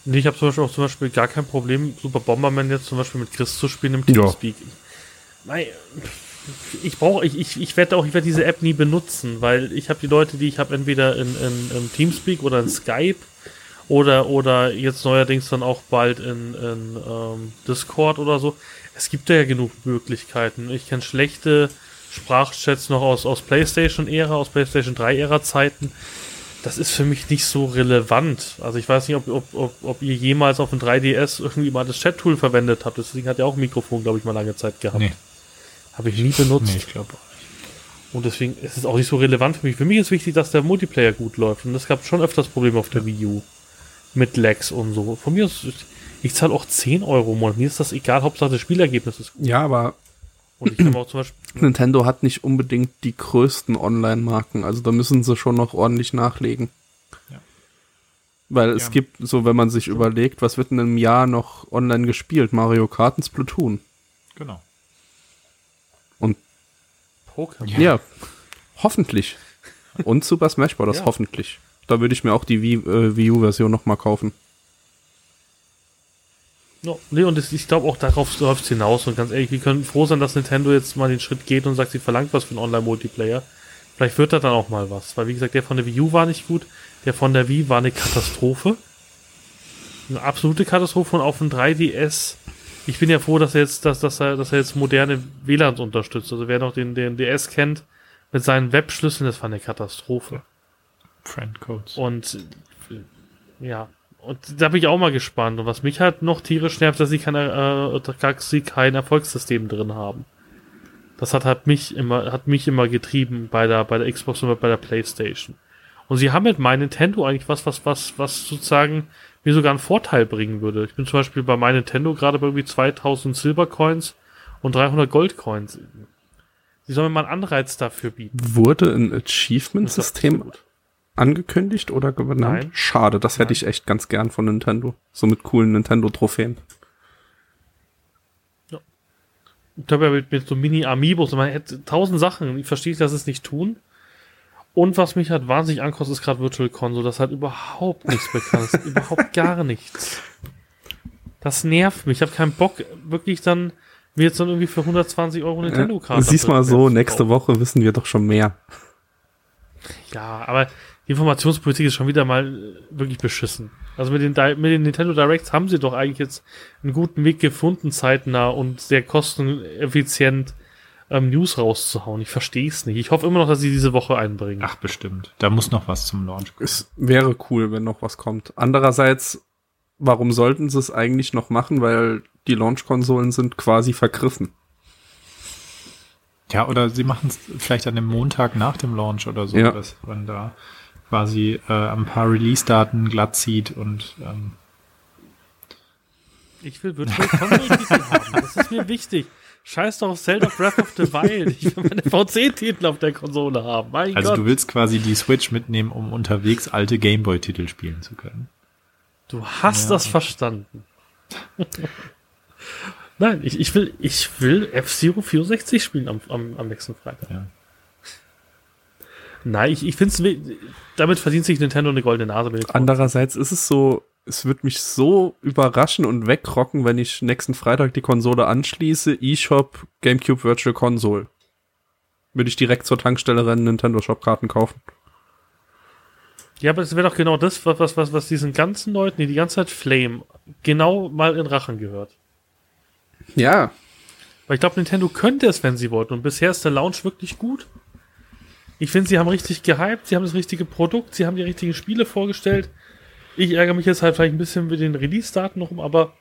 Nee, ich habe zum Beispiel auch zum Beispiel gar kein Problem, Super Bomberman jetzt zum Beispiel mit Chris zu spielen im Ja. Teamspeak. Nein, ich brauche, ich, ich, ich werde auch, ich werde diese App nie benutzen, weil ich habe die Leute, die ich habe, entweder in, in, in Teamspeak oder in Skype oder oder jetzt neuerdings dann auch bald in, in ähm, Discord oder so. Es gibt ja genug Möglichkeiten. Ich kenne schlechte Sprachchats noch aus, aus PlayStation-Ära, aus PlayStation 3-Ära-Zeiten. Das ist für mich nicht so relevant. Also ich weiß nicht, ob, ob, ob, ob ihr jemals auf dem 3DS irgendwie mal das Chat-Tool verwendet habt. Deswegen hat ja auch ein Mikrofon, glaube ich, mal lange Zeit gehabt. Nee. Habe ich nie benutzt. Nee, ich glaube auch nicht. Und deswegen ist es auch nicht so relevant für mich. Für mich ist wichtig, dass der Multiplayer gut läuft. Und es gab schon öfters Probleme auf der Wii U. Mit Lags und so. Von mir ist, ich zahle auch 10 Euro im Monat. Mir ist das egal, Hauptsache das Spielergebnis ist gut. Ja, aber und ich habe auch zum Beispiel. (clears throat) Nintendo hat nicht unbedingt die größten Online-Marken, also da müssen sie schon noch ordentlich nachlegen. Ja. Weil es ja. gibt, so wenn man sich so. überlegt, was wird in einem Jahr noch online gespielt? Mario Kart und Splatoon. Genau. Und Pokémon. Ja. ja, hoffentlich. Und Super Smash Bros. hoffentlich. Da würde ich mir auch die Wii, äh, Wii U-Version nochmal kaufen. No, nee, und das, ich glaube auch darauf läuft es hinaus. Und ganz ehrlich, wir können froh sein, dass Nintendo jetzt mal den Schritt geht und sagt, sie verlangt was für einen Online-Multiplayer. Vielleicht wird da dann auch mal was. Weil, wie gesagt, der von der Wii U war nicht gut. Der von der Wii war eine Katastrophe. Eine absolute Katastrophe. Und auf dem 3DS, ich bin ja froh, dass er jetzt, dass, dass er, dass er jetzt moderne WLANs unterstützt. Also wer noch den, den DS kennt, mit seinen Webschlüsseln, das war eine Katastrophe. Friendcodes. Und, ja, und da bin ich auch mal gespannt. Und was mich halt noch tierisch nervt, dass sie, keine, äh, dass sie kein Erfolgssystem drin haben. Das hat halt mich immer, hat mich immer getrieben bei der, bei der Xbox und bei der Playstation. Und sie haben mit My Nintendo eigentlich was, was, was, was sozusagen mir sogar einen Vorteil bringen würde. Ich bin zum Beispiel bei My Nintendo gerade bei irgendwie 2000 Silbercoins und 300 Goldcoins. Sie sollen mir mal einen Anreiz dafür bieten. Wurde ein Achievement-System angekündigt oder genannt? Nein. Schade, das hätte Nein. ich echt ganz gern von Nintendo. So mit coolen Nintendo-Trophäen. Ich glaube ja mit, mit so Mini-Amiibos, man hätte tausend Sachen. Ich verstehe, dass es nicht tun. Und was mich halt wahnsinnig ankostet, ist gerade Virtual Console. Das hat überhaupt nichts bekannt. (laughs) überhaupt gar nichts. Das nervt mich. Ich habe keinen Bock, wirklich dann mir jetzt dann irgendwie für 120 Euro Nintendo-Karte. Äh, siehst mal so, nächste Woche wissen wir doch schon mehr. Ja, aber die Informationspolitik ist schon wieder mal äh, wirklich beschissen. Also mit den, mit den Nintendo Directs haben sie doch eigentlich jetzt einen guten Weg gefunden, zeitnah und sehr kosteneffizient ähm, News rauszuhauen. Ich verstehe es nicht. Ich hoffe immer noch, dass sie diese Woche einbringen. Ach, bestimmt. Da muss noch was zum Launch kommen. Es wäre cool, wenn noch was kommt. Andererseits, warum sollten sie es eigentlich noch machen? Weil die Launch-Konsolen sind quasi vergriffen. Ja, oder sie machen es vielleicht an dem Montag nach dem Launch oder so, ja. dass man da quasi äh, ein paar Release-Daten glatt zieht und ähm ich will Virtual Console haben. Das ist mir wichtig. Scheiß doch auf Zelda Breath of the Wild. Ich will meine VC-Titel auf der Konsole haben. Mein also Gott. du willst quasi die Switch mitnehmen, um unterwegs alte Gameboy-Titel spielen zu können. Du hast ja. das verstanden. Nein, ich, ich will, ich will F-Zero 64 spielen am, am, am nächsten Freitag. Ja. Nein, ich, ich finde es, damit verdient sich Nintendo eine goldene Nase. Andererseits ist es so, es wird mich so überraschen und wegrocken, wenn ich nächsten Freitag die Konsole anschließe, eShop, GameCube Virtual Console. Würde ich direkt zur Tankstelle rennen, Nintendo Shop Karten kaufen. Ja, aber das wäre doch genau das, was, was, was diesen ganzen Leuten, die die ganze Zeit Flame, genau mal in Rachen gehört. Ja. Weil ich glaube, Nintendo könnte es, wenn sie wollten. Und bisher ist der Launch wirklich gut. Ich finde, sie haben richtig gehypt, sie haben das richtige Produkt, sie haben die richtigen Spiele vorgestellt. Ich ärgere mich jetzt halt vielleicht ein bisschen mit den Release-Daten noch um, aber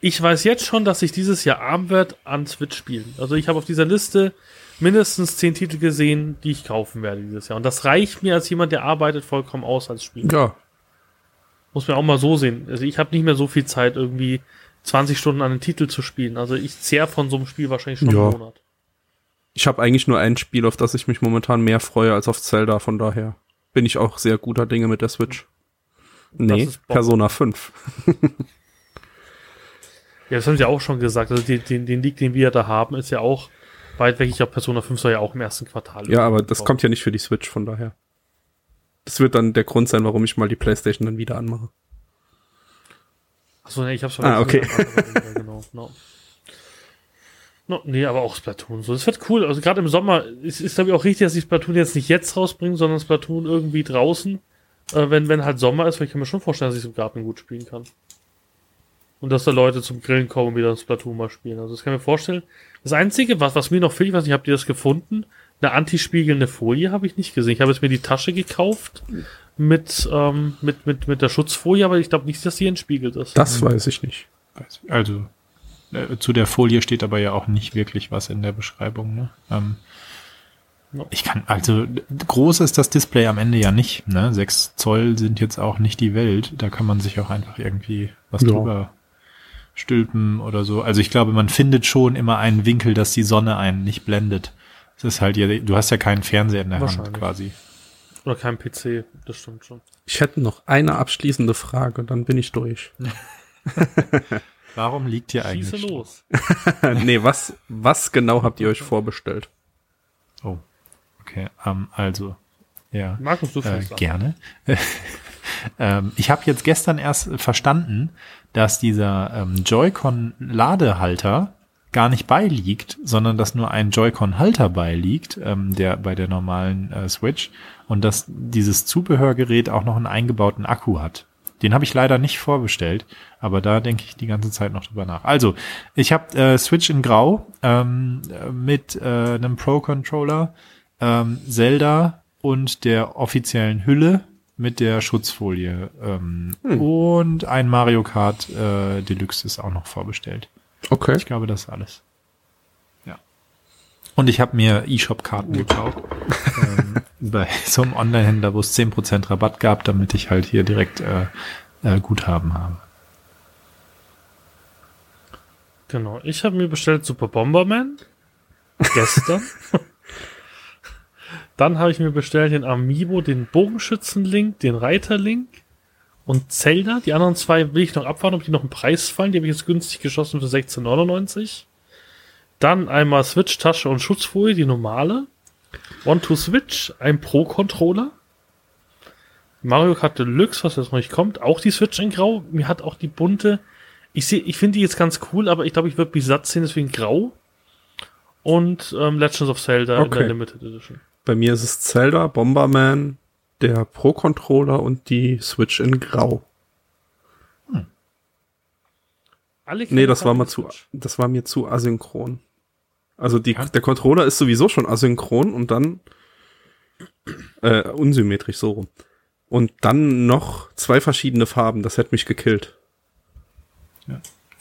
ich weiß jetzt schon, dass ich dieses Jahr arm werde an Switch-Spielen. Also ich habe auf dieser Liste mindestens zehn Titel gesehen, die ich kaufen werde dieses Jahr. Und das reicht mir als jemand, der arbeitet, vollkommen aus als Spieler. Ja. Muss man auch mal so sehen. Also ich habe nicht mehr so viel Zeit, irgendwie 20 Stunden an den Titel zu spielen. Also ich zehr von so einem Spiel wahrscheinlich schon ja. einen Monat. Ich habe eigentlich nur ein Spiel, auf das ich mich momentan mehr freue als auf Zelda, von daher bin ich auch sehr guter Dinge mit der Switch. Nee, Persona 5. ja, das haben sie auch schon gesagt. Also den, den, den Leak, den wir da haben, ist ja auch weit weg. Ich glaube, Persona 5 soll ja auch im ersten Quartal. Ja, aber das kommt ja nicht für die Switch, von daher. Das wird dann der Grund sein, warum ich mal die Playstation dann wieder anmache. Achso, nee, ich hab's schon Ah, okay. Gesagt, genau, genau. No, nee, aber auch Splatoon. So, das wird cool. Also gerade im Sommer ist, ist glaube ich auch richtig, dass die Splatoon jetzt nicht jetzt rausbringen, sondern Splatoon irgendwie draußen, äh, wenn, wenn halt Sommer ist, weil ich kann mir schon vorstellen, dass ich es im Garten gut spielen kann. Und dass da Leute zum Grillen kommen und wieder Splatoon mal spielen. Also das kann ich mir vorstellen. Das Einzige, was, was mir noch fehlt, ich weiß nicht, habt ihr das gefunden? Eine antispiegelnde Folie habe ich nicht gesehen. Ich habe jetzt mir die Tasche gekauft mit, ähm, mit, mit, mit der Schutzfolie, aber ich glaube nicht, dass die entspiegelt ist. Das weiß ich nicht. Also äh, zu der Folie steht aber ja auch nicht wirklich was in der Beschreibung. Ne? Ähm. Ich kann, also groß ist das Display am Ende ja nicht. Ne? 6 Zoll sind jetzt auch nicht die Welt. Da kann man sich auch einfach irgendwie was Ja. drüber stülpen oder so. Also ich glaube, man findet schon immer einen Winkel, dass die Sonne einen nicht blendet. Es ist halt ja, du hast ja keinen Fernseher in der Hand quasi. Oder kein PC, das stimmt schon. Ich hätte noch eine abschließende Frage, dann bin ich durch. (laughs) (laughs) Warum liegt hier Schieße eigentlich? los. (laughs) nee, was, was genau habt ihr euch vorbestellt? Oh, okay. Ähm, also, ja. Markus, du Äh, gerne. (laughs) ähm, ich habe jetzt gestern erst verstanden, dass dieser ähm, Joy-Con-Ladehalter gar nicht beiliegt, sondern dass nur ein Joy-Con-Halter beiliegt, ähm, der bei der normalen äh, Switch und dass dieses Zubehörgerät auch noch einen eingebauten Akku hat. Den habe ich leider nicht vorbestellt, aber da denke ich die ganze Zeit noch drüber nach. Also, ich habe äh, Switch in Grau ähm, äh, mit äh, einem Pro-Controller, ähm, Zelda und der offiziellen Hülle mit der Schutzfolie ähm, und ein Mario Kart äh, Deluxe ist auch noch vorbestellt. Okay. Ich glaube, das ist alles. Ja. Und ich habe mir eShop-Karten gekauft. ähm, (laughs) bei so einem Online-Händler, wo es 10% Rabatt gab, damit ich halt hier direkt äh, äh, Guthaben habe. Genau. Ich habe mir bestellt Super Bomberman. Gestern. (laughs) Dann habe ich mir bestellt den Amiibo, den Bogenschützen-Link, den Reiter-Link und Zelda. Die anderen zwei will ich noch abwarten, ob die noch im Preis fallen. Die habe ich jetzt günstig geschossen für 16,99. Dann einmal Switch-Tasche und Schutzfolie, die normale. One to Switch, ein Pro-Controller. Mario Kart Deluxe, was jetzt noch nicht kommt, auch die Switch in Grau. Mir hat auch die bunte. Ich sehe, ich finde die jetzt ganz cool, aber ich glaube, ich würde mich satt sehen, deswegen Grau. Und ähm, Legends of Zelda in Okay. der Limited Edition. Bei mir ist es Zelda, Bomberman, der Pro-Controller und die Switch in Grau. Alle Nee, das war mal zu, das war mir zu asynchron. Also die, Ja. der Controller ist sowieso schon asynchron und dann äh, unsymmetrisch so rum. Und dann noch zwei verschiedene Farben, das hätte mich gekillt.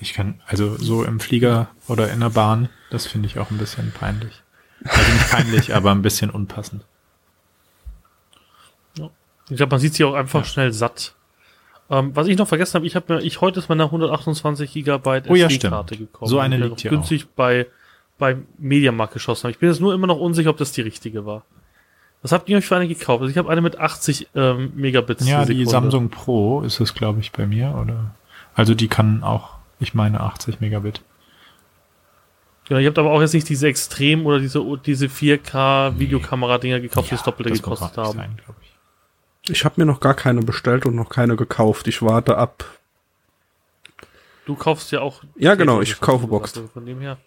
Ich kann, also so im Flieger oder in der Bahn, das finde ich auch ein bisschen peinlich. Also nicht peinlich, aber ein bisschen unpassend. Ich glaube, man sieht sie auch einfach Ja. schnell satt. Ähm, was ich noch vergessen habe, ich habe mir, ich heute ist meine 128 Gigabyte Oh ja, SD-Karte gekommen. So eine liegt hier günstig bei bei Mediamarkt geschossen habe. Ich bin jetzt nur immer noch unsicher, ob das die richtige war. Was habt ihr euch für eine gekauft? Also ich habe eine mit 80 ähm, Megabits Ja, die. Samsung Pro ist es, glaube ich, bei mir, oder? Also die kann auch, ich meine, 80 Megabit. Genau, ihr habt aber auch jetzt nicht diese Extrem oder diese diese 4K Videokamera-Dinger gekauft, die das Doppelte das gekostet haben. sein, ich. Ich habe mir noch gar keine bestellt und noch keine gekauft. Ich warte ab. Du kaufst ja auch. Ja, genau, das, ich kaufe Boxed. hast. Von dem her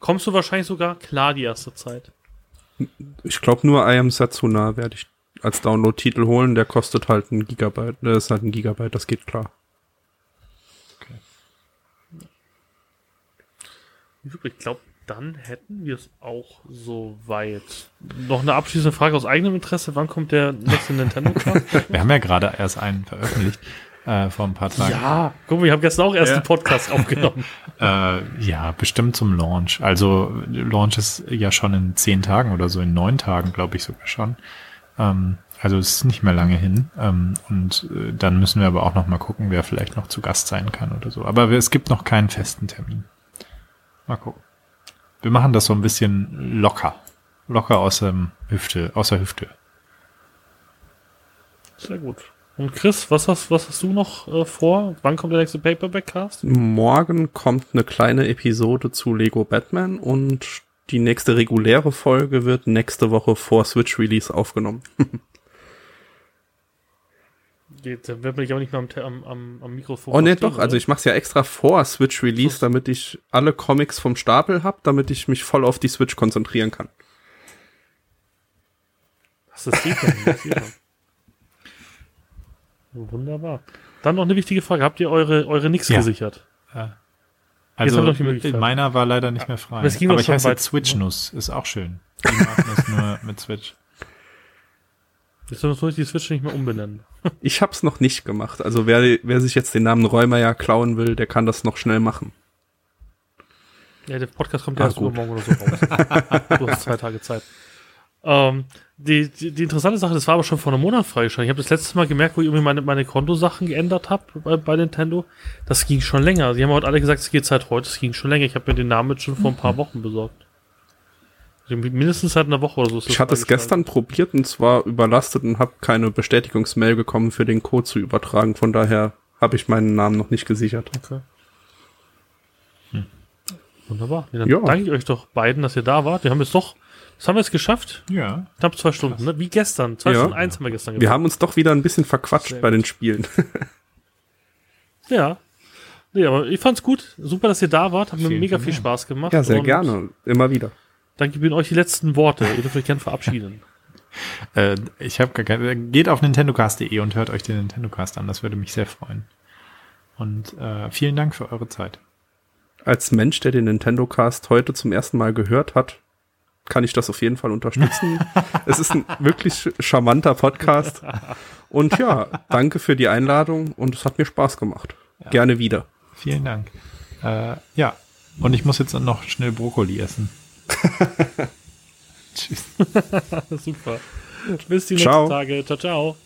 kommst du wahrscheinlich sogar klar die erste Zeit. Ich glaube nur I Am Satsuna werde ich als Download-Titel holen. Der kostet halt ein Gigabyte. Der ist halt ein Gigabyte, das geht klar. Ich glaube, dann hätten wir es auch soweit. Noch eine abschließende Frage aus eigenem Interesse. Wann kommt der nächste Nintendo Cast? (laughs) Wir haben ja gerade erst einen veröffentlicht, äh, vor ein paar Tagen. ja, guck mal, ich habe gestern auch erst Ja. einen Podcast (laughs) aufgenommen. Äh, ja, bestimmt zum Launch. Also Launch ist ja schon in zehn Tagen oder so, in neun Tagen, glaube ich sogar schon. Ähm, also es ist nicht mehr lange hin. Ähm, und äh, dann müssen wir aber auch noch mal gucken, wer vielleicht noch zu Gast sein kann oder so. Aber es gibt noch keinen festen Termin. Mal gucken. Wir machen das so ein bisschen locker. Locker aus dem Hüfte, aus der Hüfte. Sehr gut. Und Chris, was hast, was hast du noch äh, vor? Wann kommt der nächste Paperback-Cast? Morgen kommt eine kleine Episode zu Lego Batman und die nächste reguläre Folge wird nächste Woche vor Switch Release aufgenommen. (laughs) Geht, dann wird man dich auch nicht mehr am, am, am, am Mikrofon. Oh ne, doch, also oder? ich mach's ja extra vor Switch Release, damit ich alle Comics vom Stapel hab, damit ich mich voll auf die Switch konzentrieren kann. Das ist geht doch nicht, das geht doch. Wunderbar. Dann noch eine wichtige Frage. Habt ihr eure, eure Nix Ja. gesichert? Also die Möglichkeit. meiner war leider nicht mehr frei. Aber es ging Aber ich schon heiße weit- jetzt Switch-Nuss, ist auch schön. Die machen das nur mit Switch. Jetzt muss ich die Switch nicht mehr umbenennen. (laughs) Ich hab's noch nicht gemacht. Also wer, wer sich jetzt den Namen Räumeyer klauen will, der kann das noch schnell machen. Ja, der Podcast kommt ja Ah, erst übermorgen oder so raus. (laughs) du hast zwei Tage Zeit. Ähm, die, die, die interessante Sache, das war aber schon vor einem Monat freigeschaltet. Ich habe das letzte Mal gemerkt, wo ich irgendwie meine, meine Kontosachen geändert habe bei, bei Nintendo. Das ging schon länger. Sie haben heute alle gesagt, es geht seit heute. Es ging schon länger. Ich habe mir den Namen jetzt schon vor ein paar (laughs) Wochen besorgt. Mindestens seit einer Woche oder so. Ich hatte es gestern probiert und zwar überlastet und habe keine Bestätigungsmail bekommen, für den Code zu übertragen. Von daher habe ich meinen Namen noch nicht gesichert. Okay. Wunderbar. Ja, dann Ja. danke ich euch doch beiden, dass ihr da wart. Wir haben jetzt doch, das haben wir jetzt geschafft. Ja. Knapp zwei Stunden, ne? Wie gestern. Zwei Ja. Stunden eins haben wir gestern Wir haben uns doch wieder ein bisschen verquatscht Sehr bei den Spielen. (laughs) Ja. Nee, aber ich fand's gut. Super, dass ihr da wart. Hat mir mega viel. Spaß gemacht. ja, sehr Und gerne. Immer wieder. Dann gebe ich euch die letzten Worte. Ihr dürft euch gerne verabschieden. (laughs) Äh, ich habe gar keine. Geht auf nintendocast.de und hört euch den Nintendocast an. Das würde mich sehr freuen. Und äh, vielen Dank für eure Zeit. Als Mensch, der den Nintendo Cast heute zum ersten Mal gehört hat, kann ich das auf jeden Fall unterstützen. (laughs) es ist ein wirklich charmanter Podcast. Und ja, danke für die Einladung und es hat mir Spaß gemacht. Gerne wieder. Vielen Dank. Äh, ja. Und ich muss jetzt noch schnell Brokkoli essen. (laughs) Tschüss. (laughs) Super. Bis die nächsten Tage. Ciao, ciao.